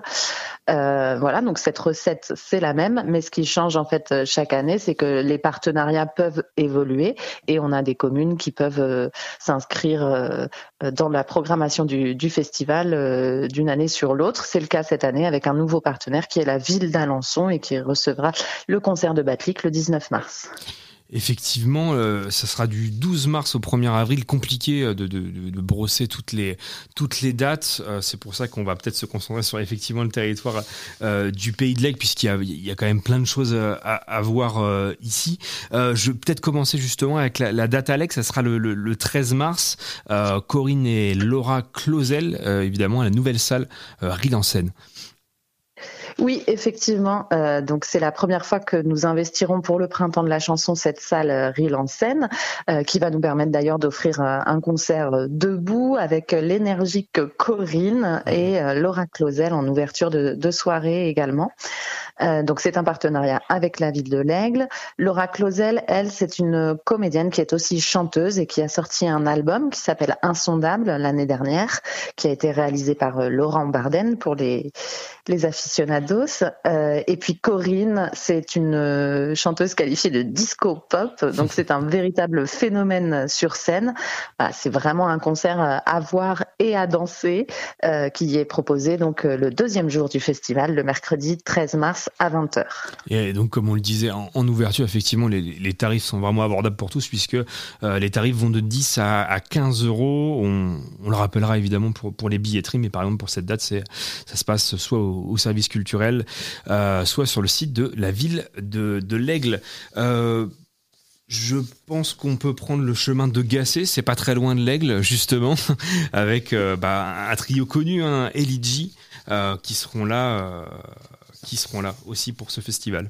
Euh, voilà, donc cette recette, c'est la même, mais ce qui change en fait euh, chaque année, c'est que les partenariats peuvent évoluer et on a des communes qui peuvent euh, s'inscrire dans la programmation du, festival d'une année sur l'autre. C'est le cas cette année avec un nouveau partenaire qui est la ville d'Alençon et qui recevra le concert de Batlick le 19 mars. Effectivement, euh, ça sera du 12 mars au 1er avril. Compliqué euh, de, brosser toutes les, toutes les dates. Euh, c'est pour ça qu'on va peut-être se concentrer sur effectivement le territoire euh, du Pays de l'Aigle, puisqu'il y a, quand même plein de choses à, à voir ici. Je vais peut-être commencer justement avec la, la date Alex. Ça sera le, le- le 13 mars. Corinne et Laura Clausel, évidemment, à la nouvelle salle Ride en scène. Oui, effectivement. Euh, donc c'est la première fois que nous investirons pour le printemps de la chanson cette salle euh, en scène, euh, qui va nous permettre d'ailleurs d'offrir euh, un concert euh, debout avec l'énergique Corinne et euh, Laura Clausel en ouverture de, de soirée également. Euh, donc c'est un partenariat avec la ville de l'Aigle. Laura Clausel, elle, c'est une comédienne qui est aussi chanteuse et qui a sorti un album qui s'appelle Insondable l'année dernière, qui a été réalisé par euh, Laurent Barden pour les les aficionados. Euh, et puis Corinne, c'est une euh, chanteuse qualifiée de disco pop, donc *laughs* c'est un véritable phénomène sur scène. Voilà, c'est vraiment un concert euh, à voir et à danser euh, qui est proposé donc le deuxième jour du festival, le mercredi 13 mars à 20h. Et donc, comme on le disait en, en ouverture, effectivement, les, les tarifs sont vraiment abordables pour tous, puisque euh, les tarifs vont de 10 à, à 15 euros. On, on le rappellera évidemment pour, pour les billetteries, mais par exemple, pour cette date, ça se passe soit au, au service culturel, euh, soit sur le site de la ville de, de l'Aigle. Euh, je pense qu'on peut prendre le chemin de Gassé, c'est pas très loin de l'Aigle, justement, *laughs* avec euh, bah, un trio connu, un euh, qui seront là, qui seront là aussi pour ce festival.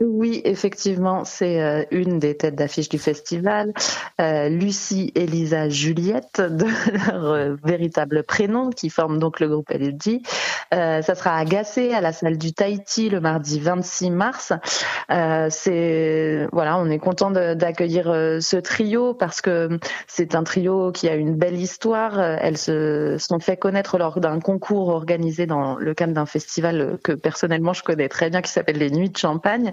Oui, effectivement, c'est euh, une des têtes d'affiche du festival. Euh, Lucie, Elisa, Juliette, de leur euh, véritable prénom, qui forment donc le groupe LG. Ça sera à Gassé, à la salle du Tahiti, le mardi 26 mars. C'est voilà, on est content d'accueillir ce trio parce que c'est un trio qui a une belle histoire. Elles se sont fait connaître lors d'un concours organisé dans le cadre d'un festival que personnellement je connais très bien, qui s'appelle les Nuits de Champagne.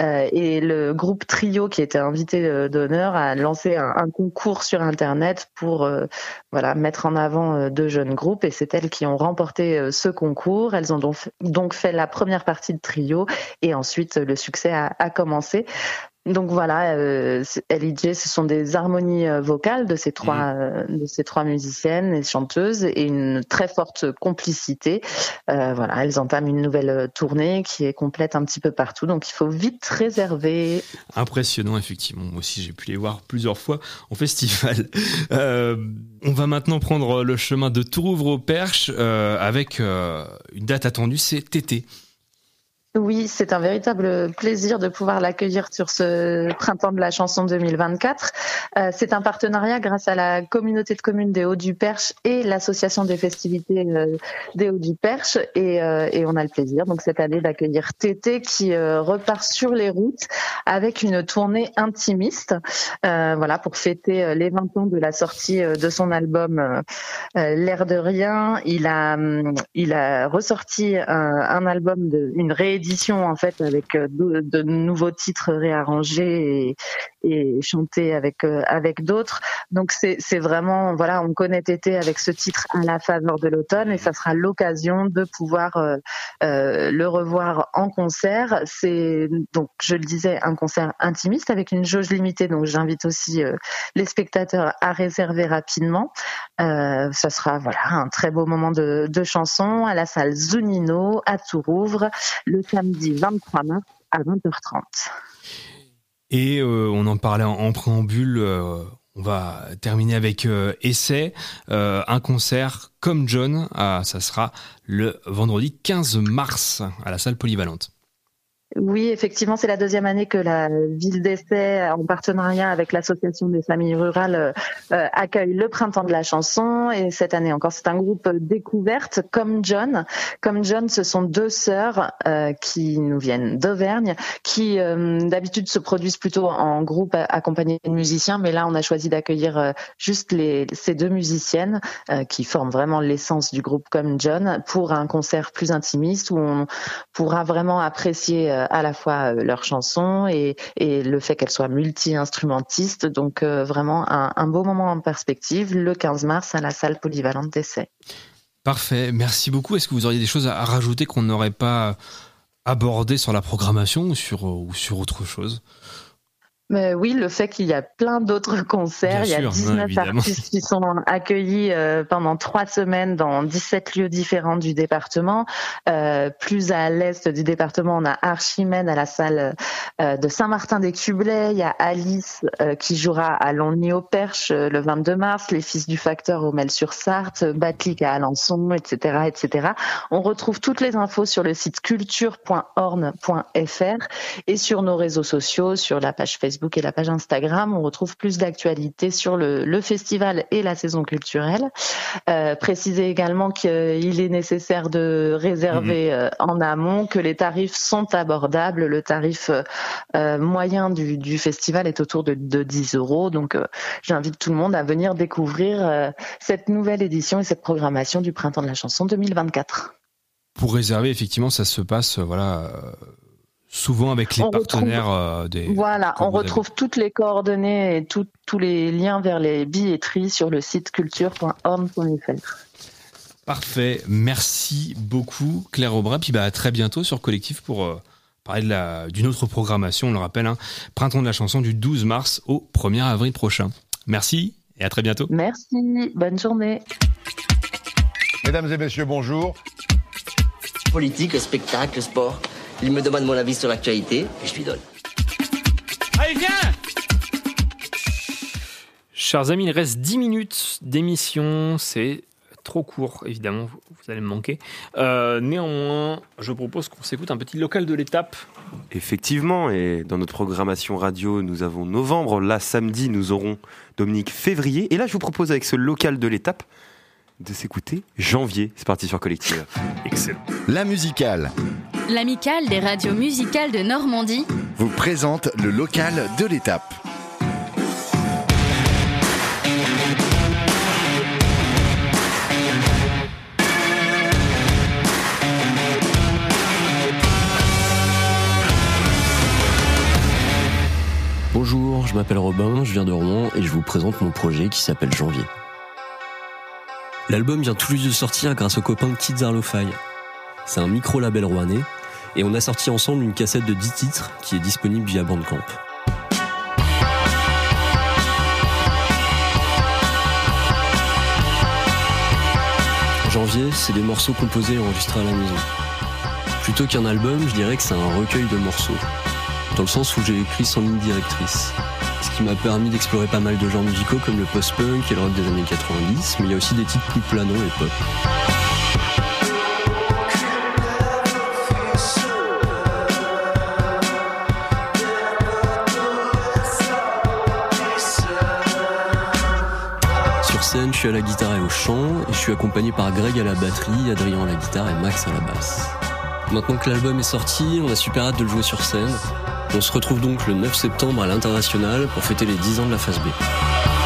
Euh, et le groupe Trio, qui était invité euh, d'honneur, a lancé un, concours sur Internet pour euh, voilà mettre en avant deux jeunes groupes. Et c'est elles qui ont remporté ce concours. Elles ont donc, donc fait la première partie de Trio, et ensuite le succès a commencé. Donc voilà, euh, LIJ, ce sont des harmonies euh, vocales de ces trois euh, de ces trois musiciennes et chanteuses et une très forte complicité. Euh, voilà, elles entament une nouvelle tournée qui est complète un petit peu partout, donc il faut vite réserver. Impressionnant, effectivement. Moi aussi, j'ai pu les voir plusieurs fois en festival. *laughs* Euh, on va maintenant prendre le chemin de Tourouvre au Perche euh, avec une date attendue, c'est TT. Oui, c'est un véritable plaisir de pouvoir l'accueillir sur ce printemps de la chanson 2024. Euh, c'est un partenariat grâce à la communauté de communes des Hauts-du-Perche et l'association des festivités euh, des Hauts-du-Perche. Et, euh, et on a le plaisir, donc cette année, d'accueillir Tété qui euh, repart sur les routes avec une tournée intimiste. Euh, voilà, pour fêter les 20 ans de la sortie de son album L'air de rien. Il a, hum, il a ressorti un, un album, de, une réédition en fait avec euh, de, nouveaux titres réarrangés et chantés avec euh, avec d'autres. Donc c'est vraiment voilà, on connaît Tété avec ce titre à la faveur de l'automne et ça sera l'occasion de pouvoir euh, euh, le revoir en concert. C'est donc je le disais un concert intimiste avec une jauge limitée. Donc j'invite aussi les spectateurs à réserver rapidement. Ça sera voilà un très beau moment de, de chansons à la salle Zunino à Tourouvre le samedi 23 mars à 20h30. Et euh, on en parlait en, préambule. euh, on va terminer avec euh, Essai, un concert comme John. Ah, ça sera le vendredi 15 mars à la salle polyvalente. Oui, effectivement, c'est la deuxième année que la ville d'Essai, en partenariat avec l'association des familles rurales, euh, euh, accueille le printemps de la chanson. Et cette année encore, c'est un groupe découverte comme John. Comme John, ce sont deux sœurs euh, qui nous viennent d'Auvergne, qui euh, d'habitude se produisent plutôt en groupe a- accompagnés de musiciens, mais là, on a choisi d'accueillir euh, juste ces deux musiciennes euh, qui forment vraiment l'essence du groupe comme John pour un concert plus intimiste où on pourra vraiment apprécier euh, à la fois euh, leurs chansons et, le fait qu'elles soient multi-instrumentistes. Donc euh, vraiment un, beau moment en perspective le 15 mars à la salle polyvalente d'essai. Parfait, merci beaucoup. Est-ce que vous auriez des choses à rajouter qu'on n'aurait pas abordées sur la programmation ou sur autre chose? Mais oui, le fait qu'il y a plein d'autres *laughs* concerts, Bien il y a sûr, 19 évidemment. artistes qui sont accueillis euh, pendant trois semaines dans 17 lieux différents du département. Euh, plus à l'est du département, on a Archimède à la salle euh, de Saint-Martin-des-Cublets. Il y a Alice euh, qui jouera à Longny-au-Perche euh, le 22 mars, Les Fils du Facteur au Mel-sur-Sarthe, Batlick à Alençon, etc., etc. On retrouve toutes les infos sur le site culture.orne.fr et sur nos réseaux sociaux, sur la page Facebook et la page Instagram. On retrouve plus d'actualités sur le, le festival et la saison culturelle. Euh, préciser également qu'il est nécessaire de réserver euh, en amont, que les tarifs sont abordables. Le tarif euh, moyen du, du festival est autour de, de 10 euros. Donc euh, j'invite tout le monde à venir découvrir euh, cette nouvelle édition et cette programmation du Printemps de la chanson 2024. Pour réserver, effectivement, ça se passe, euh, voilà, euh, souvent avec les On retrouve- partenaires euh, des. Voilà, on avez. retrouve toutes les coordonnées et tout- tous les liens vers les billetteries sur le site culture.orne.fr. Parfait. Merci beaucoup, Claire Aubrin. Puis bah, à très bientôt sur Collectif pour euh, parler de la- d'une autre programmation. On le rappelle, hein, Printemps de la chanson du 12 mars au 1er avril prochain. Merci et à très bientôt. Merci, bonne journée. Mesdames et messieurs, bonjour. Politique, spectacle, sport. Il me demande mon avis sur l'actualité et je lui donne. Allez, viens Chers amis, il reste 10 minutes d'émission. C'est trop court, évidemment, vous, allez me manquer. Euh, néanmoins, je propose qu'on s'écoute un petit local de l'étape. Effectivement, et dans notre programmation radio, nous avons novembre. Là, samedi, nous aurons Dominique février. Et là, je vous propose avec ce local de l'étape de s'écouter janvier. C'est parti sur Collective. Excellent. La musicale L'amicale des radios musicales de Normandie vous présente le local de l'étape. Bonjour, je m'appelle Robin, je viens de Rouen et je vous présente mon projet qui s'appelle Janvier. L'album vient tout juste de sortir grâce aux copains de Kids Are. C'est un micro-label rouennais et on a sorti ensemble une cassette de 10 titres qui est disponible via Bandcamp. Janvier, c'est des morceaux composés et enregistrés à la maison. Plutôt qu'un album, je dirais que c'est un recueil de morceaux dans le sens où j'ai écrit sans ligne directrice. Ce qui m'a permis d'explorer pas mal de genres musicaux comme le post-punk et le rock des années 90, mais il y a aussi des titres plus planants et pop. Je suis à la guitare et au chant, et je suis accompagné par Greg à la batterie, Adrien à la guitare et Max à la basse. Maintenant que l'album est sorti, on a super hâte de le jouer sur scène. On se retrouve donc le 9 septembre à l'international pour fêter les 10 ans de la phase B.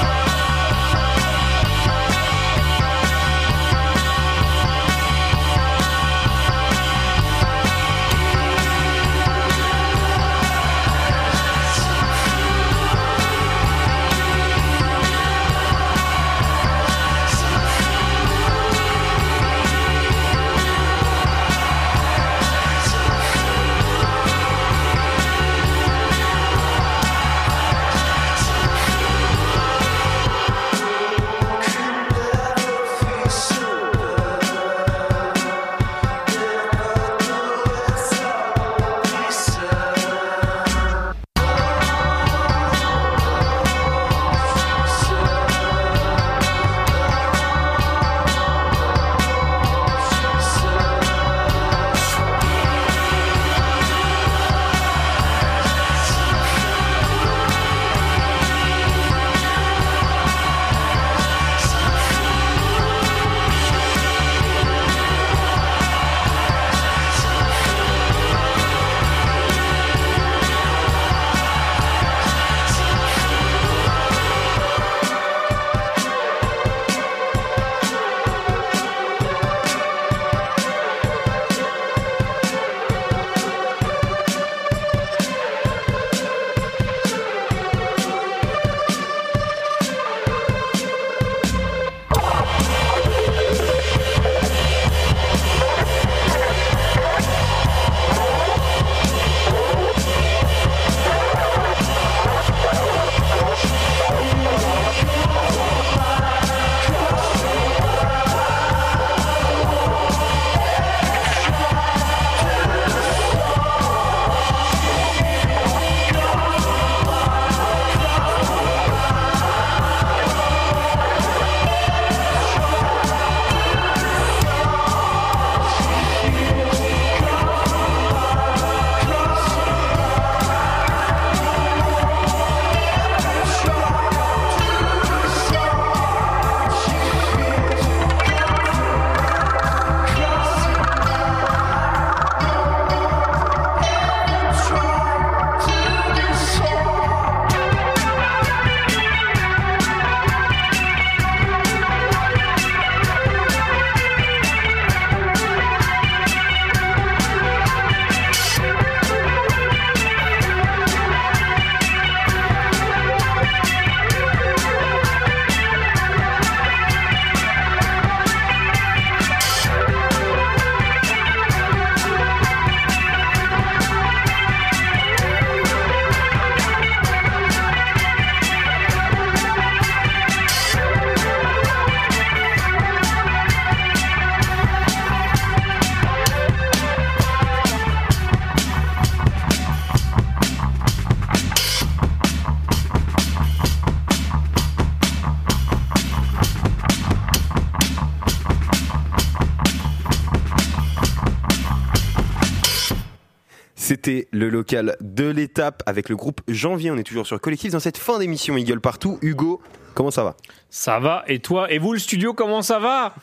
avec le groupe Janvier. On est toujours sur Collectif dans cette fin d'émission Eagle Partout. Hugo, comment ça va? Ça va, et toi? Et vous, le studio, comment ça va?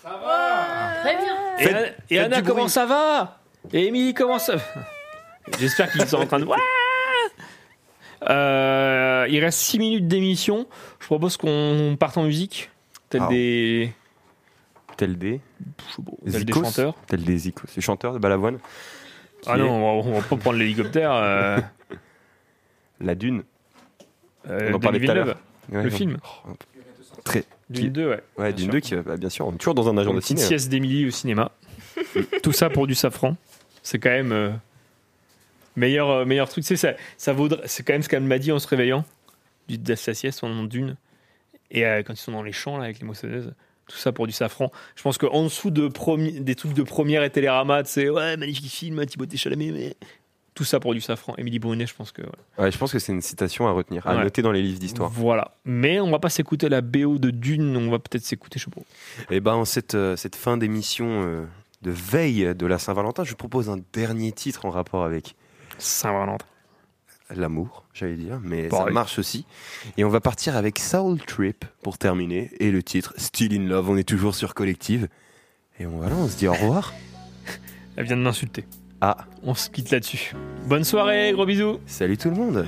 Très bien. Et, Faites- Anna- et faites Anna, du bruit. comment ça va? Et Émilie, comment ça va? J'espère qu'ils sont en train de. Euh, il reste 6 minutes d'émission. Je propose qu'on parte en musique. Tel Ah. des. Tel des Tel des chanteurs. Tel des Zikos. Les chanteurs de Balavoine Ah non, on va, on va pas prendre l'hélicoptère. euh, *laughs* La Dune. euh, On en parlait Denis tout à l'heure. Villeneuve, Ouais, le film. Très. Dune qui- 2, ouais. Ouais, Dune sûr. 2 qui, bah, bien sûr, on est toujours dans un agent Une de petite ciné. hein. sieste d'Émilie au cinéma. *laughs* Tout ça pour du safran. C'est quand même euh, meilleur, euh, meilleur truc. Sais, ça, ça. C'est quand même ce qu'elle m'a dit en se réveillant du, de sa sieste pendant d'une. Et euh, quand ils sont dans les champs là avec les moissonneuses, tout ça pour du safran. Je pense qu'en dessous de des trucs de première et Télérama, c'est ouais magnifique film, Thibaut Chalamet, mais tout ça pour du safran. Émilie Brunet, je pense que. Ouais, je pense que c'est une citation à retenir, à noter dans les livres d'histoire. Voilà. Mais on va pas s'écouter la BO de Dune, on va peut-être s'écouter, je sais pas. Et ben, en cette, euh, cette fin d'émission euh, de veille de la Saint-Valentin, je vous propose un dernier titre en rapport avec Saint-Valentin. L'amour, j'allais dire, mais ça marche aussi. Et on va partir avec Soul Trip pour terminer. Et le titre Still in Love, on est toujours sur Collective. Et on, voilà, on se dit au revoir. *laughs* Elle vient de m'insulter. Ah. On se quitte là-dessus. Bonne soirée, gros bisous. Salut tout le monde.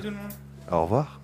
Au revoir.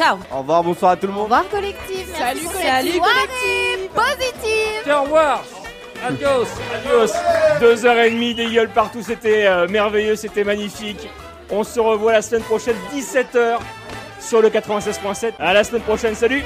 Ciao. Au revoir, bonsoir à tout le monde. Au revoir, collective. Salut, Salut, collective. Positive. Tiens, au revoir. Adios, adios. Deux heures et demie des gueules partout, c'était euh, merveilleux, c'était magnifique. On se revoit la semaine prochaine, 17h, sur le 96.7. À la semaine prochaine, salut